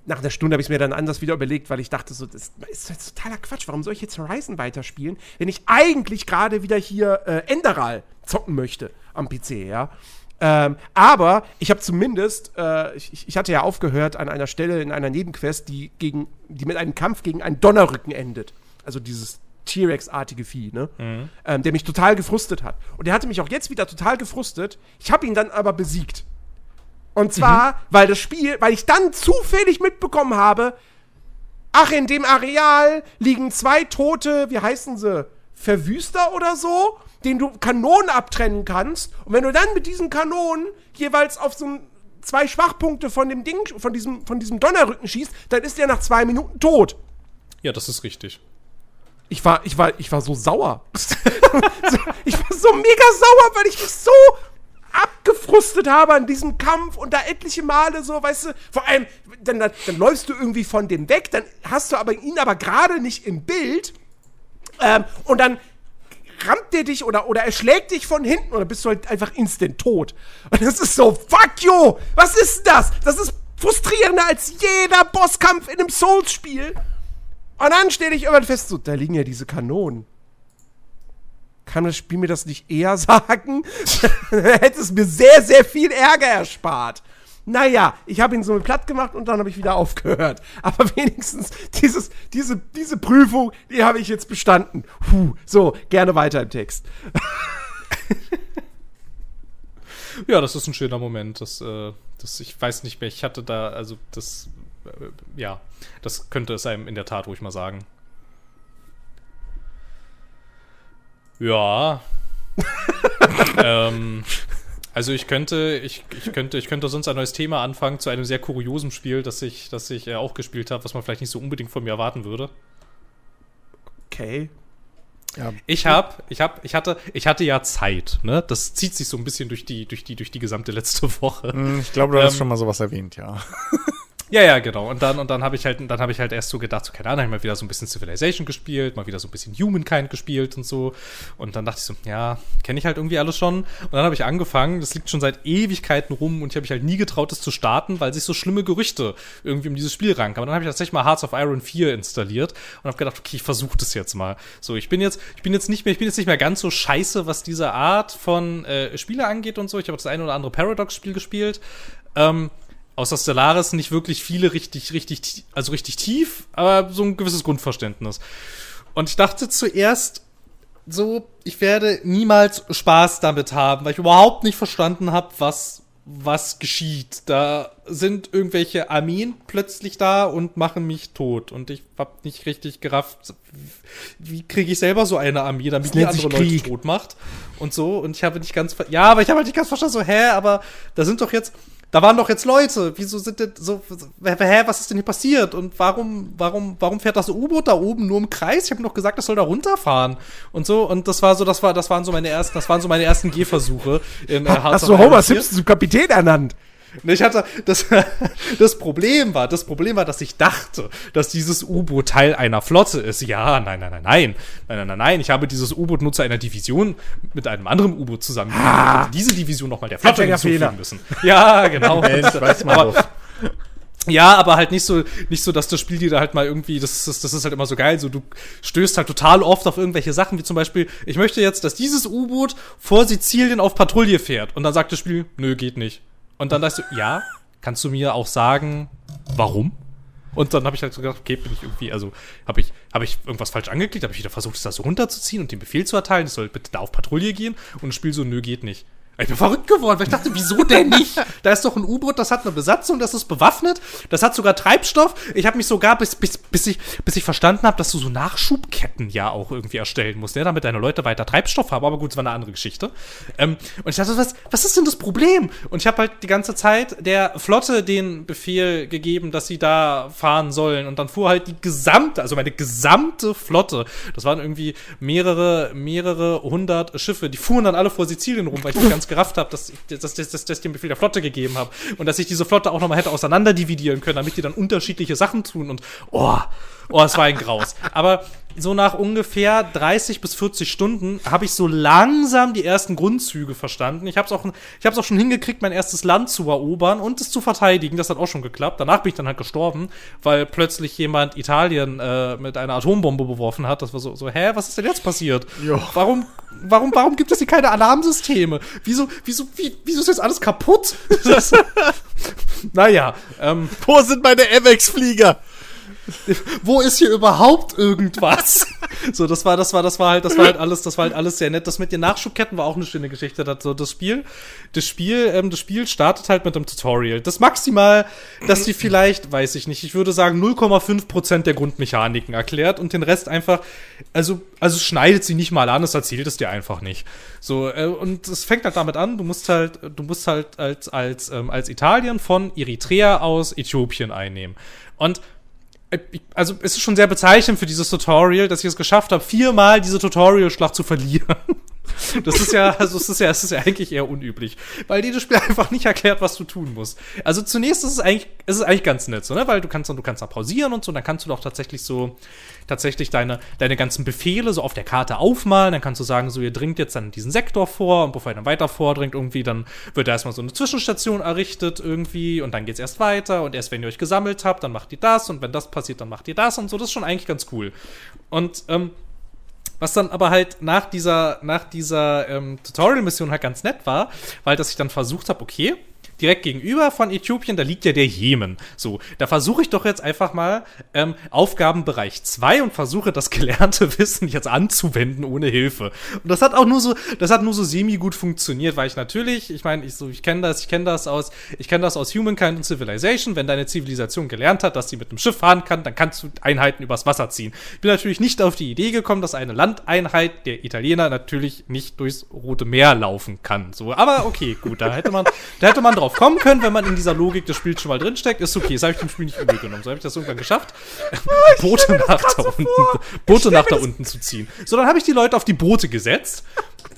Nach einer Stunde habe ich es mir dann anders wieder überlegt, weil ich dachte so, das ist jetzt totaler Quatsch. Warum soll ich jetzt Horizon weiterspielen, wenn ich eigentlich gerade wieder hier äh, Enderal zocken möchte am PC, ja? Ähm, aber ich habe zumindest, äh, ich, ich, hatte ja aufgehört an einer Stelle in einer Nebenquest, die, gegen, die mit einem Kampf gegen einen Donnerrücken endet. Also dieses T-Rex-artige Vieh, ne? Mhm. Ähm, der mich total gefrustet hat. Und der hatte mich auch jetzt wieder total gefrustet. Ich habe ihn dann aber besiegt. Und zwar, mhm. weil das Spiel, weil ich dann zufällig mitbekommen habe, ach, in dem Areal liegen zwei tote, wie heißen sie, Verwüster oder so, den du Kanonen abtrennen kannst. Und wenn du dann mit diesen Kanonen jeweils auf so zwei Schwachpunkte von dem Ding, von diesem, von diesem Donnerrücken schießt, dann ist der nach zwei Minuten tot. Ja, das ist richtig ich war, ich war, ich war so sauer. <laughs> ich war so mega sauer, weil ich mich so abgefrustet habe an diesem Kampf und da etliche Male so, weißt du, vor allem, dann, dann, dann läufst du irgendwie von dem weg, dann hast du aber ihn aber gerade nicht im Bild ähm, und dann rammt der dich oder, oder er schlägt dich von hinten oder bist du halt einfach instant tot. Und das ist so, fuck you, was ist das? Das ist frustrierender als jeder Bosskampf in einem Souls-Spiel. Und dann stelle ich irgendwann fest, so, da liegen ja diese Kanonen. Kann das Spiel mir das nicht eher <laughs> sagen? hätte es mir sehr, sehr viel Ärger erspart. Naja, ich habe ihn so platt gemacht und dann habe ich wieder aufgehört. Aber <laughs> wenigstens dieses, diese, diese Prüfung, die habe ich jetzt bestanden. Puh, so, gerne weiter im Text. <laughs> ja, das ist ein schöner Moment. Das, äh, das, ich weiß nicht mehr, ich hatte da, also das ja, das könnte es einem in der Tat ruhig mal sagen. Ja. <laughs> ähm, also ich könnte, ich, ich könnte, ich könnte sonst ein neues Thema anfangen zu einem sehr kuriosen Spiel, das ich, das ich äh, auch gespielt habe, was man vielleicht nicht so unbedingt von mir erwarten würde. Okay. Ja. Ich hab, ich hab, ich hatte, ich hatte ja Zeit, ne? Das zieht sich so ein bisschen durch die, durch die, durch die gesamte letzte Woche. Hm, ich glaube, du ähm, hast schon mal sowas erwähnt, ja. <laughs> Ja, ja, genau. Und dann, und dann habe ich halt, dann habe ich halt erst so gedacht, so, keine Ahnung, mal wieder so ein bisschen Civilization gespielt, mal wieder so ein bisschen Humankind gespielt und so. Und dann dachte ich so, ja, kenne ich halt irgendwie alles schon. Und dann habe ich angefangen, das liegt schon seit Ewigkeiten rum und ich habe mich halt nie getraut, das zu starten, weil sich so schlimme Gerüchte irgendwie um dieses Spiel ranken. Aber dann habe ich tatsächlich mal Hearts of Iron 4 installiert und habe gedacht, okay, ich versuche das jetzt mal. So, ich bin jetzt, ich bin jetzt nicht mehr, ich bin jetzt nicht mehr ganz so scheiße, was diese Art von äh, Spiele angeht und so. Ich habe das eine oder andere Paradox-Spiel gespielt. Ähm, außer Stellaris nicht wirklich viele richtig, richtig, also richtig tief, aber so ein gewisses Grundverständnis. Und ich dachte zuerst so, ich werde niemals Spaß damit haben, weil ich überhaupt nicht verstanden habe, was, was geschieht. Da sind irgendwelche Armeen plötzlich da und machen mich tot. Und ich hab nicht richtig gerafft, wie kriege ich selber so eine Armee, damit die andere Leute tot macht und so. Und ich habe nicht ganz, ja, aber ich habe halt nicht ganz verstanden, so, hä, aber da sind doch jetzt, da waren doch jetzt Leute. Wieso sind denn so, hä, was ist denn hier passiert? Und warum, warum, warum fährt das U-Boot da oben nur im Kreis? Ich habe doch gesagt, das soll da runterfahren. Und so, und das war so, das war, das waren so meine ersten, das waren so meine ersten Gehversuche in äh, Hast du Homer Simpson zum Kapitän ernannt? Ich hatte das, <laughs> das Problem war, das Problem war, dass ich dachte, dass dieses U-Boot Teil einer Flotte ist. Ja, nein, nein, nein, nein, nein, nein, nein, nein. Ich habe dieses U-Boot nur zu einer Division mit einem anderen U-Boot zusammen. Ah. diese Division nochmal der Flotte hinzufügen müssen. Ja, genau. <laughs> ich weiß mal aber, ja, aber halt nicht so, nicht so, dass das Spiel dir da halt mal irgendwie, das ist, das ist halt immer so geil, so du stößt halt total oft auf irgendwelche Sachen, wie zum Beispiel, ich möchte jetzt, dass dieses U-Boot vor Sizilien auf Patrouille fährt. Und dann sagt das Spiel, nö, geht nicht. Und dann dachte du, ja, kannst du mir auch sagen, warum? Und dann habe ich halt so gedacht, okay, bin ich irgendwie, also habe ich, hab ich irgendwas falsch angeklickt, habe ich wieder versucht, das so runterzuziehen und den Befehl zu erteilen, ich soll bitte da auf Patrouille gehen und das Spiel so, nö, geht nicht. Ich bin verrückt geworden, weil ich dachte, wieso denn nicht? Da ist doch ein U-Boot, das hat eine Besatzung, das ist bewaffnet, das hat sogar Treibstoff. Ich habe mich sogar, bis, bis, bis, ich, bis ich verstanden habe, dass du so Nachschubketten ja auch irgendwie erstellen musst, ne? damit deine Leute weiter Treibstoff haben. Aber gut, das war eine andere Geschichte. Ähm, und ich dachte, was, was ist denn das Problem? Und ich habe halt die ganze Zeit der Flotte den Befehl gegeben, dass sie da fahren sollen. Und dann fuhr halt die gesamte, also meine gesamte Flotte, das waren irgendwie mehrere, mehrere hundert Schiffe, die fuhren dann alle vor Sizilien rum, weil ich <laughs> ganz gerafft habe, dass, dass, dass, dass, dass ich den Befehl der Flotte gegeben habe und dass ich diese Flotte auch nochmal hätte auseinanderdividieren können, damit die dann unterschiedliche Sachen tun und oh, oh, es war ein Graus. Aber so nach ungefähr 30 bis 40 Stunden habe ich so langsam die ersten Grundzüge verstanden. Ich habe es auch, ich hab's auch schon hingekriegt, mein erstes Land zu erobern und es zu verteidigen. Das hat auch schon geklappt. Danach bin ich dann halt gestorben, weil plötzlich jemand Italien äh, mit einer Atombombe beworfen hat. Das war so, so hä, was ist denn jetzt passiert? Jo. Warum, warum, warum gibt es hier keine Alarmsysteme? Wieso, wieso, wie, wieso ist jetzt alles kaputt? <laughs> Naja. Ähm, Wo sind meine MX-Flieger? <laughs> wo ist hier überhaupt irgendwas? <laughs> so, das war, das war, das war halt, das war halt alles, das war halt alles sehr nett. Das mit den Nachschubketten war auch eine schöne Geschichte. Das, so, das Spiel, das Spiel, ähm, das Spiel startet halt mit einem Tutorial. Das maximal, dass die vielleicht, weiß ich nicht, ich würde sagen 0,5% der Grundmechaniken erklärt und den Rest einfach, also, also schneidet sie nicht mal an, es erzählt es dir einfach nicht. So, äh, und es fängt halt damit an, du musst halt, du musst halt als, als, ähm, als Italien von Eritrea aus Äthiopien einnehmen. Und also es ist schon sehr bezeichnend für dieses Tutorial, dass ich es geschafft habe, viermal diese Tutorial-Schlacht zu verlieren. <laughs> Das ist ja, also es ist ja, es ist ja eigentlich eher unüblich, weil dieses Spiel einfach nicht erklärt, was du tun musst. Also zunächst ist es eigentlich, ist es eigentlich ganz nett, so, ne, weil du kannst, du kannst da pausieren und so, dann kannst du doch tatsächlich so, tatsächlich deine, deine ganzen Befehle so auf der Karte aufmalen, dann kannst du sagen, so, ihr dringt jetzt dann diesen Sektor vor und bevor ihr dann weiter vordringt irgendwie, dann wird da erstmal so eine Zwischenstation errichtet irgendwie und dann geht's erst weiter und erst wenn ihr euch gesammelt habt, dann macht ihr das und wenn das passiert, dann macht ihr das und so, das ist schon eigentlich ganz cool. Und, ähm, was dann aber halt nach dieser, nach dieser ähm, Tutorial-Mission halt ganz nett war, weil dass ich dann versucht habe, okay, direkt gegenüber von Äthiopien, da liegt ja der Jemen. So, da versuche ich doch jetzt einfach mal ähm, Aufgabenbereich 2 und versuche das gelernte <laughs> Wissen jetzt anzuwenden ohne Hilfe. Und das hat auch nur so, das hat nur so semi gut funktioniert, weil ich natürlich, ich meine, ich so, ich kenne das, ich kenne das aus, ich kenne das aus Humankind und Civilization, wenn deine Zivilisation gelernt hat, dass sie mit einem Schiff fahren kann, dann kannst du Einheiten übers Wasser ziehen. Ich bin natürlich nicht auf die Idee gekommen, dass eine Landeinheit der Italiener natürlich nicht durchs Rote Meer laufen kann. So, aber okay, gut, da hätte man, da hätte man drauf drauf kommen können, wenn man in dieser Logik des Spiels schon mal drinsteckt. Ist okay, das habe ich dem Spiel nicht übel genommen. So habe ich das irgendwann geschafft, oh, Boote nach da unten, Boote nach da unten zu ziehen. So, dann habe ich die Leute auf die Boote gesetzt.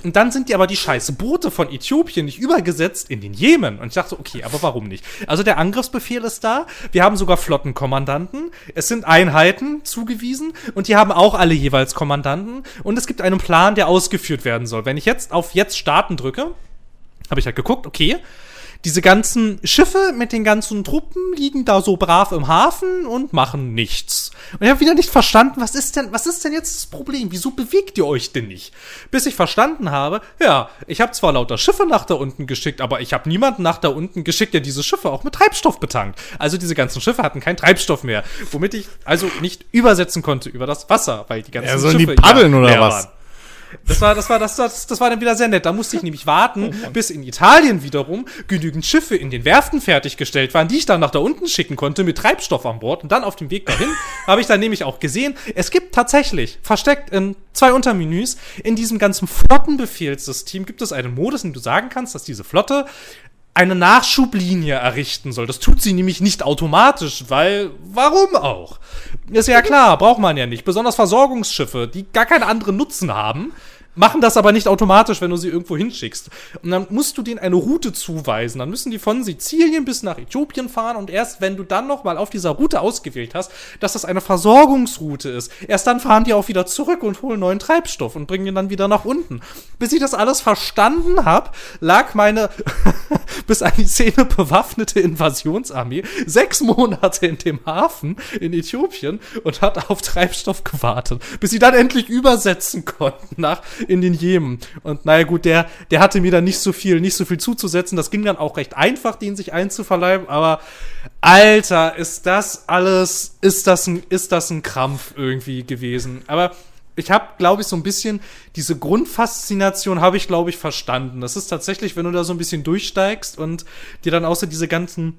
Und dann sind die aber die scheiße Boote von Äthiopien nicht übergesetzt in den Jemen. Und ich dachte, okay, aber warum nicht? Also der Angriffsbefehl ist da. Wir haben sogar Flottenkommandanten. Es sind Einheiten zugewiesen und die haben auch alle jeweils Kommandanten. Und es gibt einen Plan, der ausgeführt werden soll. Wenn ich jetzt auf Jetzt starten drücke, habe ich halt geguckt, okay, diese ganzen Schiffe mit den ganzen Truppen liegen da so brav im Hafen und machen nichts. Und ich habe wieder nicht verstanden, was ist denn, was ist denn jetzt das Problem? Wieso bewegt ihr euch denn nicht? Bis ich verstanden habe, ja, ich habe zwar lauter Schiffe nach da unten geschickt, aber ich habe niemanden nach da unten geschickt, der diese Schiffe auch mit Treibstoff betankt. Also diese ganzen Schiffe hatten keinen Treibstoff mehr, womit ich also nicht übersetzen konnte über das Wasser, weil die ganzen ja, sollen Schiffe die paddeln oder was? Waren. Das war, das war, das, das, das war dann wieder sehr nett. Da musste ich nämlich warten, bis in Italien wiederum genügend Schiffe in den Werften fertiggestellt waren, die ich dann nach da unten schicken konnte mit Treibstoff an Bord. Und dann auf dem Weg dahin <laughs> habe ich dann nämlich auch gesehen, es gibt tatsächlich versteckt in zwei Untermenüs in diesem ganzen Flottenbefehlssystem gibt es einen Modus, in dem du sagen kannst, dass diese Flotte eine Nachschublinie errichten soll. Das tut sie nämlich nicht automatisch, weil warum auch? Ist ja klar, braucht man ja nicht. Besonders Versorgungsschiffe, die gar keinen anderen Nutzen haben, machen das aber nicht automatisch, wenn du sie irgendwo hinschickst. Und dann musst du denen eine Route zuweisen. Dann müssen die von Sizilien bis nach Äthiopien fahren und erst wenn du dann noch mal auf dieser Route ausgewählt hast, dass das eine Versorgungsroute ist, erst dann fahren die auch wieder zurück und holen neuen Treibstoff und bringen ihn dann wieder nach unten. Bis ich das alles verstanden habe, lag meine <laughs> bis an die Szene bewaffnete Invasionsarmee sechs Monate in dem Hafen in Äthiopien und hat auf Treibstoff gewartet, bis sie dann endlich übersetzen konnten nach in den Jemen. Und naja, gut, der, der hatte mir dann nicht so viel, nicht so viel zuzusetzen. Das ging dann auch recht einfach, den sich einzuverleiben, aber Alter, ist das alles, ist das ein, ist das ein Krampf irgendwie gewesen. Aber ich habe, glaube ich, so ein bisschen diese Grundfaszination habe ich, glaube ich, verstanden. Das ist tatsächlich, wenn du da so ein bisschen durchsteigst und dir dann außer diese ganzen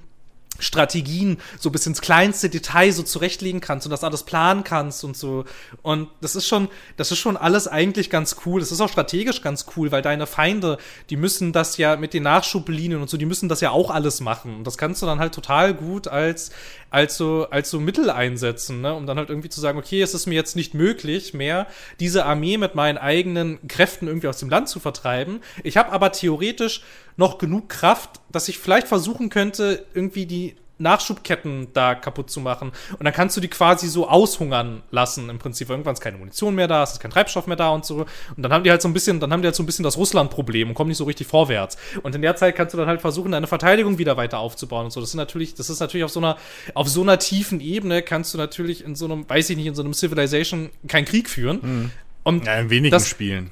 Strategien so bis ins kleinste Detail so zurechtlegen kannst und das alles planen kannst und so. Und das ist schon, das ist schon alles eigentlich ganz cool. Das ist auch strategisch ganz cool, weil deine Feinde, die müssen das ja mit den Nachschublinien und so, die müssen das ja auch alles machen. Und das kannst du dann halt total gut als, als so, als so Mittel einsetzen, ne? um dann halt irgendwie zu sagen, okay, es ist mir jetzt nicht möglich mehr, diese Armee mit meinen eigenen Kräften irgendwie aus dem Land zu vertreiben. Ich habe aber theoretisch noch genug Kraft, dass ich vielleicht versuchen könnte, irgendwie die Nachschubketten da kaputt zu machen. Und dann kannst du die quasi so aushungern lassen. Im Prinzip irgendwann ist keine Munition mehr da, es ist kein Treibstoff mehr da und so. Und dann haben die halt so ein bisschen, dann haben die halt so ein bisschen das Russland-Problem und kommen nicht so richtig vorwärts. Und in der Zeit kannst du dann halt versuchen, deine Verteidigung wieder weiter aufzubauen und so. Das ist natürlich, das ist natürlich auf so einer, auf so einer tiefen Ebene kannst du natürlich in so einem, weiß ich nicht, in so einem Civilization keinen Krieg führen. Mhm. Und ja, in wenigen das, Spielen.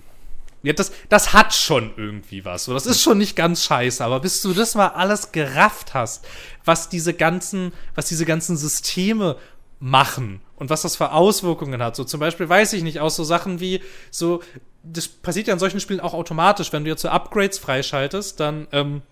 Ja, das, das hat schon irgendwie was. Das ist schon nicht ganz scheiße, aber bis du das mal alles gerafft hast, was diese ganzen, was diese ganzen Systeme machen und was das für Auswirkungen hat. So zum Beispiel weiß ich nicht, aus so Sachen wie so, das passiert ja in solchen Spielen auch automatisch, wenn du jetzt so Upgrades freischaltest, dann, ähm,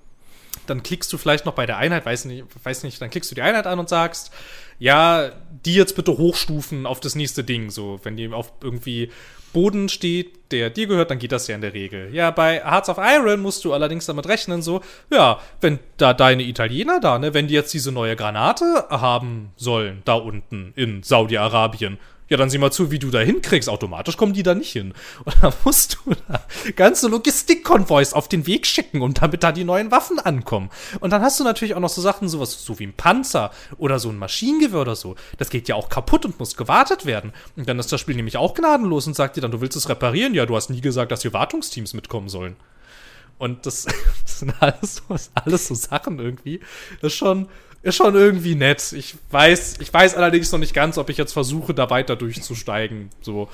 dann klickst du vielleicht noch bei der Einheit, weiß nicht, weiß nicht, dann klickst du die Einheit an und sagst, ja, die jetzt bitte hochstufen auf das nächste Ding, so, wenn die auf irgendwie Boden steht, der dir gehört, dann geht das ja in der Regel. Ja, bei Hearts of Iron musst du allerdings damit rechnen, so, ja, wenn da deine Italiener da, ne, wenn die jetzt diese neue Granate haben sollen, da unten in Saudi-Arabien, ja, dann sieh mal zu, wie du da hinkriegst. Automatisch kommen die da nicht hin. <laughs> Und dann musst du da ganze Logistikkonvois auf den Weg schicken, um damit da die neuen Waffen ankommen. Und dann hast du natürlich auch noch so Sachen, sowas so wie ein Panzer oder so ein Maschinengewehr oder so. Das geht ja auch kaputt und muss gewartet werden. Und dann ist das Spiel nämlich auch gnadenlos und sagt dir dann, du willst es reparieren. Ja, du hast nie gesagt, dass hier Wartungsteams mitkommen sollen. Und das, <laughs> das sind alles, alles so Sachen irgendwie. Das ist schon, ist schon irgendwie nett. Ich weiß, ich weiß allerdings noch nicht ganz, ob ich jetzt versuche, da weiter durchzusteigen. So.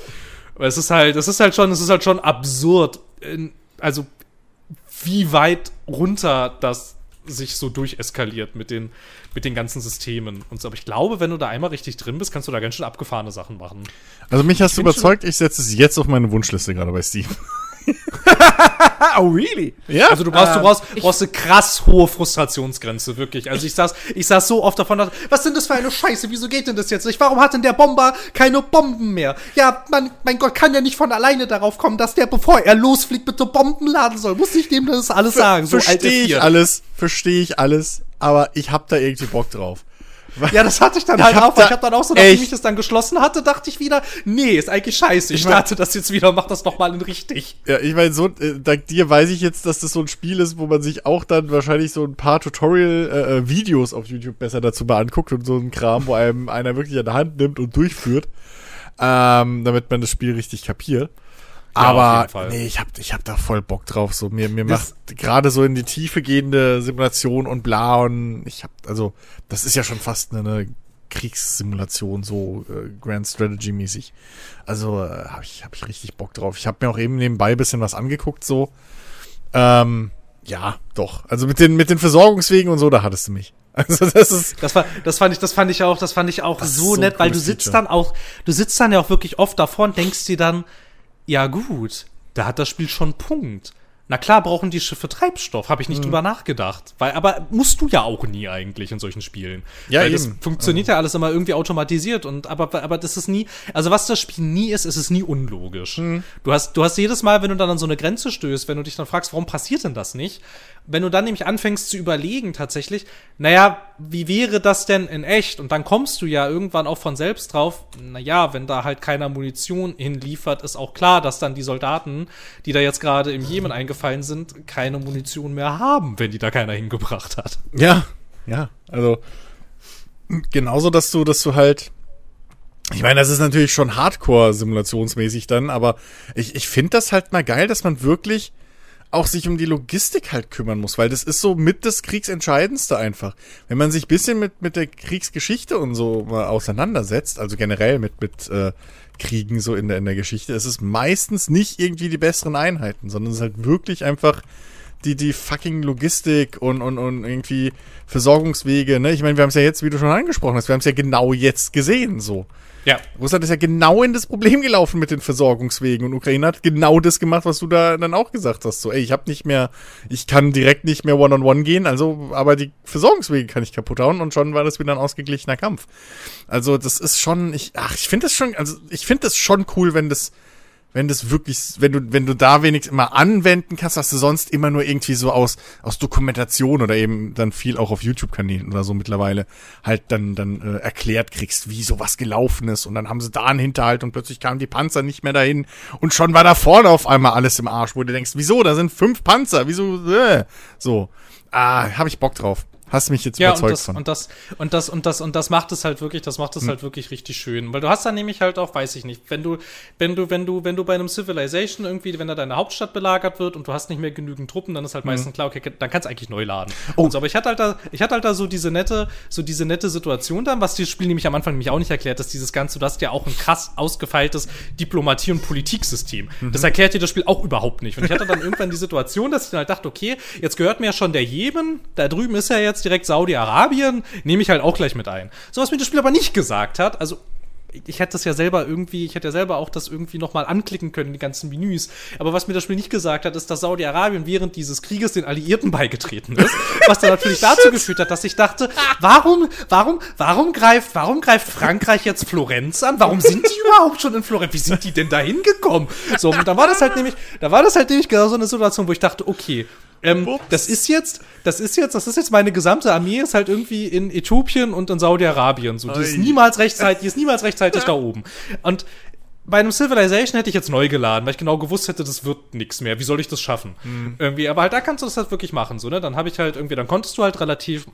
Aber es ist halt, es ist halt schon, es ist halt schon absurd. In, also, wie weit runter das sich so durcheskaliert mit den, mit den ganzen Systemen und so. Aber ich glaube, wenn du da einmal richtig drin bist, kannst du da ganz schön abgefahrene Sachen machen. Also mich hast du überzeugt, ich setze es jetzt auf meine Wunschliste gerade bei Steam. <laughs> oh, really? Ja. Also du brauchst, du ähm, brauchst, brauchst eine krass hohe Frustrationsgrenze, wirklich. Also ich saß, ich saß so oft davon, was sind das für eine Scheiße? Wieso geht denn das jetzt nicht? Warum hat denn der Bomber keine Bomben mehr? Ja, man, mein Gott, kann ja nicht von alleine darauf kommen, dass der, bevor er losfliegt, bitte Bomben laden soll. Muss ich dem das alles sagen? So verstehe ich alles, verstehe ich alles, aber ich hab da irgendwie Bock drauf. Ja, das hatte ich dann halt auch. Ich habe dann auch so, nachdem ich das dann geschlossen hatte, dachte ich wieder, nee, ist eigentlich scheiße. Ich, ich starte das jetzt wieder und mach das nochmal in richtig. Ja, ich meine, so, äh, dank dir weiß ich jetzt, dass das so ein Spiel ist, wo man sich auch dann wahrscheinlich so ein paar Tutorial-Videos äh, äh auf YouTube besser dazu mal anguckt und so ein Kram, wo einem einer wirklich an der Hand nimmt und durchführt, ähm, damit man das Spiel richtig kapiert. Aber nee, ich hab, ich hab da voll Bock drauf. So mir, mir das macht gerade so in die Tiefe gehende Simulation und bla und ich hab, also das ist ja schon fast eine, eine Kriegssimulation so äh, Grand Strategy mäßig. Also äh, habe ich, hab ich richtig Bock drauf. Ich habe mir auch eben nebenbei bisschen was angeguckt so. Ähm, ja, doch. Also mit den mit den Versorgungswegen und so, da hattest du mich. <laughs> Also das ist das war das fand ich das fand ich auch das fand ich auch so, so nett, weil du sitzt Feature. dann auch du sitzt dann ja auch wirklich oft davor und denkst dir dann ja gut, da hat das Spiel schon Punkt. Na klar brauchen die Schiffe Treibstoff, habe ich nicht mhm. drüber nachgedacht. Weil, aber musst du ja auch nie eigentlich in solchen Spielen. Ja, weil eben. das funktioniert mhm. ja alles immer irgendwie automatisiert und aber, aber das ist nie, also was das Spiel nie ist, ist es nie unlogisch. Mhm. Du hast, du hast jedes Mal, wenn du dann an so eine Grenze stößt, wenn du dich dann fragst, warum passiert denn das nicht? wenn du dann nämlich anfängst zu überlegen tatsächlich, naja, wie wäre das denn in echt? Und dann kommst du ja irgendwann auch von selbst drauf, naja, wenn da halt keiner Munition hinliefert, ist auch klar, dass dann die Soldaten, die da jetzt gerade im Jemen eingefallen sind, keine Munition mehr haben, wenn die da keiner hingebracht hat. Ja, ja, also genauso, dass du, dass du halt ich meine, das ist natürlich schon Hardcore-simulationsmäßig dann, aber ich, ich finde das halt mal geil, dass man wirklich auch sich um die Logistik halt kümmern muss, weil das ist so mit das Kriegsentscheidendste einfach. Wenn man sich bisschen mit, mit der Kriegsgeschichte und so mal auseinandersetzt, also generell mit, mit äh, Kriegen so in der, in der Geschichte, es ist meistens nicht irgendwie die besseren Einheiten, sondern es ist halt wirklich einfach die, die fucking Logistik und, und, und irgendwie Versorgungswege, ne? Ich meine, wir haben es ja jetzt, wie du schon angesprochen hast, wir haben es ja genau jetzt gesehen, so. Ja. Russland ist ja genau in das Problem gelaufen mit den Versorgungswegen und Ukraine hat genau das gemacht, was du da dann auch gesagt hast. So, ey, ich habe nicht mehr, ich kann direkt nicht mehr One-on-One -on -one gehen, also, aber die Versorgungswege kann ich kaputt hauen und schon war das wieder ein ausgeglichener Kampf. Also, das ist schon, ich, ach, ich finde das schon, also, ich finde das schon cool, wenn das, wenn das wirklich, wenn du, wenn du da wenigstens immer anwenden kannst, was du sonst immer nur irgendwie so aus, aus Dokumentation oder eben dann viel auch auf YouTube-Kanälen oder so mittlerweile halt dann, dann äh, erklärt kriegst, wie sowas gelaufen ist. Und dann haben sie da einen Hinterhalt und plötzlich kamen die Panzer nicht mehr dahin und schon war da vorne auf einmal alles im Arsch, wo du denkst, wieso, da sind fünf Panzer, wieso, äh, so. Ah, hab ich Bock drauf. Hast mich jetzt ja, überzeugt und das, von. Und das, und das, und das, und das macht es halt wirklich, das macht es hm. halt wirklich richtig schön. Weil du hast dann nämlich halt auch, weiß ich nicht, wenn du, wenn du, wenn du, wenn du bei einem Civilization irgendwie, wenn da deine Hauptstadt belagert wird und du hast nicht mehr genügend Truppen, dann ist halt hm. meistens klar, okay, dann kannst du eigentlich neu laden. Oh. So, aber ich hatte halt da, ich hatte halt da so diese nette, so diese nette Situation dann, was dieses Spiel nämlich am Anfang nämlich auch nicht erklärt, dass dieses Ganze, du hast ja auch ein krass ausgefeiltes Diplomatie- und Politiksystem. Mhm. Das erklärt dir das Spiel auch überhaupt nicht. Und ich hatte dann <laughs> irgendwann die Situation, dass ich dann halt dachte, okay, jetzt gehört mir ja schon der Jemen, da drüben ist ja jetzt direkt Saudi-Arabien Arabien nehme ich halt auch gleich mit ein. So was mir das Spiel aber nicht gesagt hat, also ich hätte das ja selber irgendwie, ich hätte ja selber auch das irgendwie nochmal anklicken können, die ganzen Menüs. Aber was mir das Spiel nicht gesagt hat, ist, dass Saudi-Arabien während dieses Krieges den Alliierten beigetreten ist. was dann natürlich dazu geführt hat, dass ich dachte, warum, warum, warum greift, warum greift Frankreich jetzt Florenz an? Warum sind die überhaupt schon in Florenz? Wie sind die denn da hingekommen? So, und da war das halt nämlich, da war das halt nämlich genau so eine Situation, wo ich dachte, okay, ähm, das ist jetzt, das ist jetzt, das ist jetzt meine gesamte Armee ist halt irgendwie in Äthiopien und in Saudi-Arabien. So, die ist niemals rechtzeitig, die ist niemals rechtzeitig da oben. Und bei einem Civilization hätte ich jetzt neu geladen, weil ich genau gewusst hätte, das wird nichts mehr. Wie soll ich das schaffen? Mhm. Irgendwie, aber halt da kannst du das halt wirklich machen, so, ne? Dann habe ich halt irgendwie, dann konntest du halt relativ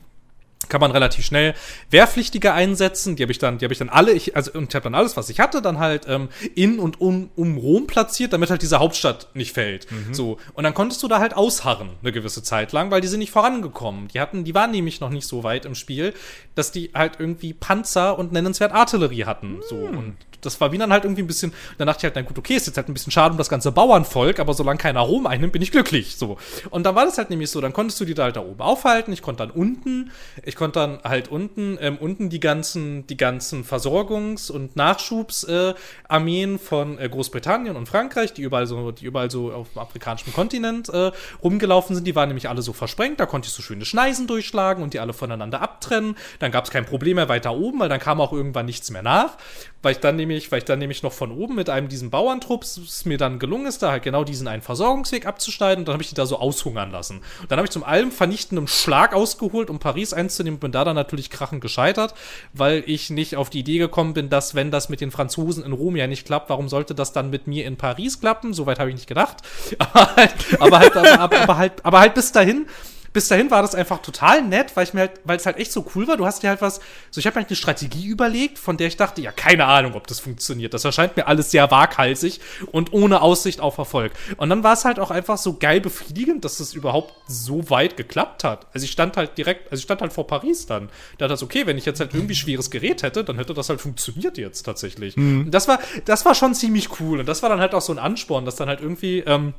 kann man relativ schnell Wehrpflichtige einsetzen. Die habe ich dann, die habe ich dann alle, ich, also und ich habe dann alles, was ich hatte, dann halt ähm, in und um, um Rom platziert, damit halt diese Hauptstadt nicht fällt. Mhm. So und dann konntest du da halt ausharren eine gewisse Zeit lang, weil die sind nicht vorangekommen. Die hatten, die waren nämlich noch nicht so weit im Spiel, dass die halt irgendwie Panzer und nennenswert Artillerie hatten. Mhm. So und das war wie dann halt irgendwie ein bisschen, dann dachte ich halt, na gut, okay, ist jetzt halt ein bisschen schade um das ganze Bauernvolk, aber solange keiner Rom einnimmt, bin ich glücklich. So. Und dann war das halt nämlich so, dann konntest du die da halt da oben aufhalten, ich konnte dann unten, ich konnte dann halt unten, ähm, unten die ganzen, die ganzen Versorgungs- und Nachschubsarmeen äh, von äh, Großbritannien und Frankreich, die überall so, die überall so auf dem afrikanischen Kontinent äh, rumgelaufen sind, die waren nämlich alle so versprengt, da konnte ich so schöne Schneisen durchschlagen und die alle voneinander abtrennen. Dann gab es kein Problem mehr weiter oben, weil dann kam auch irgendwann nichts mehr nach weil ich dann nämlich, weil ich dann nämlich noch von oben mit einem diesen Bauerntrupps es mir dann gelungen ist, da halt genau diesen einen Versorgungsweg abzuschneiden und dann habe ich die da so aushungern lassen. Und dann habe ich zum allem vernichtenden Schlag ausgeholt, um Paris einzunehmen, bin da dann natürlich krachend gescheitert, weil ich nicht auf die Idee gekommen bin, dass wenn das mit den Franzosen in Rom ja nicht klappt, warum sollte das dann mit mir in Paris klappen? Soweit habe ich nicht gedacht. <laughs> Aber halt, aber halt, aber, aber halt, aber halt bis dahin bis dahin war das einfach total nett, weil ich mir halt, weil es halt echt so cool war. Du hast dir halt was, so ich habe mir halt eine Strategie überlegt, von der ich dachte, ja, keine Ahnung, ob das funktioniert. Das erscheint mir alles sehr waghalsig und ohne Aussicht auf Erfolg. Und dann war es halt auch einfach so geil befriedigend, dass es überhaupt so weit geklappt hat. Also ich stand halt direkt, also ich stand halt vor Paris dann. Da dachte ich, okay, wenn ich jetzt halt irgendwie schweres Gerät hätte, dann hätte das halt funktioniert jetzt tatsächlich. Mhm. Das war, das war schon ziemlich cool. Und das war dann halt auch so ein Ansporn, dass dann halt irgendwie, ähm,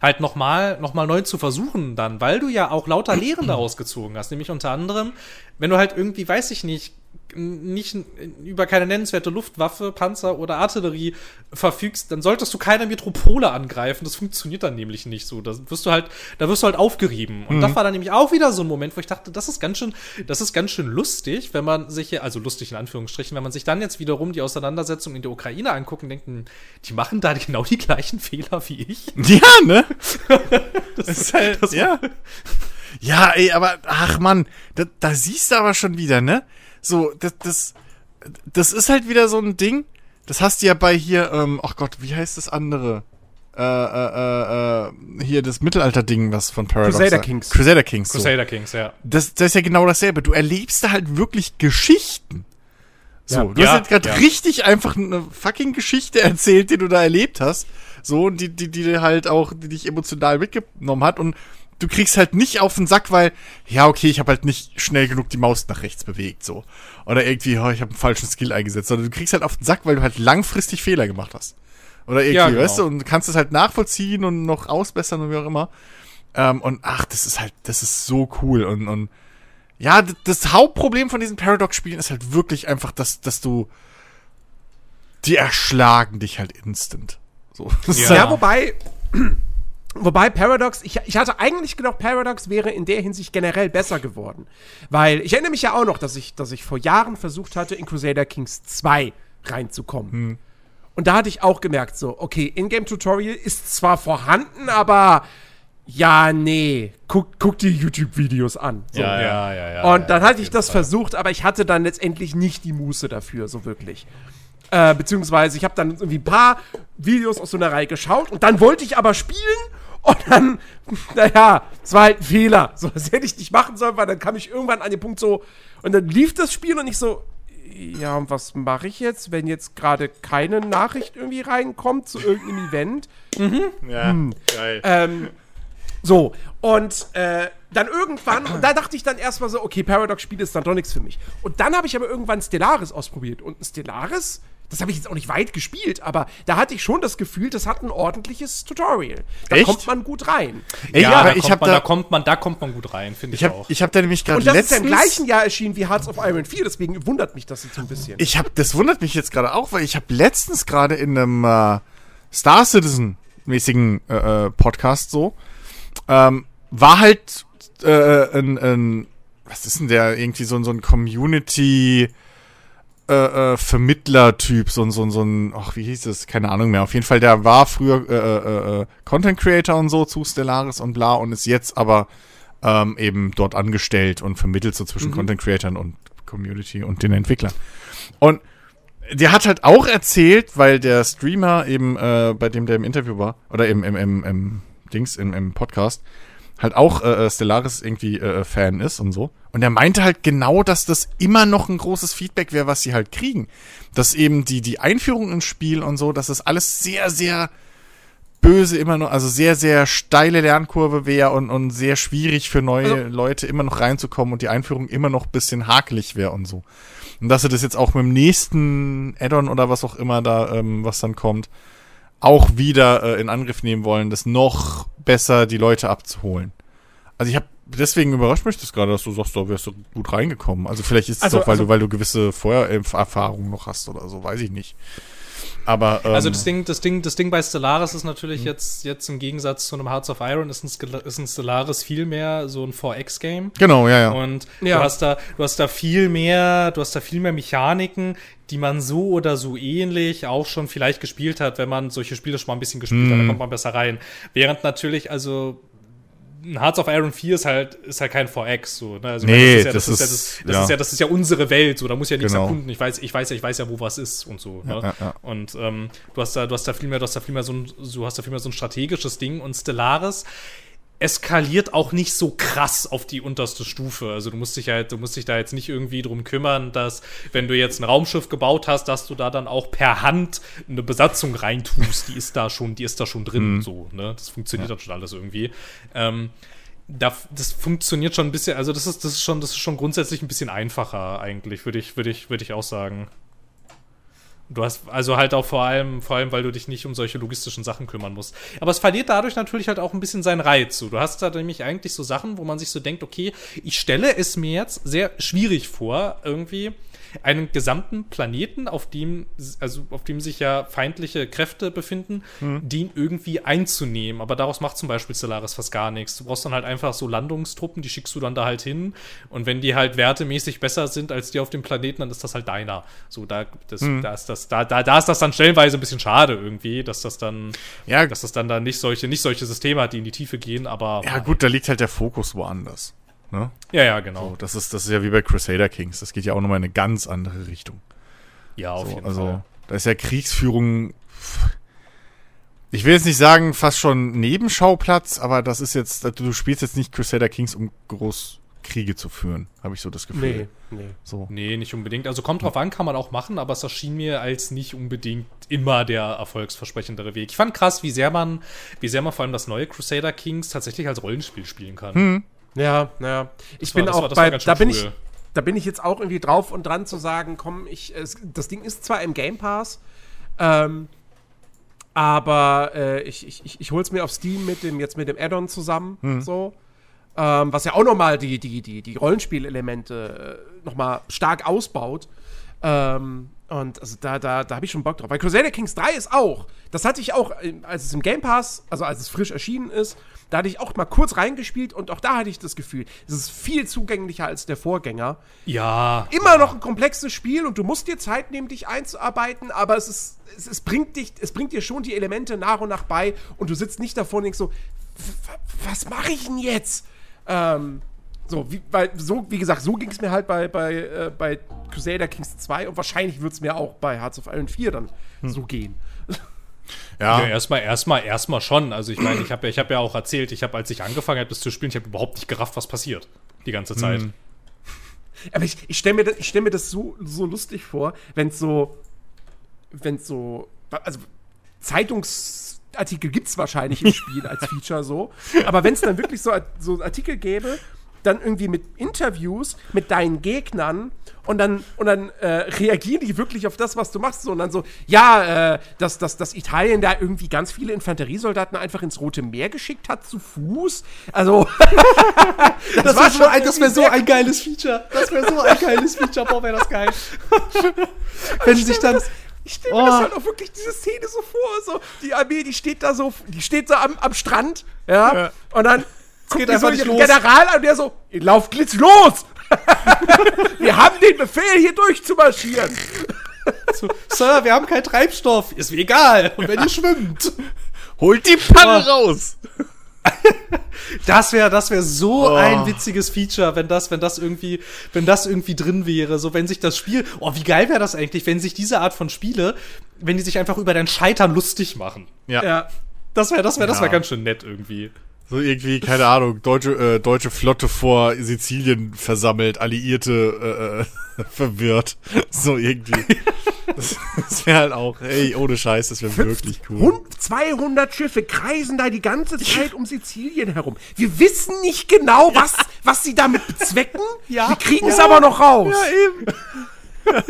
halt nochmal noch mal neu zu versuchen dann, weil du ja auch lauter Lehren daraus gezogen hast, nämlich unter anderem, wenn du halt irgendwie, weiß ich nicht, nicht über keine nennenswerte Luftwaffe, Panzer oder Artillerie verfügst, dann solltest du keine Metropole angreifen. Das funktioniert dann nämlich nicht so. Da wirst du halt, da wirst du halt aufgerieben. Und mhm. das war dann nämlich auch wieder so ein Moment, wo ich dachte, das ist ganz schön, das ist ganz schön lustig, wenn man sich hier, also lustig in Anführungsstrichen, wenn man sich dann jetzt wiederum die Auseinandersetzung in der Ukraine anguckt und denkt, die machen da genau die gleichen Fehler wie ich. <laughs> Ja, ne? <laughs> das, das ist halt, das ja. Ja, ey, aber, ach man, da, da siehst du aber schon wieder, ne? So, das, das, das ist halt wieder so ein Ding. Das hast du ja bei hier, ähm, ach Gott, wie heißt das andere? Äh, äh, äh, hier das Mittelalter-Ding, was von Paradox Crusader Kings. Crusader Kings. So. Crusader Kings, ja. Das, das ist ja genau dasselbe. Du erlebst da halt wirklich Geschichten. So, ja, du ja, hast jetzt gerade ja. richtig einfach eine fucking Geschichte erzählt, die du da erlebt hast. So, und die, die, die halt auch, die dich emotional mitgenommen hat. Und du kriegst halt nicht auf den Sack, weil, ja, okay, ich habe halt nicht schnell genug die Maus nach rechts bewegt, so. Oder irgendwie, oh, ich habe einen falschen Skill eingesetzt, sondern du kriegst halt auf den Sack, weil du halt langfristig Fehler gemacht hast. Oder irgendwie, ja, genau. weißt du, und kannst es halt nachvollziehen und noch ausbessern und wie auch immer. Ähm, und ach, das ist halt, das ist so cool. Und, und ja, das Hauptproblem von diesen Paradox-Spielen ist halt wirklich einfach, dass, dass du die erschlagen dich halt instant. So. <laughs> Ja, ja wobei, Wobei Paradox, ich, ich hatte eigentlich gedacht, Paradox wäre in der Hinsicht generell besser geworden. Weil ich erinnere mich ja auch noch, dass ich, dass ich vor Jahren versucht hatte, in Crusader Kings 2 reinzukommen. Hm. Und da hatte ich auch gemerkt, so, okay, Ingame-Tutorial ist zwar vorhanden, aber ja, nee, guck, guck die YouTube-Videos an. So. Ja, ja, ja, ja. Und dann hatte ich das Fall. versucht, aber ich hatte dann letztendlich nicht die Muße dafür, so wirklich. Äh, beziehungsweise ich habe dann irgendwie ein paar Videos aus so einer Reihe geschaut und dann wollte ich aber spielen und dann, naja, es war halt ein Fehler. So, das hätte ich nicht machen sollen, weil dann kam ich irgendwann an den Punkt so, und dann lief das Spiel und ich so, ja, und was mache ich jetzt, wenn jetzt gerade keine Nachricht irgendwie reinkommt zu irgendeinem Event? Mhm. Ja, hm. geil. Ähm, so, und äh, dann irgendwann, und da dachte ich dann erstmal so, okay, Paradox-Spiel ist dann doch nichts für mich. Und dann habe ich aber irgendwann Stellaris ausprobiert. Und ein Stellaris das habe ich jetzt auch nicht weit gespielt, aber da hatte ich schon das Gefühl, das hat ein ordentliches Tutorial. Da Echt? kommt man gut rein. Echt? Ja, aber ich habe da, da kommt man, da kommt man gut rein, finde ich, ich hab, auch. Ich habe da nämlich gerade Und das letztens, ist ja im gleichen Jahr erschienen wie Hearts of Iron 4, deswegen wundert mich das jetzt ein bisschen. Ich habe, das wundert mich jetzt gerade auch, weil ich habe letztens gerade in einem äh, Star Citizen mäßigen äh, äh, Podcast so ähm, war halt äh, ein, ein was ist denn der irgendwie so, so ein Community äh, äh, Vermittler-Typ, so, so, so ein, ach, wie hieß es, keine Ahnung mehr. Auf jeden Fall, der war früher äh, äh, äh, Content Creator und so zu Stellaris und bla und ist jetzt aber ähm, eben dort angestellt und vermittelt so zwischen mhm. Content Creatern und Community und den Entwicklern. Und der hat halt auch erzählt, weil der Streamer eben, äh, bei dem der im Interview war, oder im, im, im, im Dings, im, im Podcast, halt auch äh, äh, Stellaris irgendwie äh, äh, Fan ist und so. Und er meinte halt genau, dass das immer noch ein großes Feedback wäre, was sie halt kriegen. Dass eben die, die Einführung ins Spiel und so, dass das alles sehr, sehr böse immer noch, also sehr, sehr steile Lernkurve wäre und, und sehr schwierig für neue also, Leute immer noch reinzukommen und die Einführung immer noch bisschen hakelig wäre und so. Und dass sie das jetzt auch mit dem nächsten Add-on oder was auch immer da, ähm, was dann kommt, auch wieder äh, in Angriff nehmen wollen, das noch besser die Leute abzuholen. Also ich habe deswegen überrascht mich das gerade, dass du sagst, da wärst du gut reingekommen. Also vielleicht ist es also, doch, weil also, du, weil du gewisse Feuererfahrungen noch hast oder so, weiß ich nicht. Aber ähm, also das Ding, das Ding, das Ding bei Stellaris ist natürlich mhm. jetzt jetzt im Gegensatz zu einem Hearts of Iron ist ein, ist ein Stellaris viel mehr so ein 4X Game. Genau, ja, ja. Und ja. du hast da du hast da viel mehr, du hast da viel mehr Mechaniken, die man so oder so ähnlich auch schon vielleicht gespielt hat, wenn man solche Spiele schon mal ein bisschen gespielt mhm. hat, dann kommt man besser rein. Während natürlich also Hearts of Iron 4 ist halt, ist halt kein 4X, so, ne? Also, nee, das, ist, ja, das, ist, ja. unsere Welt, so, da muss ja nichts genau. erkunden. Ich weiß, ich weiß ja, ich weiß ja, wo was ist und so, ne? ja, ja, Und ähm, du hast da, du hast da viel mehr, du hast da viel mehr so ein, du hast da viel mehr so ein strategisches Ding und Stellaris eskaliert auch nicht so krass auf die unterste Stufe. Also du musst dich halt, du musst dich da jetzt nicht irgendwie drum kümmern, dass wenn du jetzt ein Raumschiff gebaut hast, dass du da dann auch per Hand eine Besatzung reintust. Die ist da schon, die ist da schon drin. Mhm. So, ne? Das funktioniert ja. dann schon alles irgendwie. Ähm, da, das funktioniert schon ein bisschen, also das ist, das ist schon, das ist schon grundsätzlich ein bisschen einfacher eigentlich, würde ich, würde ich, würde ich auch sagen. Du hast also halt auch vor allem, vor allem, weil du dich nicht um solche logistischen Sachen kümmern musst. Aber es verliert dadurch natürlich halt auch ein bisschen seinen Reiz. Du hast da nämlich eigentlich so Sachen, wo man sich so denkt, okay, ich stelle es mir jetzt sehr schwierig vor, irgendwie einen gesamten Planeten, auf dem, also auf dem sich ja feindliche Kräfte befinden, mhm. den irgendwie einzunehmen. Aber daraus macht zum Beispiel Stellaris fast gar nichts. Du brauchst dann halt einfach so Landungstruppen, die schickst du dann da halt hin. Und wenn die halt wertemäßig besser sind als die auf dem Planeten, dann ist das halt deiner. So, da, das, mhm. da ist das, da, da, da ist das dann stellenweise ein bisschen schade irgendwie, dass das dann, ja, dass das dann da nicht solche, nicht solche Systeme hat, die in die Tiefe gehen, aber. Ja, gut, da liegt halt der Fokus woanders. Ne? Ja, ja, genau. So, das, ist, das ist ja wie bei Crusader Kings. Das geht ja auch nochmal in eine ganz andere Richtung. Ja, auf so, jeden also, Fall. Da ist ja Kriegsführung. Ich will jetzt nicht sagen, fast schon Nebenschauplatz, aber das ist jetzt, du spielst jetzt nicht Crusader Kings, um groß Kriege zu führen, habe ich so das Gefühl. Nee, nee. So. Nee, nicht unbedingt. Also kommt drauf an, kann man auch machen, aber es erschien mir als nicht unbedingt immer der erfolgsversprechendere Weg. Ich fand krass, wie sehr man, wie sehr man vor allem das neue Crusader Kings tatsächlich als Rollenspiel spielen kann. Hm. Ja, naja. Ich war, bin auch war, bei, da bin cool. ich, da bin ich jetzt auch irgendwie drauf und dran zu sagen, komm, ich, es, das Ding ist zwar im Game Pass, ähm, Aber äh, ich, ich, ich hol's mir auf Steam mit dem, jetzt mit dem Add-on zusammen. Hm. So. Ähm, was ja auch nochmal die, die, die, die Rollenspielelemente äh, nochmal stark ausbaut. Ähm, und also da, da, da habe ich schon Bock drauf. Weil Crusader Kings 3 ist auch, das hatte ich auch, als es im Game Pass, also als es frisch erschienen ist, da hatte ich auch mal kurz reingespielt und auch da hatte ich das Gefühl, es ist viel zugänglicher als der Vorgänger. Ja. Immer ja. noch ein komplexes Spiel und du musst dir Zeit nehmen, dich einzuarbeiten, aber es ist, es, es bringt dich, es bringt dir schon die Elemente nach und nach bei und du sitzt nicht davor und denkst so, was mache ich denn jetzt? Ähm, so, wie, weil, so, wie gesagt, so ging es mir halt bei, bei, äh, bei Crusader Kings 2 und wahrscheinlich wird es mir auch bei Hearts of Iron 4 dann hm. so gehen. Ja. ja, erstmal, erstmal, erstmal schon. Also ich meine, ich habe ja, ich habe ja auch erzählt, ich habe, als ich angefangen habe, das zu spielen, ich habe überhaupt nicht gerafft, was passiert die ganze Zeit. Mhm. <laughs> Aber ich, ich stelle mir, das, stell mir das so, so lustig vor, wenn es so, wenn es so, also Zeitungsartikel gibt es wahrscheinlich im Spiel als Feature so, aber wenn es dann wirklich so, so Artikel gäbe, dann irgendwie mit Interviews mit deinen Gegnern und dann, und dann äh, reagieren die wirklich auf das, was du machst. So, und dann so, ja, äh, dass, dass, dass Italien da irgendwie ganz viele Infanteriesoldaten einfach ins Rote Meer geschickt hat zu Fuß. Also, <laughs> das, das, war schon, ein, das wäre so ein geiles Feature. Das wäre so ein geiles Feature. Boah, wäre das geil. <laughs> Wenn sich dann. Ich stelle mir oh. das halt auch wirklich diese Szene so vor, so die Armee, die steht da so, die steht so am, am Strand, ja, ja. und dann es geht einfach nicht los. General an der so, ihr lauft glitz los! <laughs> wir haben den Befehl, hier durchzumarschieren. So, Sir, wir haben keinen Treibstoff. Ist mir egal. Und wenn ihr <laughs> schwimmt. Holt die Panne oh. raus. <laughs> das wäre das wäre so oh. ein witziges Feature, wenn das wenn das irgendwie wenn das irgendwie drin wäre, so wenn sich das Spiel, oh, wie geil wäre das eigentlich, wenn sich diese Art von Spiele, wenn die sich einfach über dein Scheitern lustig machen. Ja. ja. Das wäre das wäre ja. das wäre ganz schön nett irgendwie. So irgendwie, keine Ahnung, deutsche, äh, deutsche Flotte vor Sizilien versammelt, Alliierte äh, äh <laughs> verwirrt. So irgendwie. Das, das wäre halt auch, ey, ohne Scheiß, das wäre wirklich cool. 200 Schiffe kreisen da die ganze Zeit um Sizilien herum. Wir wissen nicht genau, was, was sie damit bezwecken. Ja. Wir kriegen es ja. aber noch raus. Ja, eben.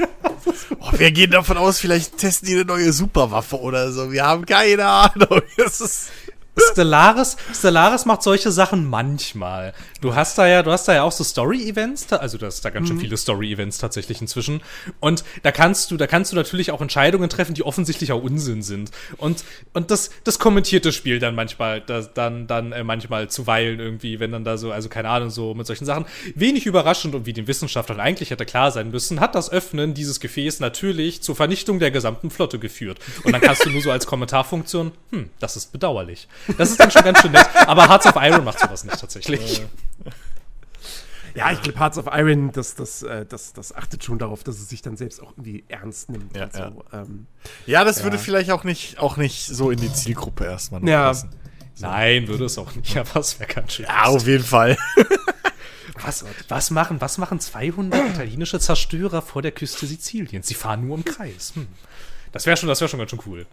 oh, wir gehen davon aus, vielleicht testen die eine neue Superwaffe oder so. Wir haben keine Ahnung. Das ist Stellaris, Stellaris macht solche Sachen manchmal. Du hast da ja, du hast da ja auch so Story-Events, also du hast da ganz schön mhm. viele Story-Events tatsächlich inzwischen. Und da kannst du, da kannst du natürlich auch Entscheidungen treffen, die offensichtlich auch Unsinn sind. Und, und das, das kommentiert das Spiel dann manchmal, das, dann, dann äh, manchmal zuweilen irgendwie, wenn dann da so, also keine Ahnung, so mit solchen Sachen. Wenig überraschend und wie den Wissenschaftlern eigentlich hätte klar sein müssen, hat das Öffnen dieses Gefäß natürlich zur Vernichtung der gesamten Flotte geführt. Und dann kannst du nur so als Kommentarfunktion, hm, das ist bedauerlich. Das ist dann schon ganz schön nett. Aber Hearts of Iron macht sowas nicht tatsächlich. Ja, ich glaube, Hearts of Iron, das, das, äh, das, das achtet schon darauf, dass es sich dann selbst auch irgendwie ernst nimmt. Ja, ja. So. Ähm, ja das ja. würde vielleicht auch nicht, auch nicht so in die Zielgruppe erstmal ja. passen. So. Nein, würde es auch nicht, aber es wäre ganz schön. Ja, auf jeden Fall. <laughs> Was, was, machen, was machen 200 italienische Zerstörer vor der Küste Siziliens? Sie fahren nur im Kreis. Hm. Das wäre schon, wär schon ganz schön cool.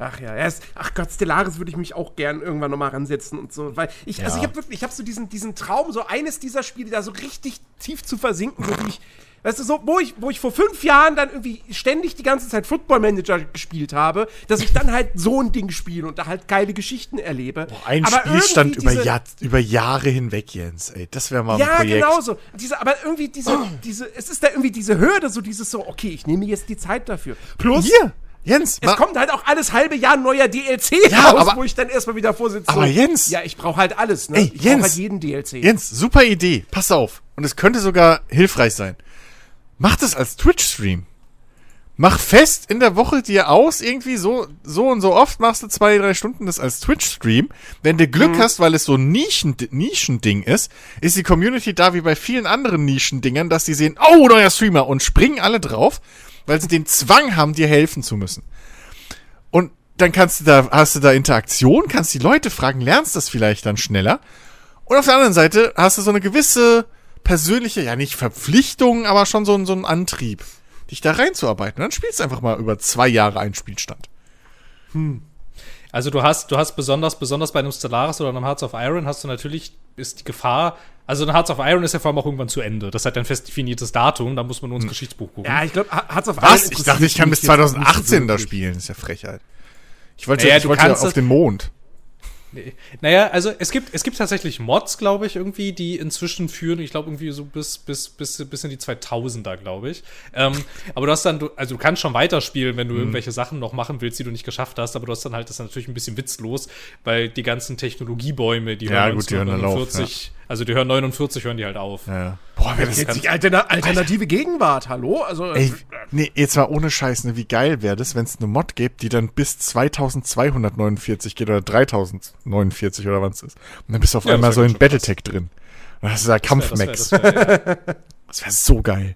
Ach ja, erst, ach Gott, Stellaris würde ich mich auch gern irgendwann nochmal ransetzen und so, weil ich, ja. also ich habe wirklich, ich habe so diesen, diesen Traum, so eines dieser Spiele da so richtig tief zu versinken, so wie ich, weißt du, so, wo ich, wo ich vor fünf Jahren dann irgendwie ständig die ganze Zeit Football Manager gespielt habe, dass ich dann halt so ein Ding spiele und da halt geile Geschichten erlebe. Boah, ein aber Spielstand über, Jahr, über Jahre hinweg, Jens, ey, das wäre mal ein ja, Projekt. Ja, genau so. Diese, aber irgendwie diese, oh. diese, es ist da irgendwie diese Hürde, so dieses so, okay, ich nehme jetzt die Zeit dafür. Plus, Hier Jens, es kommt halt auch alles halbe Jahr neuer DLC ja, raus, aber, wo ich dann erstmal wieder vorsitze. Aber Jens. Ja, ich brauche halt alles, ne? Ey, ich Jens, halt jeden DLC. Jens, super Idee. Pass auf. Und es könnte sogar hilfreich sein. Mach das als Twitch-Stream. Mach fest in der Woche dir aus, irgendwie so, so und so oft machst du zwei, drei Stunden das als Twitch-Stream. Wenn du Glück mhm. hast, weil es so ein Nischen, Nischending ist, ist die Community da wie bei vielen anderen Nischendingern, dass die sehen, oh, neuer Streamer und springen alle drauf, weil sie den Zwang haben, dir helfen zu müssen. Und dann kannst du da, hast du da Interaktion, kannst die Leute fragen, lernst das vielleicht dann schneller. Und auf der anderen Seite hast du so eine gewisse persönliche, ja nicht Verpflichtung, aber schon so, so einen Antrieb, dich da reinzuarbeiten. Und dann spielst du einfach mal über zwei Jahre einen Spielstand. Hm. Also du hast, du hast besonders, besonders bei einem Stellaris oder einem Hearts of Iron hast du natürlich, ist die Gefahr, also ein Hearts of Iron ist ja vor allem auch irgendwann zu Ende. Das hat ein fest definiertes Datum, da muss man nur ins hm. Geschichtsbuch gucken. Ja, ich glaube, Hearts of Was? Iron. Ich dachte, ich kann bis 2018 da spielen. Das ist ja Frechheit. Ich wollte, naja, ich wollte auf den Mond. Nee. Naja, also es gibt, es gibt tatsächlich Mods, glaube ich, irgendwie, die inzwischen führen, ich glaube irgendwie so bis, bis, bis, bis in die 2000er, glaube ich. Ähm, aber du hast dann, du, also du kannst schon weiterspielen, wenn du mhm. irgendwelche Sachen noch machen willst, die du nicht geschafft hast, aber du hast dann halt, das ist natürlich ein bisschen witzlos, weil die ganzen Technologiebäume, die ja, gut, die hören dann auf, ja. Also die hören 49, hören die halt auf. Ja. Boah, wäre das jetzt die Alterna alternative Gegenwart, hallo? Also Ey, nee, jetzt mal ohne Scheiß, ne, wie geil wäre das, wenn es eine Mod gibt, die dann bis 2249 geht oder 3049 oder was es ist. Und dann bist du auf ja, einmal so in Battletech drin. Und das ist ja Kampfmax. <laughs> Das wäre wär, wär, wär so geil.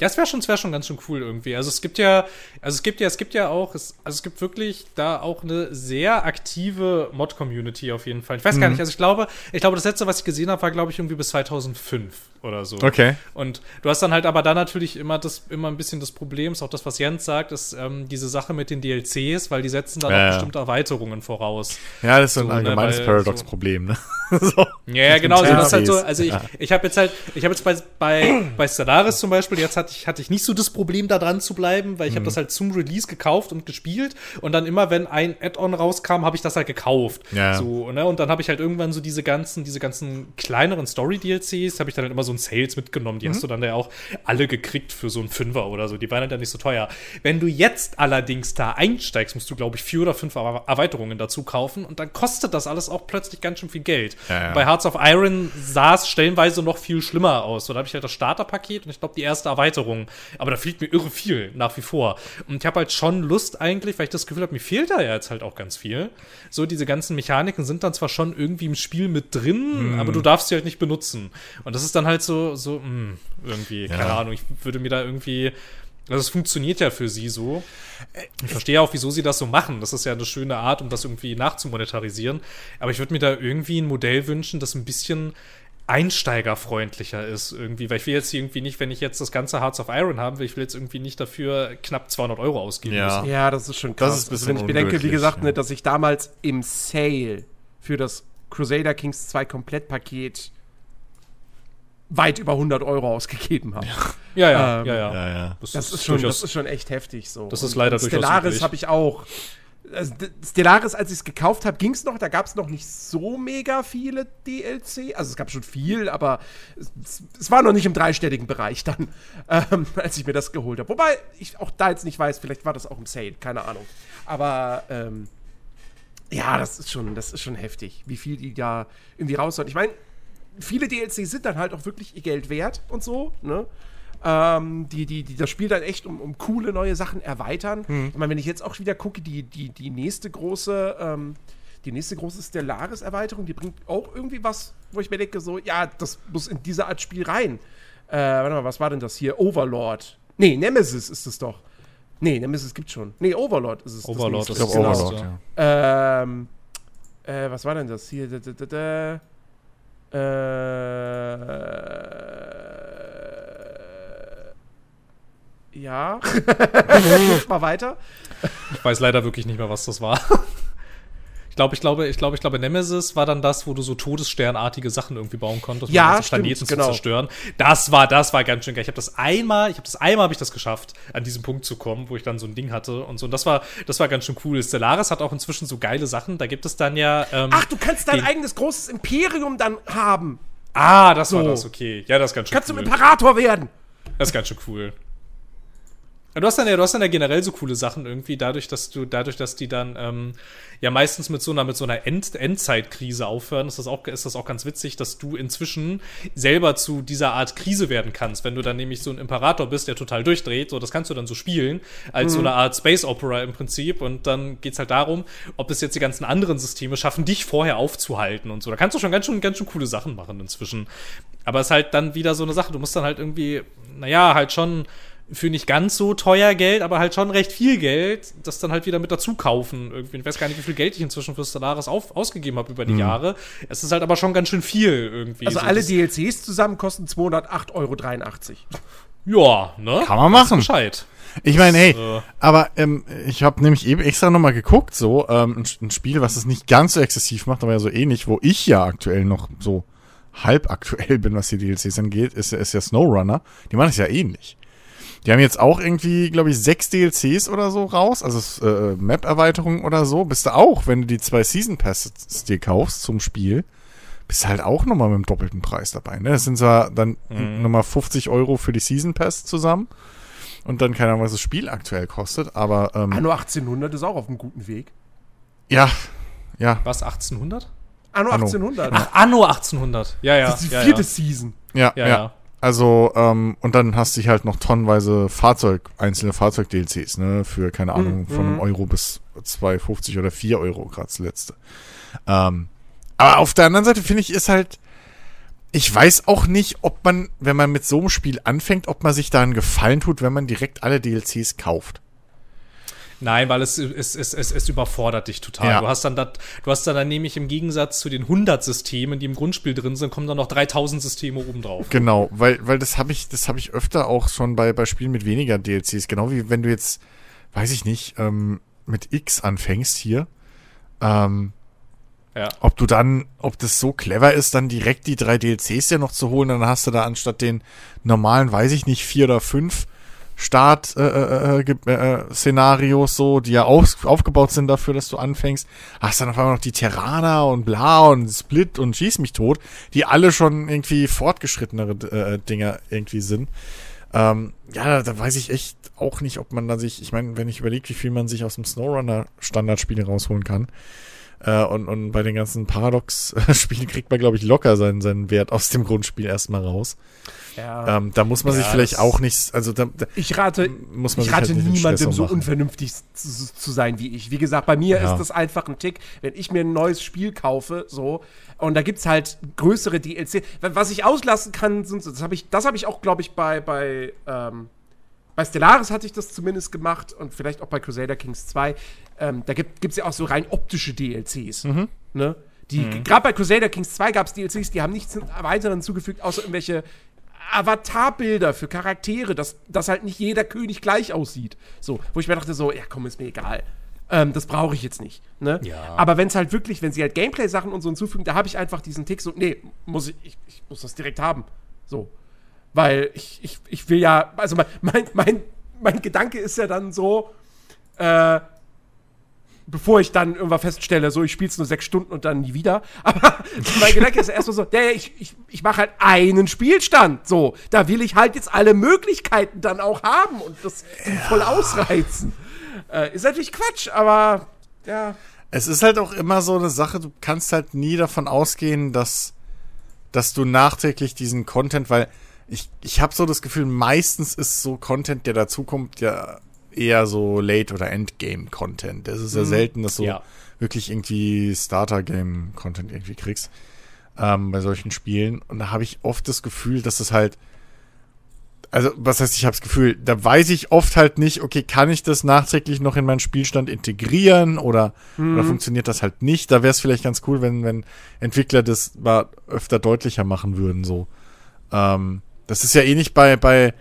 Ja, es wäre schon, wär schon ganz schön cool irgendwie. Also es gibt ja, also es gibt ja, es gibt ja auch, es, also es gibt wirklich da auch eine sehr aktive Mod-Community auf jeden Fall. Ich weiß mhm. gar nicht, also ich glaube, ich glaube, das letzte, was ich gesehen habe, war, glaube ich, irgendwie bis 2005 oder so. Okay. Und du hast dann halt aber da natürlich immer das, immer ein bisschen das Problem, ist auch das, was Jens sagt, ist ähm, diese Sache mit den DLCs, weil die setzen dann ja, auch bestimmte Erweiterungen voraus. Ja, das ist so ein ne, allgemeines ne, Paradox-Problem, ne? <laughs> so. Ja, genau, so, das ist halt so, also ich, ja. ich habe jetzt halt, ich habe jetzt bei, bei, bei Stellaris zum Beispiel, jetzt hatte ich, hatte ich nicht so das Problem, da dran zu bleiben, weil ich mhm. habe das halt zum Release gekauft und gespielt und dann immer, wenn ein Add-on rauskam, habe ich das halt gekauft. Ja. So, ne? Und dann habe ich halt irgendwann so diese ganzen, diese ganzen kleineren Story-DLCs, habe ich dann halt immer so ein Sales mitgenommen. Die mhm. hast du dann ja auch alle gekriegt für so einen Fünfer oder so. Die waren halt ja nicht so teuer. Wenn du jetzt allerdings da einsteigst, musst du, glaube ich, vier oder fünf Erweiterungen dazu kaufen und dann kostet das alles auch plötzlich ganz schön viel Geld. Ja, ja. Bei Hearts of Iron sah es stellenweise noch viel schlimmer aus. So, da habe ich halt das Starterpaket und ich glaube die erste Erweiterung. Aber da fehlt mir irre viel nach wie vor. Und ich habe halt schon Lust eigentlich, weil ich das Gefühl habe, mir fehlt da ja jetzt halt auch ganz viel. So, diese ganzen Mechaniken sind dann zwar schon irgendwie im Spiel mit drin, mhm. aber du darfst sie halt nicht benutzen. Und das ist dann halt so, so, mh, hm, irgendwie, keine Ahnung, ich würde mir da irgendwie. Also es funktioniert ja für sie so. Ich verstehe auch, wieso sie das so machen. Das ist ja eine schöne Art, um das irgendwie nachzumonetarisieren. Aber ich würde mir da irgendwie ein Modell wünschen, das ein bisschen einsteigerfreundlicher ist irgendwie, weil ich will jetzt irgendwie nicht, wenn ich jetzt das ganze Hearts of Iron haben will, ich will jetzt irgendwie nicht dafür knapp 200 Euro ausgeben ja. müssen. Ja, das ist schon krass. Das ist ein bisschen wenn ich bedenke, wie gesagt, ja. ne, dass ich damals im Sale für das Crusader Kings 2 Komplettpaket weit über 100 Euro ausgegeben habe. Ja, ja, ähm, ja, ja, ja, ja. Das, das, ist schon, das ist schon echt heftig so. Das ist leider durchaus Stellaris habe ich auch. Also Stellaris, als ich es gekauft habe, ging es noch. Da gab es noch nicht so mega viele DLC. Also es gab schon viel, aber es, es war noch nicht im dreistelligen Bereich dann, <laughs> ähm, als ich mir das geholt habe. Wobei ich auch da jetzt nicht weiß, vielleicht war das auch im Sale, keine Ahnung. Aber ähm, ja, das ist schon, das ist schon heftig, wie viel die da irgendwie raushauen. Ich meine, viele DLCs sind dann halt auch wirklich ihr Geld wert und so, ne? Ähm, die, die, die das Spiel dann echt um, um coole neue Sachen erweitern. Hm. Ich meine, wenn ich jetzt auch wieder gucke, die, die, die nächste große, ähm, die nächste große Stellaris-Erweiterung, die bringt auch irgendwie was, wo ich mir denke, so, ja, das muss in diese Art Spiel rein. Äh, warte mal, was war denn das hier? Overlord. Nee, Nemesis ist es doch. Nee, Nemesis gibt's schon. Nee, Overlord ist es. Overlord ist es. Genau. Overlord, ja. Ähm, äh, was war denn das hier? Da, da, da, äh, ja. <laughs> mal weiter. Ich weiß leider wirklich nicht mehr, was das war. Ich glaube, ich glaube, ich glaube, ich glaube, Nemesis war dann das, wo du so todessternartige Sachen irgendwie bauen konntest, ja, um stimmt, Planeten genau. zu zerstören. Das war, das war ganz schön geil. Ich habe das einmal, ich habe das einmal habe ich das geschafft, an diesen Punkt zu kommen, wo ich dann so ein Ding hatte und so. Und das war, das war ganz schön cool. Stellaris hat auch inzwischen so geile Sachen. Da gibt es dann ja. Ähm, Ach, du kannst dein eigenes großes Imperium dann haben. Ah, das so. war das, okay. Ja, das ist ganz schön Kannst cool. du Imperator werden. Das ist ganz schön cool. Du hast dann ja, du hast dann ja generell so coole Sachen irgendwie, dadurch, dass du, dadurch, dass die dann ähm, ja meistens mit so einer, mit so einer End Endzeitkrise aufhören, ist das auch, ist das auch ganz witzig, dass du inzwischen selber zu dieser Art Krise werden kannst. Wenn du dann nämlich so ein Imperator bist, der total durchdreht, so das kannst du dann so spielen, als mhm. so eine Art Space Opera im Prinzip. Und dann geht's halt darum, ob es jetzt die ganzen anderen Systeme schaffen, dich vorher aufzuhalten und so. Da kannst du schon ganz schön, ganz schön coole Sachen machen inzwischen. Aber es ist halt dann wieder so eine Sache, du musst dann halt irgendwie, naja, halt schon für nicht ganz so teuer Geld, aber halt schon recht viel Geld, das dann halt wieder mit dazu kaufen. Irgendwie. Ich weiß gar nicht, wie viel Geld ich inzwischen für Stellaris auf, ausgegeben habe über die mhm. Jahre. Es ist halt aber schon ganz schön viel irgendwie. Also so, alle DLCs zusammen kosten 208,83 Euro. Ja, ne? Kann man machen. Bescheid. Ich meine, hey, äh, aber ähm, ich habe nämlich eben extra nochmal geguckt, so ähm, ein, ein, Spiel, was es nicht ganz so exzessiv macht, aber ja so ähnlich, wo ich ja aktuell noch so halb aktuell bin, was die DLCs angeht, ist, ist ja SnowRunner. Die machen es ja ähnlich. Die haben jetzt auch irgendwie, glaube ich, sechs DLCs oder so raus, also äh, Map-Erweiterungen oder so. Bist du auch, wenn du die zwei Season Passes dir kaufst zum Spiel, bist du halt auch nochmal mit dem doppelten Preis dabei. Ne? Das sind zwar dann mhm. nochmal 50 Euro für die Season Pass zusammen und dann keine Ahnung, was das Spiel aktuell kostet, aber. Ähm, Anno 1800 ist auch auf einem guten Weg. Ja, ja. Was, 1800? Anno, Anno 1800. Ach, Anno 1800. Ja, ja. Das ist die ja, vierte ja. Season. Ja, ja. ja. Also, ähm, und dann hast du halt noch tonnenweise Fahrzeug, einzelne Fahrzeug-DLCs, ne, für, keine hm, Ahnung, mhm. von einem hm. Euro bis 2,50 oder 4 Euro, gerade das letzte. Ähm, aber auf der anderen Seite finde ich, ist halt, ich weiß auch nicht, ob man, wenn man mit so einem Spiel anfängt, ob man sich da einen Gefallen tut, wenn man direkt alle DLCs kauft. Nein, weil es, es, es, es, es überfordert dich total. Ja. Du hast dann dat, du hast dann, dann nämlich im Gegensatz zu den 100 Systemen, die im Grundspiel drin sind, kommen dann noch 3000 Systeme obendrauf. Genau, weil, weil das habe ich, das habe ich öfter auch schon bei, bei Spielen mit weniger DLCs. Genau wie wenn du jetzt, weiß ich nicht, ähm, mit X anfängst hier. Ähm, ja. Ob du dann, ob das so clever ist, dann direkt die drei DLCs ja noch zu holen, dann hast du da anstatt den normalen, weiß ich nicht, vier oder fünf Start-Szenarios äh, äh, äh, so, die ja auf, aufgebaut sind dafür, dass du anfängst. Hast dann auf einmal noch die Terraner und Bla und Split und Schieß mich tot, die alle schon irgendwie fortgeschrittenere äh, Dinger irgendwie sind. Ähm, ja, da, da weiß ich echt auch nicht, ob man da sich, ich meine, wenn ich überlege, wie viel man sich aus dem Snowrunner-Standardspiel rausholen kann, äh, und, und bei den ganzen Paradox-Spielen <laughs> kriegt man, glaube ich, locker seinen, seinen Wert aus dem Grundspiel erstmal raus. Ja. Ähm, da muss man ja, sich vielleicht auch nicht, also da, da ich rate, muss man ich rate halt niemandem so unvernünftig zu, zu, sein wie ich. Wie gesagt, bei mir ja. ist das einfach ein Tick, wenn ich mir ein neues Spiel kaufe, so, und da gibt es halt größere DLC. Was ich auslassen kann, sind, das habe ich, das habe ich auch, glaube ich, bei, bei, ähm, bei Stellaris hatte ich das zumindest gemacht und vielleicht auch bei Crusader Kings 2. Ähm, da gibt es ja auch so rein optische DLCs. Mhm. Ne? Die, mhm. Gerade bei Crusader Kings 2 gab es DLCs, die haben nichts weiteren zugefügt, außer irgendwelche Avatarbilder für Charaktere, dass, dass halt nicht jeder König gleich aussieht. So, wo ich mir dachte, so, ja komm, ist mir egal. Ähm, das brauche ich jetzt nicht. Ne? Ja. Aber wenn es halt wirklich, wenn sie halt Gameplay-Sachen und so hinzufügen, da habe ich einfach diesen Tick so, nee, muss ich, ich, ich, muss das direkt haben. So. Weil ich, ich, ich will ja, also mein, mein, mein, mein Gedanke ist ja dann so, äh, bevor ich dann irgendwann feststelle, so ich spiele es nur sechs Stunden und dann nie wieder. <laughs> Aber mein Gedanke ist erstmal so, ja, ja, ich, ich, ich mache halt einen Spielstand. So, da will ich halt jetzt alle Möglichkeiten dann auch haben und das voll ausreizen. Äh, ist natürlich Quatsch, aber ja. Es ist halt auch immer so eine Sache, du kannst halt nie davon ausgehen, dass, dass du nachträglich diesen Content, weil ich, ich habe so das Gefühl, meistens ist so Content, der dazukommt, ja eher so Late- oder Endgame-Content. Es ist ja mhm. selten, dass du ja. wirklich irgendwie Starter-Game-Content irgendwie kriegst ähm, bei solchen Spielen. Und da habe ich oft das Gefühl, dass es halt also was heißt, ich habe das Gefühl, da weiß ich oft halt nicht, okay, kann ich das nachträglich noch in meinen Spielstand integrieren oder, mhm. oder funktioniert das halt nicht? Da wäre es vielleicht ganz cool, wenn, wenn Entwickler das mal öfter deutlicher machen würden, so. Ähm, das ist ja ähnlich bei, bei,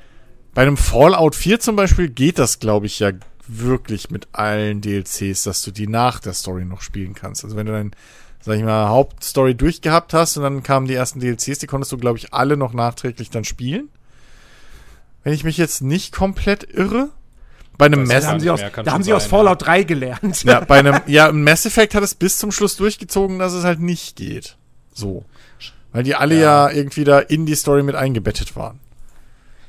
bei einem Fallout 4 zum Beispiel geht das, glaube ich, ja wirklich mit allen DLCs, dass du die nach der Story noch spielen kannst. Also wenn du dann, sag ich mal, Hauptstory durchgehabt hast und dann kamen die ersten DLCs, die konntest du, glaube ich, alle noch nachträglich dann spielen. Wenn ich mich jetzt nicht komplett irre. Bei einem Mass haben sie aus, Da haben sie aus Fallout ja. 3 gelernt. Ja, bei einem, <laughs> ja, Mass Effect hat es bis zum Schluss durchgezogen, dass es halt nicht geht. So. Weil die alle ja, ja irgendwie da in die Story mit eingebettet waren.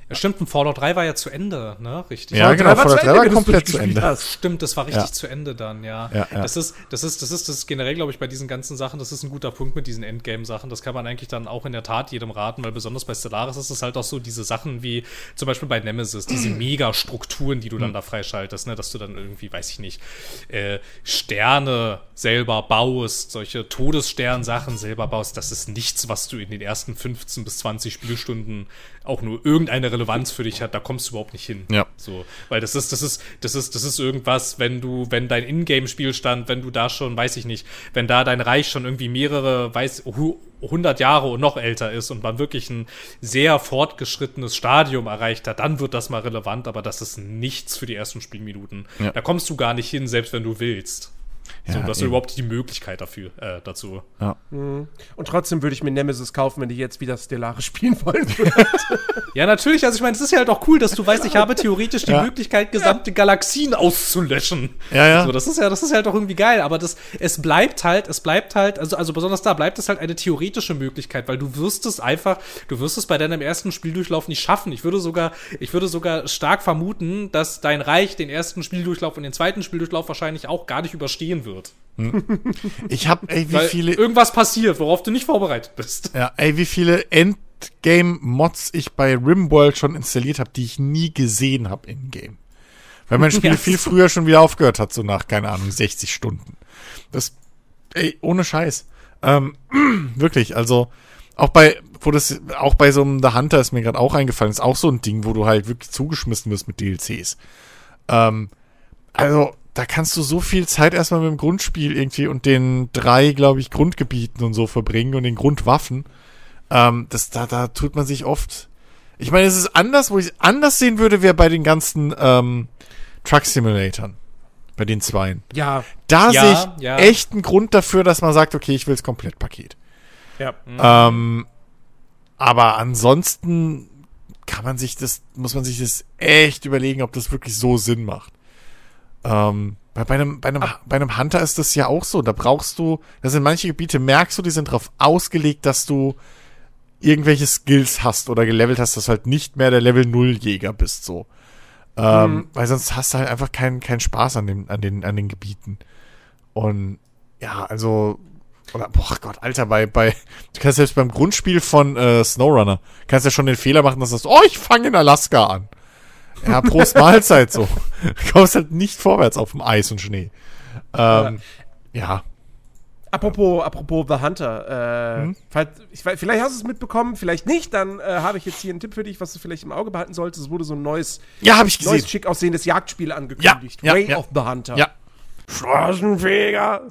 Ja, stimmt, ein Fallout 3 war ja zu Ende, ne? Richtig. Ja, genau, Fallout 3 war komplett zu Ende. Hast. Stimmt, das war richtig ja. zu Ende dann, ja. ja, ja. Das, ist, das, ist, das, ist, das ist generell, glaube ich, bei diesen ganzen Sachen, das ist ein guter Punkt mit diesen Endgame-Sachen. Das kann man eigentlich dann auch in der Tat jedem raten, weil besonders bei Stellaris ist es halt auch so diese Sachen wie zum Beispiel bei Nemesis, diese <clears throat> Mega-Strukturen, die du dann mhm. da freischaltest, ne? Dass du dann irgendwie, weiß ich nicht, äh, Sterne selber baust, solche Todesstern-Sachen selber baust. Das ist nichts, was du in den ersten 15 bis 20 Spielstunden auch nur irgendeine Relevanz für dich hat, da kommst du überhaupt nicht hin. Ja. So, weil das ist, das ist, das ist, das ist irgendwas, wenn du, wenn dein Ingame-Spielstand, wenn du da schon, weiß ich nicht, wenn da dein Reich schon irgendwie mehrere, weiß, 100 Jahre und noch älter ist und man wirklich ein sehr fortgeschrittenes Stadium erreicht hat, dann wird das mal relevant, aber das ist nichts für die ersten Spielminuten. Ja. Da kommst du gar nicht hin, selbst wenn du willst. Ja, so, dass du überhaupt die Möglichkeit dafür, äh, dazu. Ja. Mhm. Und trotzdem würde ich mir Nemesis kaufen, wenn die jetzt wieder Stellare <laughs> spielen wollen. ja, natürlich. Also ich meine, es ist ja halt auch cool, dass du weißt, ich habe theoretisch die ja. Möglichkeit, gesamte Galaxien auszulöschen. Ja, ja. So, das ist ja, das ist halt auch irgendwie geil. Aber das, es bleibt halt, es bleibt halt, also, also besonders da bleibt es halt eine theoretische Möglichkeit, weil du wirst es einfach, du wirst es bei deinem ersten Spieldurchlauf nicht schaffen. Ich würde sogar, ich würde sogar stark vermuten, dass dein Reich den ersten Spieldurchlauf und den zweiten Spieldurchlauf wahrscheinlich auch gar nicht überstehen wird wird. Hm. Ich hab, ey, wie Weil viele. Irgendwas passiert, worauf du nicht vorbereitet bist. Ja, ey, wie viele Endgame-Mods ich bei Rimworld schon installiert habe, die ich nie gesehen habe in-game. Weil mein Spiel <laughs> ja. viel früher schon wieder aufgehört hat, so nach, keine Ahnung, 60 Stunden. Das, ey, ohne Scheiß. Ähm, <clears throat> wirklich, also, auch bei, wo das, auch bei so einem The Hunter ist mir gerade auch eingefallen, ist auch so ein Ding, wo du halt wirklich zugeschmissen wirst mit DLCs. Ähm, also, da kannst du so viel Zeit erstmal mit dem Grundspiel irgendwie und den drei, glaube ich, Grundgebieten und so verbringen und den Grundwaffen. Ähm, das, da, da tut man sich oft. Ich meine, es ist anders, wo ich es anders sehen würde, wäre bei den ganzen ähm, Truck Simulatoren. Bei den zweien. Ja. Da ja, sehe ich ja. echt einen Grund dafür, dass man sagt, okay, ich will das Komplettpaket. Ja. Mhm. Ähm, aber ansonsten kann man sich das, muss man sich das echt überlegen, ob das wirklich so Sinn macht. Ähm, bei, bei, einem, bei, einem, bei einem Hunter ist das ja auch so. Da brauchst du, da sind manche Gebiete, merkst du, die sind darauf ausgelegt, dass du irgendwelche Skills hast oder gelevelt hast, dass du halt nicht mehr der Level 0 Jäger bist, so. Ähm, mhm. Weil sonst hast du halt einfach keinen keinen Spaß an, dem, an, den, an den Gebieten. Und ja, also, oder, boah Gott, Alter, bei, bei, du kannst selbst beim Grundspiel von äh, SnowRunner, kannst ja schon den Fehler machen, dass du sagst, oh, ich fange in Alaska an. Ja, Prost Mahlzeit so. Du kommst halt nicht vorwärts auf dem Eis und Schnee. Ähm, ja. ja. Apropos, apropos The Hunter, äh, hm? falls, ich, vielleicht hast du es mitbekommen, vielleicht nicht, dann äh, habe ich jetzt hier einen Tipp für dich, was du vielleicht im Auge behalten solltest. Es wurde so ein neues, ja, neues schick aussehendes Jagdspiel angekündigt. Ja, Way ja, of the Hunter. Ja. Straßenfeger.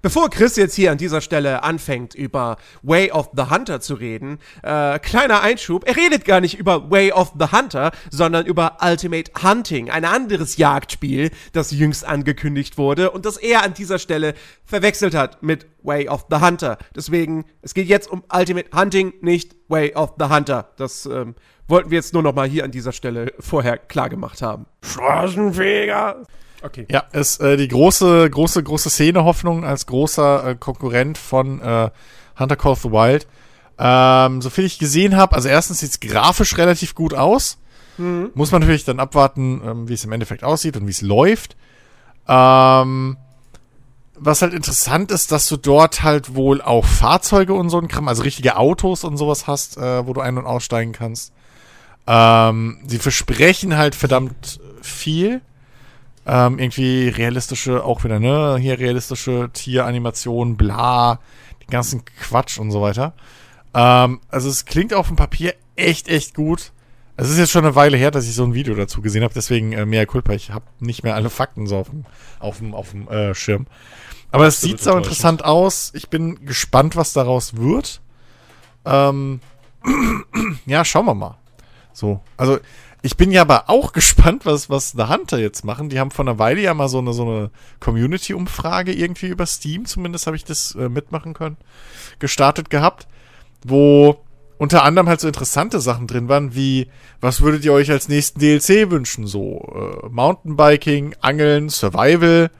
Bevor Chris jetzt hier an dieser Stelle anfängt, über Way of the Hunter zu reden, äh, kleiner Einschub, er redet gar nicht über Way of the Hunter, sondern über Ultimate Hunting, ein anderes Jagdspiel, das jüngst angekündigt wurde und das er an dieser Stelle verwechselt hat mit Way of the Hunter. Deswegen, es geht jetzt um Ultimate Hunting, nicht Way of the Hunter. Das ähm, wollten wir jetzt nur noch mal hier an dieser Stelle vorher klar gemacht haben. Straßenfeger! Okay. Ja, ist äh, die große, große, große Szene-Hoffnung als großer äh, Konkurrent von äh, Hunter Call of the Wild. Ähm, so viel ich gesehen habe, also erstens sieht es grafisch relativ gut aus. Mhm. Muss man natürlich dann abwarten, ähm, wie es im Endeffekt aussieht und wie es läuft. Ähm, was halt interessant ist, dass du dort halt wohl auch Fahrzeuge und so ein Kram, also richtige Autos und sowas hast, äh, wo du ein- und aussteigen kannst. Ähm, sie versprechen halt verdammt viel. Ähm, irgendwie realistische, auch wieder, ne? Hier realistische Tieranimationen, bla, den ganzen Quatsch und so weiter. Ähm, also es klingt auf dem Papier echt, echt gut. Es ist jetzt schon eine Weile her, dass ich so ein Video dazu gesehen habe, deswegen äh, mehr Kulpa. Ich habe nicht mehr alle Fakten so auf dem, auf dem, auf dem äh, Schirm. Aber es sieht so interessant aus. Ich bin gespannt, was daraus wird. Ähm, <clears throat> ja, schauen wir mal. So, also ich bin ja aber auch <laughs> gespannt, was, was The Hunter jetzt machen. Die haben vor einer Weile ja mal so eine, so eine Community-Umfrage irgendwie über Steam, zumindest habe ich das äh, mitmachen können, gestartet gehabt, wo unter anderem halt so interessante Sachen drin waren, wie, was würdet ihr euch als nächsten DLC wünschen? So, äh, Mountainbiking, Angeln, Survival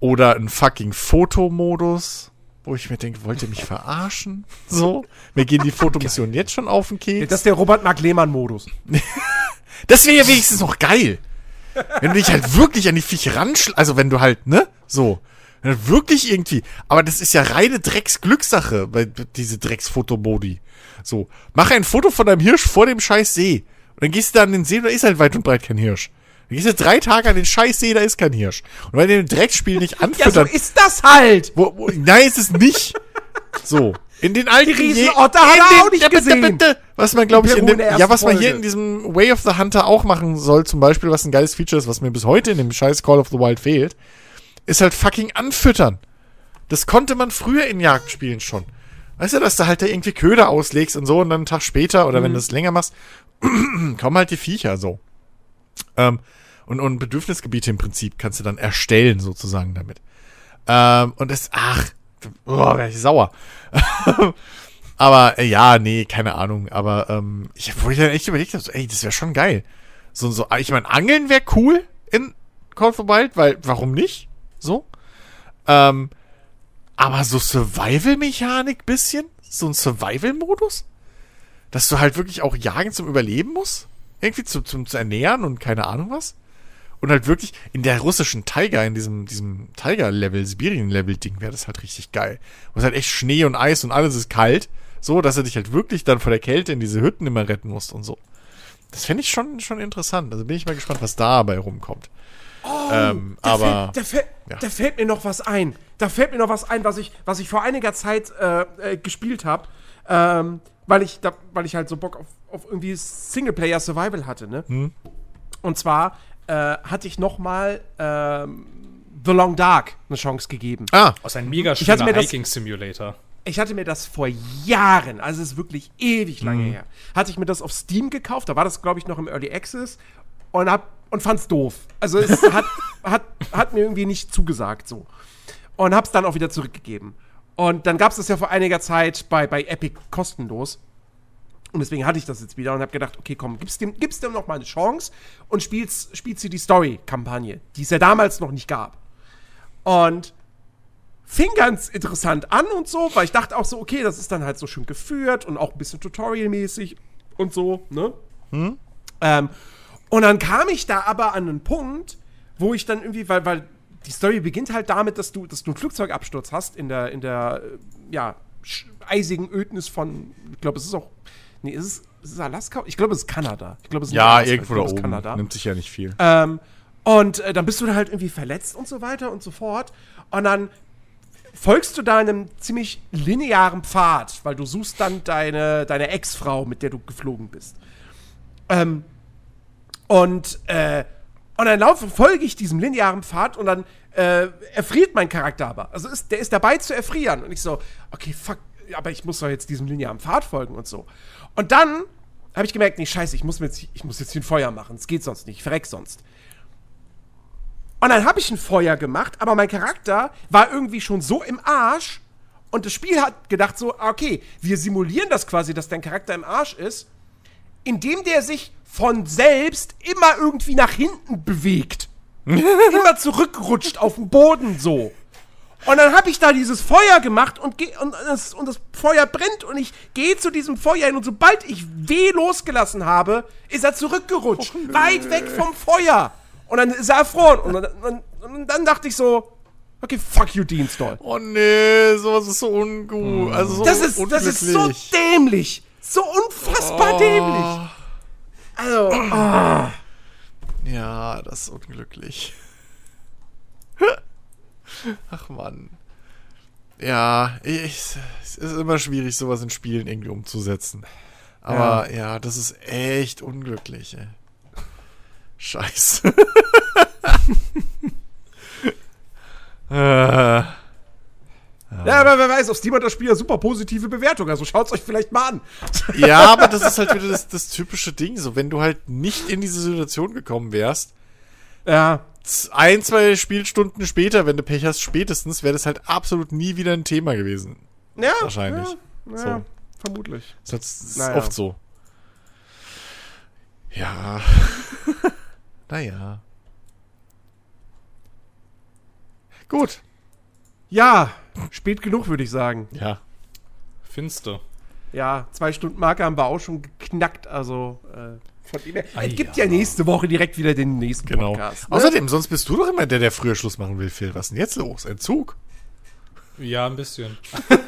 oder ein fucking Fotomodus wo ich mir denke, wollt ihr mich verarschen? <laughs> So, mir gehen die Fotomissionen jetzt schon auf den Keks. Das ist der Robert Mark Lehmann-Modus. <laughs> das wäre ja wenigstens noch geil. Wenn du dich halt wirklich an die Viecher ranschl... Also wenn du halt, ne? So. Wirklich irgendwie. Aber das ist ja reine Drecksglückssache, diese Drecksfotomodi. So. Mach ein Foto von deinem Hirsch vor dem scheiß See. Und dann gehst du da an den See und da ist halt weit und breit kein Hirsch. Du gehst jetzt drei Tage an den Scheißsee, da ist kein Hirsch. Und weil ihr den Dreckspiel nicht anfüttern... <laughs> ja, so ist das halt! Wo, wo, nein, ist es nicht. <laughs> So. In den alten Die Riesenotter hat er auch nicht gesehen. Bitte, was man, glaube ich, in dem, ja, was man hier in diesem Way of the Hunter auch machen soll, zum Beispiel, was ein geiles Feature ist, was mir bis heute in dem scheiß Call of the Wild fehlt, ist halt fucking anfüttern. Das konnte man früher in Jagdspielen schon. Weißt du, dass du halt da irgendwie Köder auslegst und so und dann einen Tag später oder mhm. wenn du es länger machst, <clears throat> kommen halt die Viecher so. Ähm, und, und Bedürfnisgebiete im Prinzip kannst du dann erstellen sozusagen damit. Ähm, und es, ach, oh, wär ich sauer. <laughs> aber äh, ja, nee, keine Ahnung. Aber ähm, ich, ich dann echt überlegt habe, so, ey, das wäre schon geil. So, so, ich meine, Angeln wäre cool in Call of Wild, weil, warum nicht? So. Ähm, aber so Survival-Mechanik bisschen? So ein Survival-Modus? Dass du halt wirklich auch jagen zum Überleben musst? Irgendwie zum, zum, zu ernähren und keine Ahnung was? Und halt wirklich in der russischen Tiger, in diesem, diesem Tiger-Level, Sibirien-Level-Ding, wäre das halt richtig geil. Wo es halt echt Schnee und Eis und alles ist kalt. So, dass er dich halt wirklich dann vor der Kälte in diese Hütten immer retten musst und so. Das fände ich schon, schon interessant. Also bin ich mal gespannt, was dabei rumkommt. Oh, ähm, da aber. Fällt, da, fällt, ja. da, fällt, mir noch was ein. Da fällt mir noch was ein, was ich, was ich vor einiger Zeit äh, äh, gespielt habe. Ähm, weil ich, da, weil ich halt so Bock auf, auf irgendwie Singleplayer Survival hatte, ne? Hm. Und zwar äh, hatte ich noch mal ähm, The Long Dark eine Chance gegeben. Ah, aus einem mega schöner Hiking Simulator. Ich hatte mir das vor Jahren, also es ist wirklich ewig lange mhm. her, hatte ich mir das auf Steam gekauft. Da war das, glaube ich, noch im Early Access und hab und fand's doof. Also es <laughs> hat, hat, hat mir irgendwie nicht zugesagt so. Und hab's dann auch wieder zurückgegeben. Und dann gab's das ja vor einiger Zeit bei, bei Epic kostenlos. Und deswegen hatte ich das jetzt wieder und habe gedacht, okay, komm, gib's dem, gib's dem noch mal eine Chance und spielst, spielst du die Story-Kampagne, die es ja damals noch nicht gab. Und fing ganz interessant an und so, weil ich dachte auch so, okay, das ist dann halt so schön geführt und auch ein bisschen Tutorial-mäßig und so, ne? Hm? Ähm, und dann kam ich da aber an einen Punkt, wo ich dann irgendwie, weil, weil die Story beginnt halt damit, dass du, dass du einen Flugzeugabsturz hast in der, in der, äh, ja, eisigen Ödnis von, ich glaube, es ist auch Nee, ist es, ist es Alaska? Ich glaube, es ist Kanada. Ich glaube, es ist Ja, Alaska. irgendwo glaub, da oben. Kanada. Nimmt sich ja nicht viel. Ähm, und äh, dann bist du halt irgendwie verletzt und so weiter und so fort. Und dann folgst du da einem ziemlich linearen Pfad, weil du suchst dann deine, deine Ex-Frau, mit der du geflogen bist. Ähm, und, äh, und dann laufe, folge ich diesem linearen Pfad und dann äh, erfriert mein Charakter aber. Also ist, der ist dabei zu erfrieren. Und ich so, okay, fuck, aber ich muss doch jetzt diesem linearen Pfad folgen und so. Und dann habe ich gemerkt, nee, scheiße, ich muss, jetzt, ich muss jetzt hier ein Feuer machen. Es geht sonst nicht, ich verreck sonst. Und dann habe ich ein Feuer gemacht, aber mein Charakter war irgendwie schon so im Arsch. Und das Spiel hat gedacht so, okay, wir simulieren das quasi, dass dein Charakter im Arsch ist, indem der sich von selbst immer irgendwie nach hinten bewegt. <laughs> immer zurückrutscht auf den Boden so. Und dann habe ich da dieses Feuer gemacht und, und, das, und das Feuer brennt und ich gehe zu diesem Feuer hin und sobald ich weh losgelassen habe, ist er zurückgerutscht. Oh, weit weg vom Feuer. Und dann ist er erfroren. Und dann, und, und dann dachte ich so, okay, fuck you, Dean Stall. Oh nee, sowas ist so ungut. Also so das, ist, das ist so dämlich. So unfassbar oh. dämlich. Also, oh. Ja, das ist unglücklich. <laughs> Ach man. Ja, ich, es ist immer schwierig, sowas in Spielen irgendwie umzusetzen. Aber ja, ja das ist echt unglücklich, ey. Scheiße. <laughs> äh. Ja. aber wer weiß, auf Steam hat das Spiel ja super positive Bewertungen, also schaut es euch vielleicht mal an. ja, aber das ist halt wieder das, das, typische Ding, so wenn du halt nicht in diese Situation gekommen wärst, ja ein, zwei Spielstunden später, wenn du Pech hast, spätestens, wäre das halt absolut nie wieder ein Thema gewesen. Ja. Wahrscheinlich. Ja, ja so. vermutlich. Das ist naja. oft so. Ja. <laughs> naja. Gut. Ja, spät genug, würde ich sagen. Ja. Finster. Ja, zwei Stunden Marke haben wir auch schon geknackt, also äh, von dem her. Es gibt ja. ja. nächste Woche direkt wieder den nächsten genau. Podcast. Ne? Außerdem, sonst bist du doch immer der, der früher Schluss machen will, Phil. Was ist denn jetzt los? Entzug? Ja, ein bisschen. <laughs>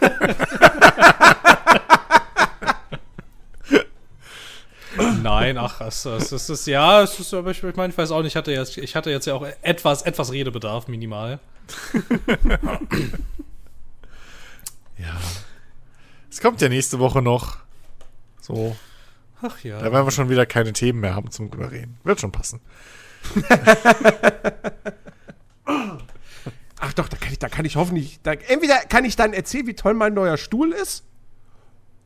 Nein, ach, es, es, es ist ja, es ist, aber ich, ich meine, ich weiß auch nicht, ich hatte jetzt, ich hatte jetzt ja auch etwas, etwas Redebedarf minimal. <laughs> ja. Es kommt ja nächste Woche noch. So. Ach ja. Da werden wir schon wieder keine Themen mehr haben zum drüber reden. Wird schon passen. <laughs> Ach doch, da kann ich, da kann ich hoffentlich. Da, entweder kann ich dann erzählen, wie toll mein neuer Stuhl ist,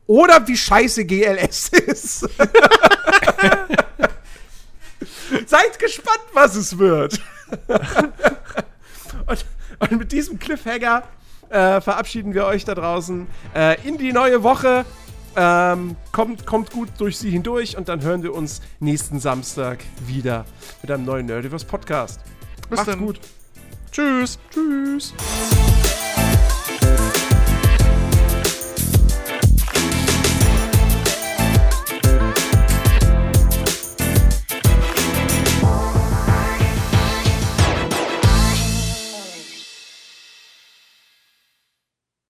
oder wie scheiße GLS ist. <laughs> Seid gespannt, was es wird. <laughs> und, Und mit diesem Cliffhanger äh, verabschieden wir euch da draußen äh, in die neue Woche. Ähm, kommt, kommt gut durch sie hindurch und dann hören wir uns nächsten Samstag wieder mit einem neuen Nerdiverse Podcast. Bis Macht's dann. gut. Tschüss. Tschüss.